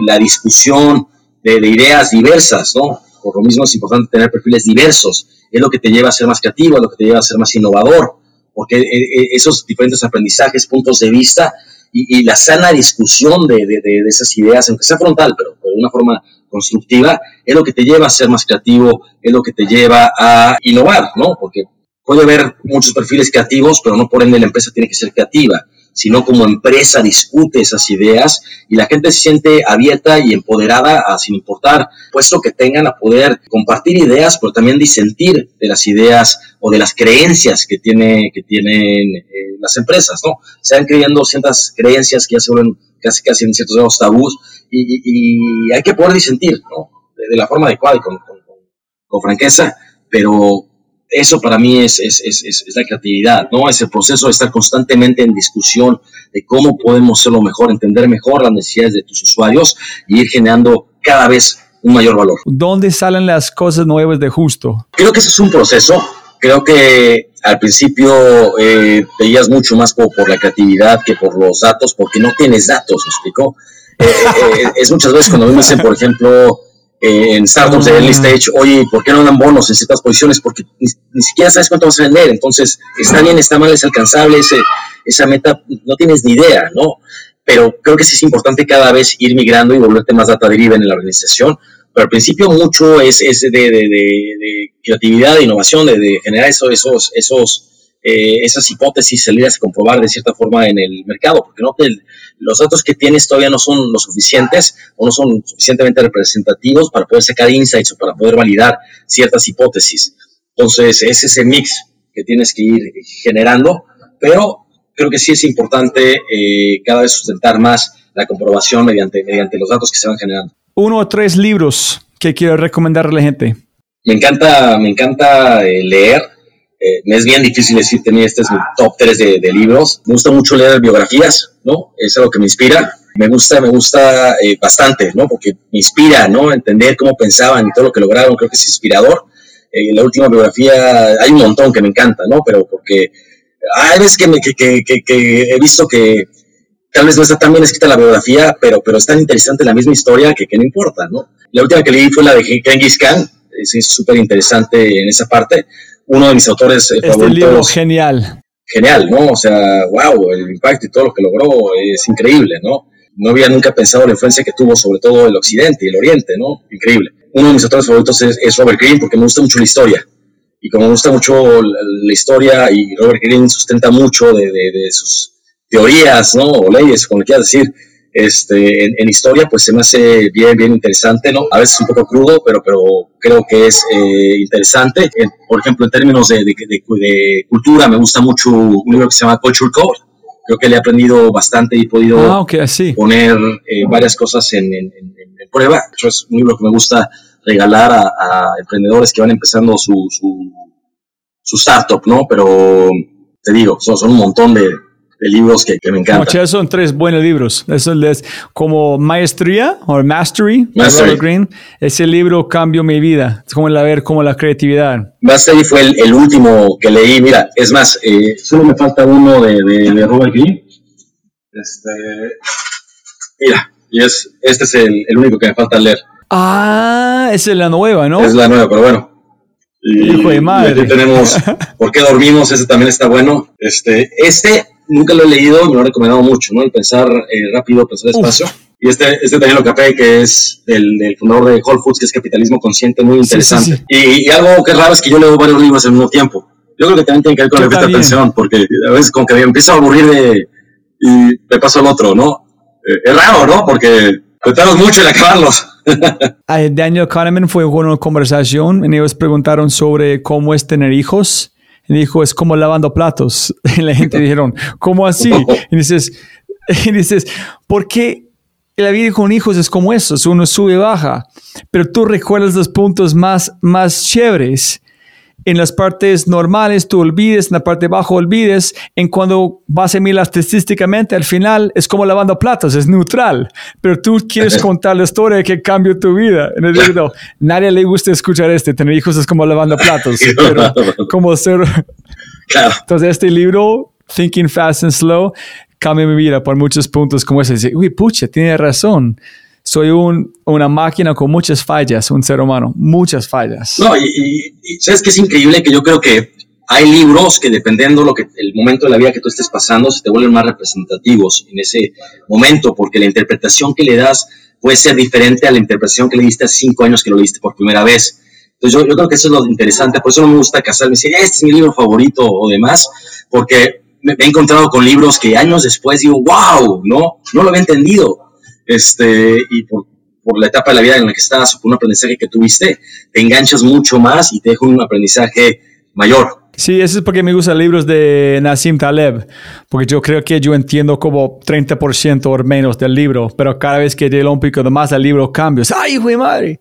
la discusión de, ideas diversas, ¿no? Por lo mismo es importante tener perfiles diversos. Es lo que te lleva a ser más creativo, es lo que te lleva a ser más innovador, porque eh, esos diferentes aprendizajes, puntos de vista y, la sana discusión de, de, esas ideas, aunque sea frontal, pero de una forma constructiva, es lo que te lleva a ser más creativo, es lo que te lleva a innovar, ¿no? Porque puede haber muchos perfiles creativos, pero no por ende la empresa tiene que ser creativa, sino como empresa discute esas ideas y la gente se siente abierta y empoderada a, sin importar puesto que tengan, a poder compartir ideas, pero también disentir de las ideas o de las creencias que, tiene, que tienen eh, las empresas, ¿no? Se van creyendo ciertas creencias que ya se vuelven casi casi en ciertos tabús y, hay que poder disentir, ¿no? De, la forma adecuada y con franqueza, pero eso para mí es, es, es, es, la creatividad, ¿no? Es el proceso de estar constantemente en discusión de cómo podemos hacerlo mejor, entender mejor las necesidades de tus usuarios y ir generando cada vez un mayor valor. ¿Dónde salen las cosas nuevas de justo? Creo que ese es un proceso. Creo que al principio eh, veías mucho más por, por, la creatividad que por los datos, porque no tienes datos, ¿me explico? Eh, eh, eh, es muchas veces cuando me dicen, por ejemplo, eh, en startups de early ah. stage, oye, ¿por qué no dan bonos en ciertas posiciones? Porque ni, siquiera sabes cuánto vas a vender. Entonces, está bien, está mal, es alcanzable, ese, esa meta, no tienes ni idea, ¿no? Pero creo que sí es importante cada vez ir migrando y volverte más data driven en la organización. Pero al principio mucho es, es de, de, de, creatividad, de innovación, de, generar eso, esos, esos, eh, esas hipótesis, salidas a comprobar de cierta forma en el mercado, porque no te, los datos que tienes todavía no son lo suficientes o no son suficientemente representativos para poder sacar insights o para poder validar ciertas hipótesis. Entonces, es ese mix que tienes que ir generando, pero creo que sí es importante eh, cada vez sustentar más la comprobación mediante, mediante los datos que se van generando. Uno o tres libros que quiero recomendarle a la gente. Me encanta, me encanta eh, leer. Eh, me es bien difícil decir, tenía este es top 3 de, libros. Me gusta mucho leer biografías, ¿no? Es algo que me inspira. Me gusta, me gusta eh, bastante, ¿no? Porque me inspira, ¿no? Entender cómo pensaban y todo lo que lograron, creo que es inspirador. Eh, la última biografía, hay un montón que me encanta, ¿no? Pero porque hay veces que, me, que, que, que, he visto que tal vez no está tan bien escrita la biografía, pero, pero es tan interesante la misma historia que, que no importa, ¿no? La última que leí fue la de Genghis Khan, es súper interesante en esa parte uno de mis autores eh, este libro genial. Genial, ¿no? O sea, wow, el impacto y todo lo que logró es increíble, ¿no? No había nunca pensado la influencia que tuvo sobre todo el occidente y el oriente, ¿no? Increíble. Uno de mis autores favoritos es, Robert Greene porque me gusta mucho la historia. Y como me gusta mucho la, historia y Robert Greene sustenta mucho de, de, de sus teorías, ¿no? O leyes, como quieras decir, este, en, historia, pues se me hace bien, bien interesante, ¿no? A veces un poco crudo, pero, pero creo que es eh, interesante. por ejemplo, en términos de, de, cultura, me gusta mucho un libro que se llama Culture Code. Creo que le he aprendido bastante y he podido ah, poner eh, varias cosas en, en, prueba. es un libro que me gusta regalar a, emprendedores que van empezando su, su, su startup, ¿no? Pero te digo, son, son un montón de, de libros que, que me encantan. son tres buenos libros. Eso es como Maestría o Mastery, Mastery. Green. Ese libro cambió mi vida. Es como el ver como la creatividad. Mastery fue el, último que leí. Mira, es más, eh, solo me falta uno de, de, Robert Greene. Este, mira, y es, este es el, el único que me falta leer. Ah, esa es la nueva, ¿no? Es la nueva, pero bueno. Y, Hijo de madre. Y aquí tenemos ¿Por qué dormimos? Ese también está bueno. Este, este nunca lo he leído, me lo he recomendado mucho, ¿no? El pensar eh, rápido, pensar despacio. Y este, este Daniel Capé, que es el, el, fundador de Whole Foods, que es capitalismo consciente, muy interesante. Y, algo que es raro es que yo leo varios libros al mismo tiempo. Yo creo que también tiene que ver con la atención, porque a veces como que me empiezo a aburrir de, y me paso al otro, ¿no? Eh, es raro, ¿no? Porque tratamos mucho en acabarlos. Daniel Kahneman fue una conversación y ellos preguntaron sobre cómo es tener hijos. Y dijo, es como lavando platos. Y la gente dijeron, ¿cómo así? Y dices, y dices, ¿por qué la vida con hijos es como eso? Uno sube y baja, pero tú recuerdas los puntos más, más chéveres en las partes normales tú olvides, en la parte bajo olvides, en cuando vas a mirar estadísticamente, al final es como lavando platos, es neutral, pero tú quieres contar la historia que cambió tu vida. No, nadie le gusta escuchar este, tener hijos es como lavando platos, pero como ser... Entonces este libro, Thinking Fast and Slow, cambia mi vida por muchos puntos como ese. Uy, pucha, tiene razón soy un, una máquina con muchas fallas, un ser humano, muchas fallas. No, y, sabes que es increíble que yo creo que hay libros que dependiendo lo que el momento de la vida que tú estés pasando se te vuelven más representativos en ese momento porque la interpretación que le das puede ser diferente a la interpretación que le diste hace cinco años que lo leíste por primera vez. Entonces yo, yo creo que eso es lo interesante, por eso no me gusta casarme y decir, este es mi libro favorito o demás, porque me, he encontrado con libros que años después digo, wow, no, no lo había entendido este, y por, por, la etapa de la vida en la que estás o por un aprendizaje que tuviste, te enganchas mucho más y te deja un aprendizaje mayor. Sí, eso es porque me gustan libros de Nassim Taleb, porque yo creo que yo entiendo como 30% o menos del libro, pero cada vez que leo un pico de más al libro cambio. ¡Ay, güey madre!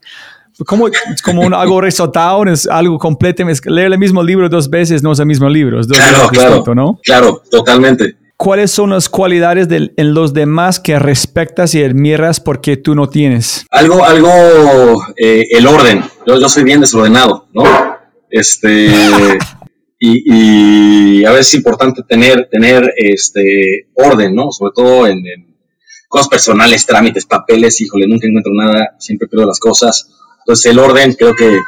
Como, es como un, algo resaltado, es algo completo. Leer el mismo libro dos veces no es el mismo libro. Es claro, claro, ¿no? claro, totalmente. ¿Cuáles son las cualidades en los demás que respetas y admiras porque tú no tienes? Algo, algo, eh, el orden. Yo, soy bien desordenado, ¿no? Este, y, a veces es importante tener, tener este, orden, ¿no? Sobre todo en, en cosas personales, trámites, papeles, híjole, nunca encuentro nada, siempre pierdo las cosas. Entonces el orden creo que,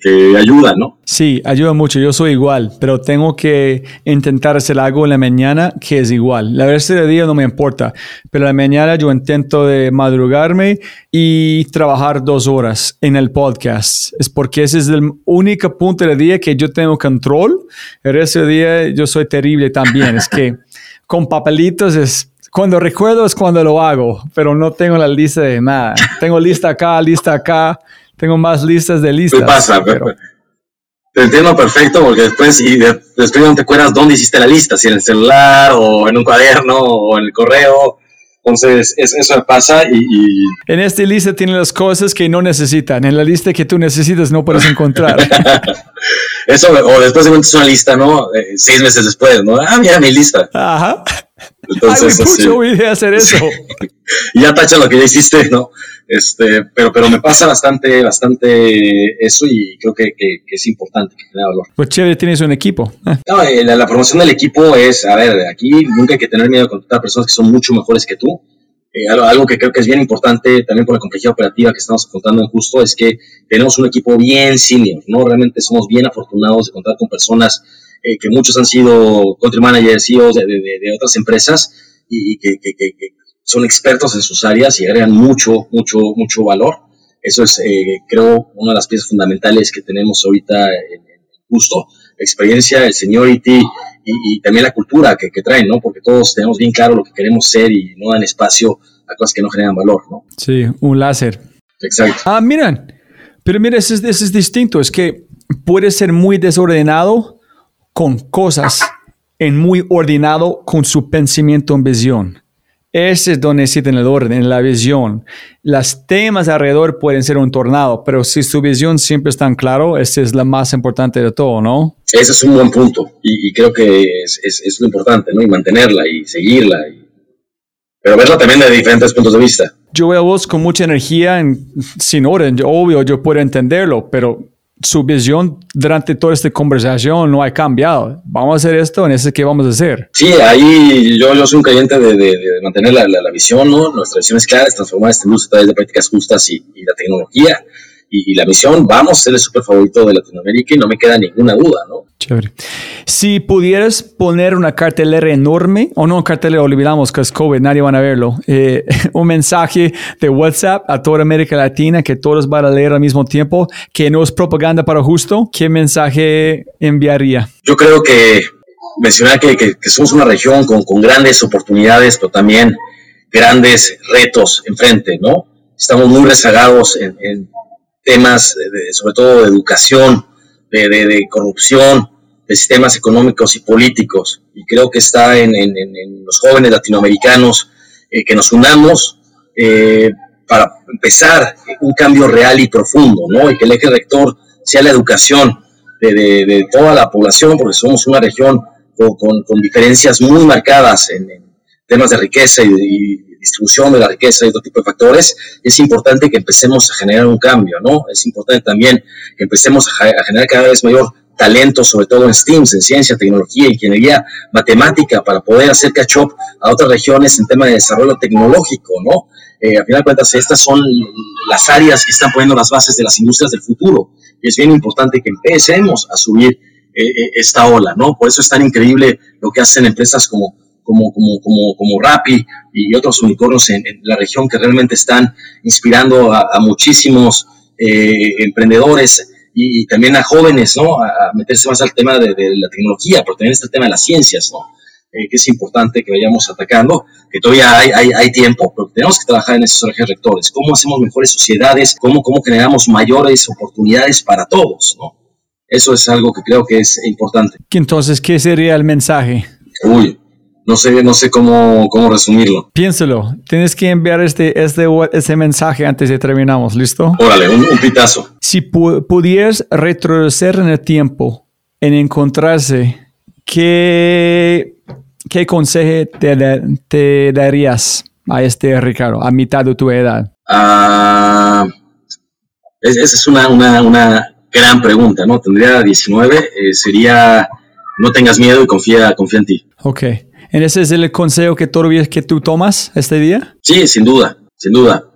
que, ayuda, ¿no? Sí, ayuda mucho. Yo soy igual, pero tengo que intentar hacer algo en la mañana que es igual. La resto del día no me importa, pero en la mañana yo intento de madrugarme y trabajar dos horas en el podcast. Es porque ese es el único punto del día que yo tengo control. El resto del día yo soy terrible también. es que con papelitos es cuando recuerdo es cuando lo hago, pero no tengo la lista de nada. Tengo lista acá, lista acá tengo más listas de listas. ¿Qué pasa? Pero... Te entiendo perfecto porque después, y después no te acuerdas dónde hiciste la lista, si en el celular o en un cuaderno o en el correo. Entonces, eso me pasa y, En esta lista tiene las cosas que no necesitan. En la lista que tú necesitas no puedes encontrar. eso, o después de una lista, ¿no? Eh, seis meses después, ¿no? Ah, mira mi lista. Ajá. Entonces, Ay, pucho, voy a hacer eso. y ya tacha lo que ya hiciste, ¿no? Este, pero, pero me pasa bastante, bastante eso y creo que, que, es importante que genere valor. Pues chévere, tienes un equipo. Ah. No, eh, la, promoción del equipo es, a ver, aquí nunca hay que tener miedo de contratar personas que son mucho mejores que tú. Eh, algo, que creo que es bien importante también por la complejidad operativa que estamos apuntando en justo es que tenemos un equipo bien senior, ¿no? Realmente somos bien afortunados de contar con personas eh, que muchos han sido country managers, CEOs de, de, de otras empresas y que, que, que, son expertos en sus áreas y agregan mucho, mucho, mucho valor. Eso es, eh, creo, una de las piezas fundamentales que tenemos ahorita en, justo. La experiencia, el seniority y, también la cultura que, que, traen, ¿no? Porque todos tenemos bien claro lo que queremos ser y no dan espacio a cosas que no generan valor, ¿no? Sí, un láser. Exacto. Ah, miren, pero mira, eso es, eso es distinto. Es que puede ser muy desordenado con cosas en muy ordenado con su pensamiento en visión. Ese es donde necesitan el orden, en la visión. Las temas alrededor pueden ser un tornado, pero si su visión siempre es tan claro, esa es la más importante de todo, ¿no? Ese es un buen punto y, creo que es, es, lo importante, ¿no? Y mantenerla y seguirla, pero verla también de diferentes puntos de vista. Yo veo a vos con mucha energía, en, sin orden, obvio, yo puedo entenderlo, pero su visión durante toda esta conversación no ha cambiado. Vamos a hacer esto, en ese que vamos a hacer. Sí, ahí yo, yo soy un creyente de, de, mantener la, la, visión, ¿no? Nuestra visión es clara, es transformar esta industria a través de prácticas justas y, y la tecnología. Y, la misión, vamos a ser el super favorito de Latinoamérica y no me queda ninguna duda, ¿no? Chévere. Si pudieras poner una cartelera enorme, o no cartelera, olvidamos que es COVID, nadie va a verlo, eh, un mensaje de WhatsApp a toda América Latina que todos van a leer al mismo tiempo, que no es propaganda para justo, ¿qué mensaje enviaría? Yo creo que mencionar que, que, somos una región con, con, grandes oportunidades, pero también grandes retos enfrente, ¿no? Estamos muy rezagados en, en temas, de, sobre todo de educación, de, corrupción, de sistemas económicos y políticos. Y creo que está en, los jóvenes latinoamericanos eh, que nos unamos eh, para empezar un cambio real y profundo, ¿no? Y que el eje rector sea la educación de, toda la población, porque somos una región con diferencias muy marcadas en, temas de riqueza y, y distribución de la riqueza y otro tipo de factores, es importante que empecemos a generar un cambio, ¿no? Es importante también que empecemos a, generar cada vez mayor talento, sobre todo en STEAM, en ciencia, tecnología, ingeniería, matemática, para poder hacer catch up a otras regiones en tema de desarrollo tecnológico, ¿no? Eh, a final de cuentas, estas son las áreas que están poniendo las bases de las industrias del futuro. Y es bien importante que empecemos a subir eh, eh, esta ola, ¿no? Por eso es tan increíble lo que hacen empresas como como, como, como, como Rappi y otros unicornios en, la región que realmente están inspirando a, muchísimos eh, emprendedores y, también a jóvenes, ¿no? A, meterse más al tema de, la tecnología, pero también está el tema de las ciencias, ¿no? Eh, que es importante que vayamos atacando, que todavía hay, hay, hay, tiempo, pero tenemos que trabajar en esos ejes rectores, cómo hacemos mejores sociedades, cómo, cómo generamos mayores oportunidades para todos, ¿no? Eso es algo que creo que es importante. Entonces, ¿qué sería el mensaje? Uy, no sé, no sé cómo, cómo resumirlo. Piénselo. Tienes que enviar este, este, este mensaje antes de terminamos. ¿Listo? Órale, un, pitazo. Si pudieras retroceder en el tiempo, en encontrarse, ¿qué, qué consejo te, te darías a este Ricardo, a mitad de tu edad? Ah, esa es una, una, una, gran pregunta, ¿no? Tendría 19, eh, sería no tengas miedo y confía, confía en ti. Ok. ¿Ese es el consejo que todavía que tú tomas este día? Sí, sin duda, sin duda.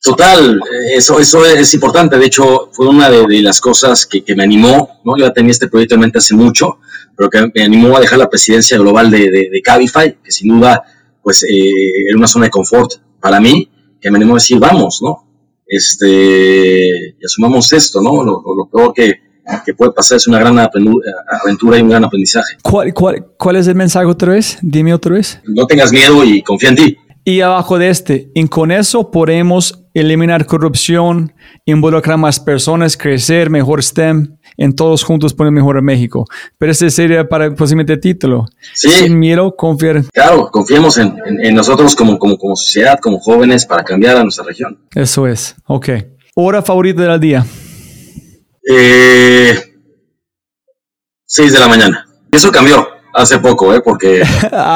Total, eso, eso es importante. De hecho, fue una de, las cosas que, me animó, ¿no? Yo ya tenía este proyecto en mente hace mucho, pero que me animó a dejar la presidencia global de, de, Cabify, que sin duda, pues, eh, era una zona de confort para mí, que me animó a decir, vamos, ¿no? Este, y asumamos esto, ¿no? lo peor que, que puede pasar, es una gran aventura y un gran aprendizaje. ¿Cuál, cuál, cuál es el mensaje otra vez? Dime otra vez. No tengas miedo y confía en ti. Y abajo de este, y con eso podemos eliminar corrupción, involucrar más personas, crecer, mejor STEM, en todos juntos poner mejor a México. Pero ese sería para posiblemente el título. Sí. Sin miedo, confiar. Claro, confiemos en, en, nosotros como, como, como sociedad, como jóvenes, para cambiar a nuestra región. Eso es. Ok. Hora favorita del día. Eh, 6 de la mañana. Eso cambió hace poco, ¿eh? Porque...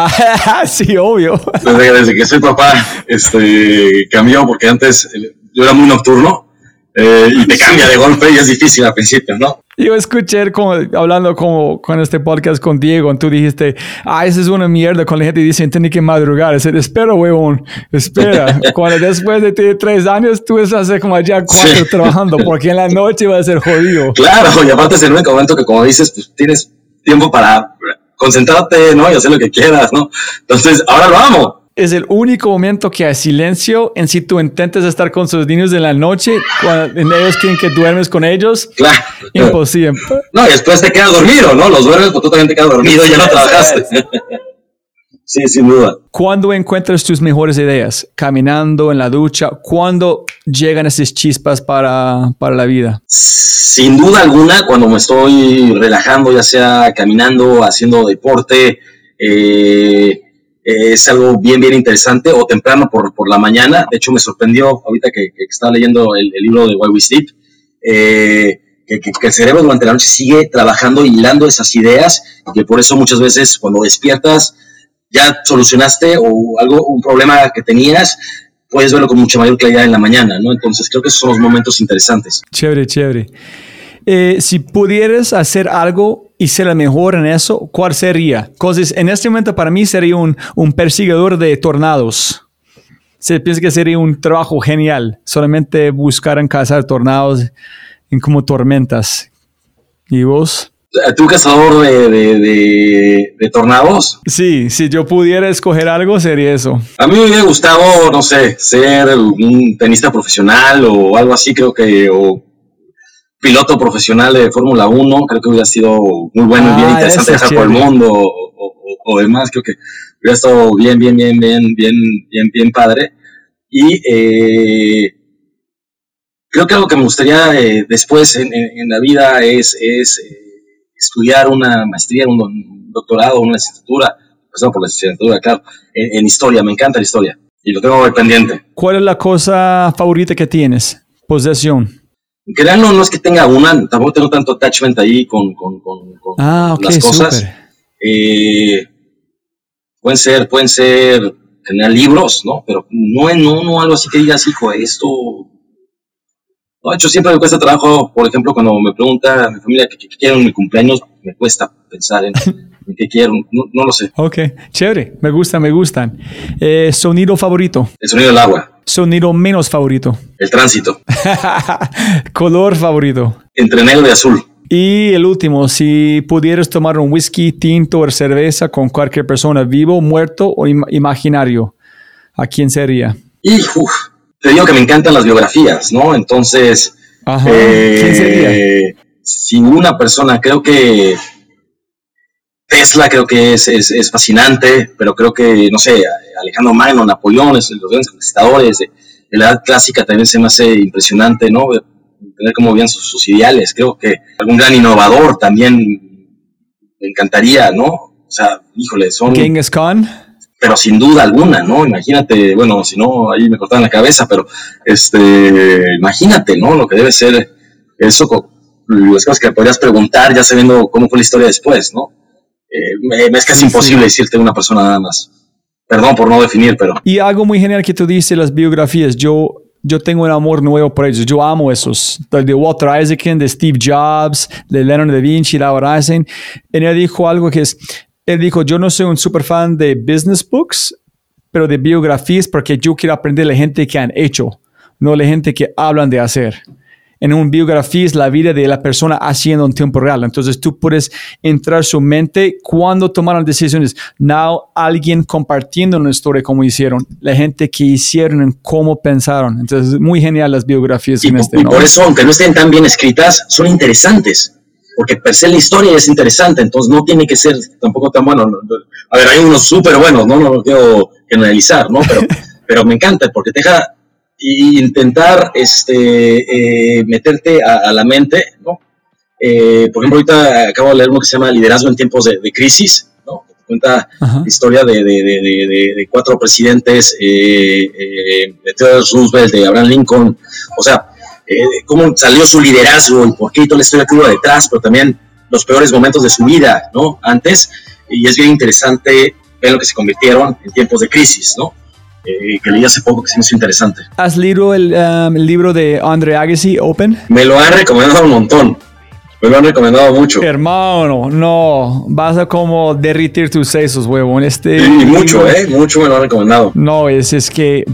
sí, obvio. Desde, que soy papá, este, cambió porque antes eh, yo era muy nocturno eh, y te cambia de golpe y es difícil al principio, ¿no? Yo escuché como, hablando como con este podcast con Diego, tú dijiste, ah, eso es una mierda cuando la gente dice, tiene que madrugar. Dice, espera, huevón, espera. cuando después de tres años, tú estás como allá cuatro trabajando, porque en la noche va a ser jodido. Claro, y aparte es el único momento que, como dices, pues tienes tiempo para concentrarte, ¿no? Y hacer lo que quieras, ¿no? Entonces, ahora lo amo es el único momento que hay silencio en si tú intentas estar con sus niños en la noche, cuando ellos quieren que duermes con ellos. Claro. Imposible. No, y después te quedas dormido, ¿no? Los duermes, pero tú también te quedas dormido y ya no trabajaste. Sí, sin duda. ¿Cuándo encuentras tus mejores ideas? Caminando, en la ducha. ¿Cuándo llegan esas chispas para, para la vida? Sin duda alguna, cuando me estoy relajando, ya sea caminando, haciendo deporte, eh, es algo bien, bien interesante, o temprano por, por, la mañana. De hecho, me sorprendió ahorita que, que estaba leyendo el, libro de Why We Sleep, eh, que, que, el cerebro durante la noche sigue trabajando, hilando esas ideas, y que por eso muchas veces cuando despiertas ya solucionaste o algo, un problema que tenías, puedes verlo con mucha mayor claridad en la mañana, ¿no? Entonces creo que esos son los momentos interesantes. Chévere, chévere. Eh, si pudieras hacer algo y ser el mejor en eso, ¿cuál sería? Entonces, en este momento para mí sería un, un perseguidor de tornados. Se piensa que sería un trabajo genial, solamente buscar en cazar tornados en como tormentas. ¿Y vos? ¿Tú cazador de, de, de, tornados? Sí, si yo pudiera escoger algo sería eso. A mí me hubiera gustado, no sé, ser un tenista profesional o algo así, creo que, o piloto profesional de Fórmula 1, creo que hubiera sido muy bueno y bien ah, interesante viajar por el mundo o, o, demás, creo que hubiera estado bien, bien, bien, bien, bien, bien, bien padre. Y eh, creo que algo que me gustaría eh, después en, la vida es, es eh, estudiar una maestría, un, doctorado, una licenciatura, empezando por la licenciatura, claro, en, historia, me encanta la historia y lo tengo muy pendiente. ¿Cuál es la cosa favorita que tienes? Posesión. Créanlo, no es que tenga una, tampoco tengo tanto attachment ahí con, con, con, ah, las cosas. Eh, pueden ser, pueden ser generar libros, ¿no? Pero no, no, no algo así que digas, hijo, esto. No, de hecho, siempre me cuesta trabajo, por ejemplo, cuando me pregunta a mi familia qué, quiero en mi cumpleaños, me cuesta pensar en, qué quiero, no, lo sé. Ok, chévere, me gusta, me gustan. Eh, ¿Sonido favorito? El sonido del agua. ¿Sonido menos favorito? El tránsito. ¿Color favorito? Entre negro y azul. Y el último, si pudieras tomar un whisky, tinto o cerveza con cualquier persona, vivo, muerto o imaginario, ¿a quién sería? Y te digo que me encantan las biografías, ¿no? Entonces, eh, ¿quién sería? Si una persona, creo que Tesla creo que es, es, fascinante, pero creo que, no sé, Alejandro Magno, Napoleón, los grandes conquistadores de, de la edad clásica también se me hace impresionante, ¿no? tener como bien sus, ideales. Creo que algún gran innovador también me encantaría, ¿no? O sea, híjole, son... Genghis Khan. Pero sin duda alguna, ¿no? Imagínate, bueno, si no, ahí me cortaban la cabeza, pero este, imagínate, ¿no? Lo que debe ser eso, las cosas que podrías preguntar ya sabiendo cómo fue la historia después, ¿no? Eh, me, es casi imposible decirte una persona nada más. Perdón por no definir, pero... Y algo muy genial que tú dices, las biografías. Yo yo tengo un amor nuevo por ellos. Yo amo esos. De Walter Isaacson, de Steve Jobs, de Leonard da Vinci, Laura Eisen. Él dijo algo que es, él dijo, yo no soy un super fan de business books, pero de biografías porque yo quiero aprender de la gente que han hecho, no la gente que hablan de hacer en un biografía es la vida de la persona haciendo en tiempo real. Entonces tú puedes entrar su mente cuando tomaron decisiones. Now alguien compartiendo una historia como hicieron, la gente que hicieron en cómo pensaron. Entonces muy genial las biografías. Y, en este, y por eso, aunque no estén tan bien escritas, son interesantes. Porque per se la historia es interesante, entonces no tiene que ser tampoco tan bueno. A ver, hay unos súper buenos, ¿no? No lo quiero generalizar, ¿no? Pero, pero me encanta porque te deja y intentar este, eh, meterte a, la mente, ¿no? Eh, por ejemplo, ahorita acabo de leer uno que se llama Liderazgo en tiempos de, crisis, ¿no? Que cuenta la historia de, de, cuatro presidentes, eh, de Theodore Roosevelt, de Abraham Lincoln, o sea, cómo salió su liderazgo y por qué toda la historia que hubo detrás, pero también los peores momentos de su vida, ¿no? Antes, y es bien interesante ver lo que se convirtieron en tiempos de crisis, ¿no? Eh, que leí hace poco que se me hizo interesante. ¿Has leído el, um, libro de Andre Agassi, Open? Me lo han recomendado un montón. Me lo han recomendado mucho. Hermano, no, vas a como derritir tus sesos, huevón. Este sí, mucho, eh, mucho me lo han recomendado. No, es, es que,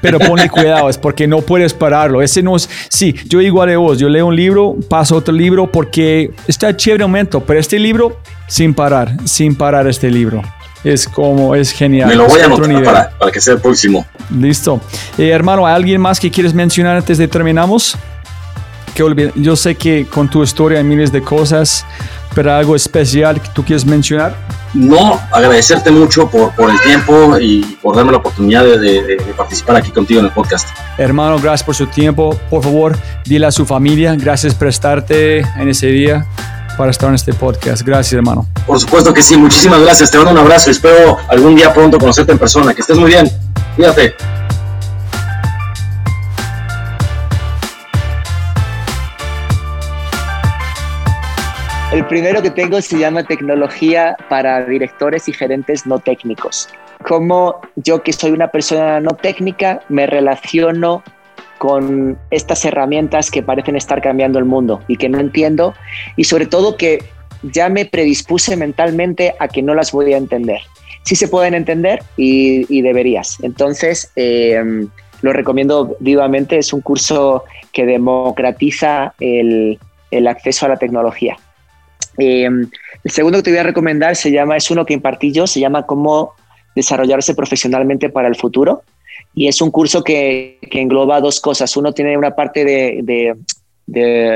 pero ponle cuidado, es porque no puedes pararlo. Ese no es, sí, yo igual de vos, yo leo un libro, paso otro libro porque está chévere un momento, pero este libro, sin parar, sin parar este libro es como, es genial. Me lo voy a anotar para, para, que sea el próximo. Listo. Eh, hermano, ¿hay alguien más que quieres mencionar antes de terminamos? Que yo sé que con tu historia hay miles de cosas, pero algo especial que tú quieres mencionar. No, agradecerte mucho por, por el tiempo y por darme la oportunidad de, de, participar aquí contigo en el podcast. Hermano, gracias por su tiempo. Por favor, dile a su familia, gracias por estarte en ese día para estar en este podcast. Gracias, hermano. Por supuesto que sí, muchísimas gracias. Te mando un abrazo. Espero algún día pronto conocerte en persona. Que estés muy bien. Cuídate. El primero que tengo se llama Tecnología para directores y gerentes no técnicos. Cómo yo que soy una persona no técnica me relaciono con estas herramientas que parecen estar cambiando el mundo y que no entiendo y sobre todo que ya me predispuse mentalmente a que no las voy a entender. sí se pueden entender y, deberías. Entonces, em, lo recomiendo vivamente. Es un curso que democratiza el, el acceso a la tecnología. Em, el segundo que te voy a recomendar se llama, es uno que impartí yo, se llama Cómo desarrollarse profesionalmente para el futuro. Y es un curso que, engloba dos cosas. Uno tiene una parte de,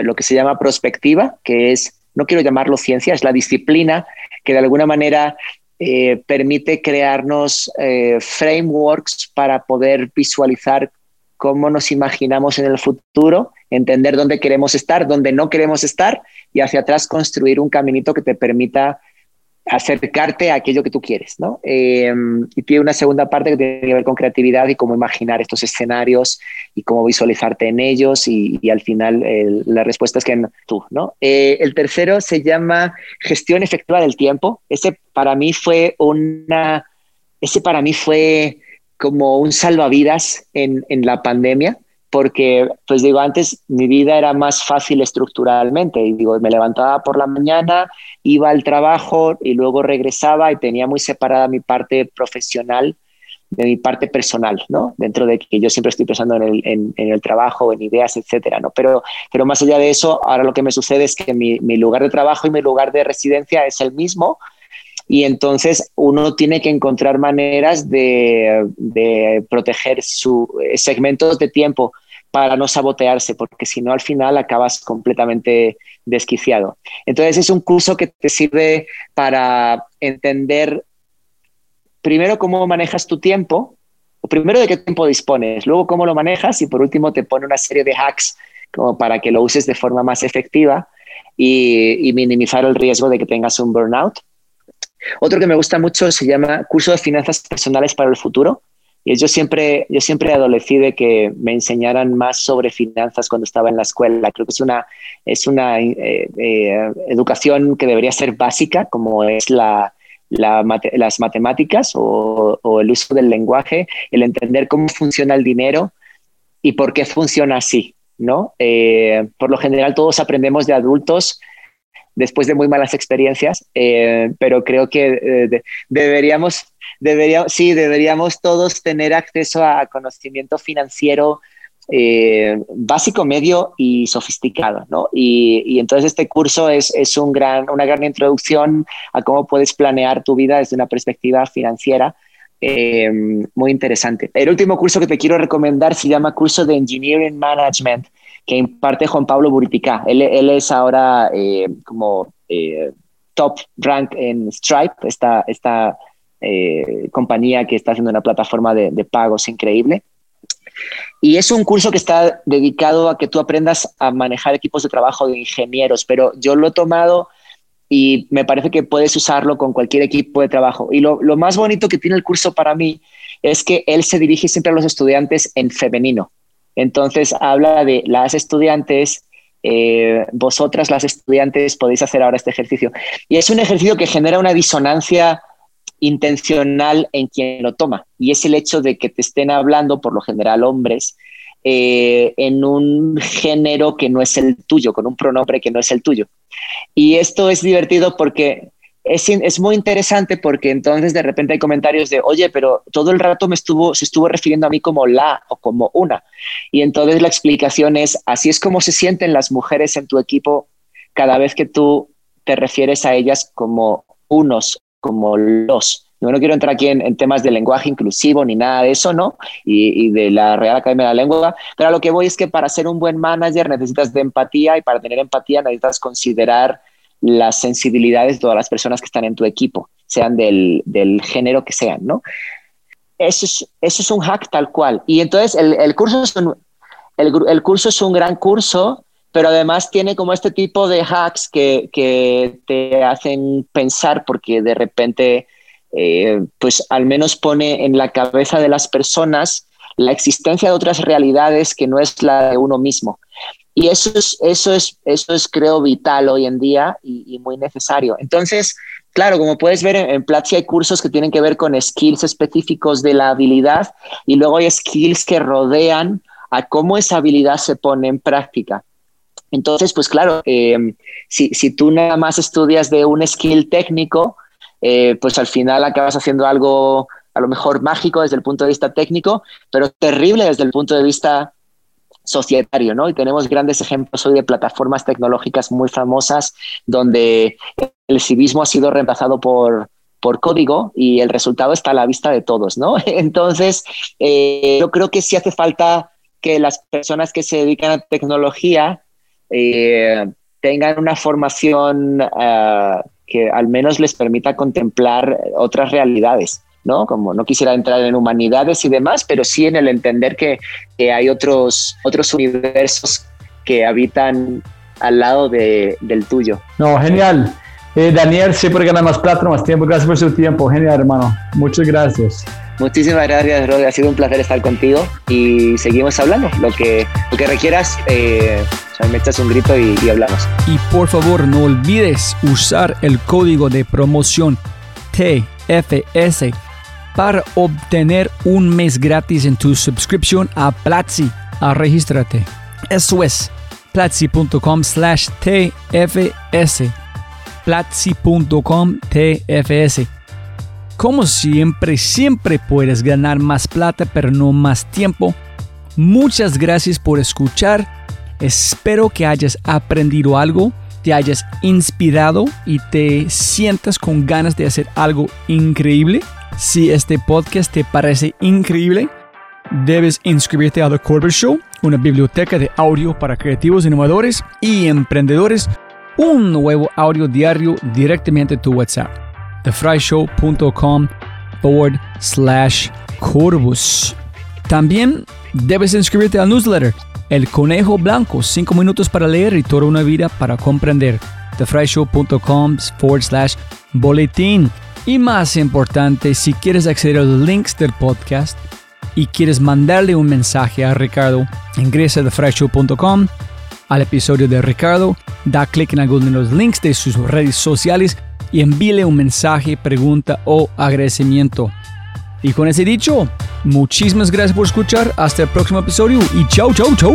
lo que se llama prospectiva, que es, no quiero llamarlo ciencia, es la disciplina que de alguna manera eh, permite crearnos eh, frameworks para poder visualizar cómo nos imaginamos en el futuro, entender dónde queremos estar, dónde no queremos estar y hacia atrás construir un caminito que te permita acercarte a aquello que tú quieres, ¿no? Em, y tiene una segunda parte que tiene que ver con creatividad y cómo imaginar estos escenarios y cómo visualizarte en ellos y, al final la respuesta es que tú, ¿no? Eh, el tercero se llama gestión efectiva del tiempo. Ese para mí fue una, ese para mí fue como un salvavidas en la pandemia porque, pues digo, antes mi vida era más fácil estructuralmente. Y digo, me levantaba por la mañana, iba al trabajo y luego regresaba y tenía muy separada mi parte profesional de mi parte personal, ¿no? Dentro de que yo siempre estoy pensando en el, en, el trabajo, en ideas, etcétera, ¿no? Pero, pero más allá de eso, ahora lo que me sucede es que mi, mi lugar de trabajo y mi lugar de residencia es el mismo, y entonces uno tiene que encontrar maneras de, proteger sus segmentos de tiempo para no sabotearse, porque si no al final acabas completamente desquiciado. Entonces es un curso que te sirve para entender primero cómo manejas tu tiempo, o primero de qué tiempo dispones, luego cómo lo manejas y por último te pone una serie de hacks como para que lo uses de forma más efectiva y minimizar el riesgo de que tengas un burnout. Otro que me gusta mucho se llama Curso de Finanzas Personales para el Futuro. Y yo siempre, yo siempre adolecí de que me enseñaran más sobre finanzas cuando estaba en la escuela. Creo que es una, es una eh, eh, educación que debería ser básica, como es la, las matemáticas o, el uso del lenguaje, el entender cómo funciona el dinero y por qué funciona así. ¿no? Eh, por lo general todos aprendemos de adultos después de muy malas experiencias, pero creo que deberíamos deberíamos, sí, deberíamos todos tener acceso a conocimiento financiero eh, básico, medio y sofisticado, ¿no? Y, entonces este curso es, un gran, una gran introducción a cómo puedes planear tu vida desde una perspectiva financiera. Eh, muy interesante. El último curso que te quiero recomendar se llama Curso de Engineering Management, que imparte Juan Pablo Buritica. Él, es ahora eh, como top rank en Stripe, esta, esta eh, compañía que está haciendo una plataforma de, pagos increíble. Y es un curso que está dedicado a que tú aprendas a manejar equipos de trabajo de ingenieros, pero yo lo he tomado y me parece que puedes usarlo con cualquier equipo de trabajo. Y lo, más bonito que tiene el curso para mí es que él se dirige siempre a los estudiantes en femenino. Entonces habla de las estudiantes, eh, vosotras las estudiantes podéis hacer ahora este ejercicio. Y es un ejercicio que genera una disonancia intencional en quien lo toma. Y es el hecho de que te estén hablando, por lo general hombres, eh, en un género que no es el tuyo, con un pronombre que no es el tuyo. Y esto es divertido porque es, es, muy interesante porque entonces de repente hay comentarios de, oye, pero todo el rato me estuvo, se estuvo refiriendo a mí como la o como una. Y entonces la explicación es, así es como se sienten las mujeres en tu equipo cada vez que tú te refieres a ellas como unos como los. Yo no quiero entrar aquí en, temas de lenguaje inclusivo ni nada de eso, ¿no? Y, de la Real Academia de la Lengua, pero a lo que voy es que para ser un buen manager necesitas de empatía y para tener empatía necesitas considerar las sensibilidades de todas las personas que están en tu equipo, sean del, género que sean, ¿no? Eso es, eso es un hack tal cual. Y entonces el, curso es el curso es un gran curso pero además tiene como este tipo de hacks que, que te hacen pensar porque de repente, eh, pues al menos pone en la cabeza de las personas la existencia de otras realidades que no es la de uno mismo. Y eso es, eso es, eso es creo, vital hoy en día y, muy necesario. Entonces, claro, como puedes ver, en, en Platzi hay cursos que tienen que ver con skills específicos de la habilidad y luego hay skills que rodean a cómo esa habilidad se pone en práctica. Entonces, pues claro, eh, si, tú nada más estudias de un skill técnico, eh, pues al final acabas haciendo algo a lo mejor mágico desde el punto de vista técnico, pero terrible desde el punto de vista societario, ¿no? Y tenemos grandes ejemplos hoy de plataformas tecnológicas muy famosas donde el civismo ha sido reemplazado por, por código y el resultado está a la vista de todos, ¿no? Entonces, eh, yo creo que sí hace falta que las personas que se dedican a tecnología eh, tengan una formación uh, que al menos les permita contemplar otras realidades. ¿No? Como no quisiera entrar en humanidades y demás, pero sí en el entender que, que hay otros, otros universos que habitan al lado de, del tuyo. No, genial. Eh, Daniel, siempre gana más plata, más tiempo. Gracias por su tiempo. Genial, hermano. Muchas gracias. Muchísimas gracias, Rodi. Ha sido un placer estar contigo y seguimos hablando. Lo que, lo que requieras, eh, me echas un grito y, y hablamos. Y por favor, no olvides usar el código de promoción TFS para obtener un mes gratis en tu suscripción a Platzi. Regístrate. Eso es platzi.com slash TFS. Platzi.com TFS. Como siempre, siempre puedes ganar más plata, pero no más tiempo. Muchas gracias por escuchar. Espero que hayas aprendido algo, te hayas inspirado y te sientas con ganas de hacer algo increíble. Si este podcast te parece increíble, debes inscribirte a The Corbett Show, una biblioteca de audio para creativos, innovadores y emprendedores. Un nuevo audio diario directamente a tu WhatsApp. TheFryShow.com forward slash Corvus. También debes inscribirte al newsletter El Conejo Blanco, 5 minutos para leer y toda una vida para comprender. TheFryShow.com forward slash boletín. Y más importante, si quieres acceder a los links del podcast y quieres mandarle un mensaje a Ricardo, ingresa a thefryshow.com al episodio de Ricardo, da clic en alguno de los links de sus redes sociales y envíle un mensaje, pregunta o agradecimiento. Y con ese dicho, muchísimas gracias por escuchar. Hasta el próximo episodio y chau, chau, chau.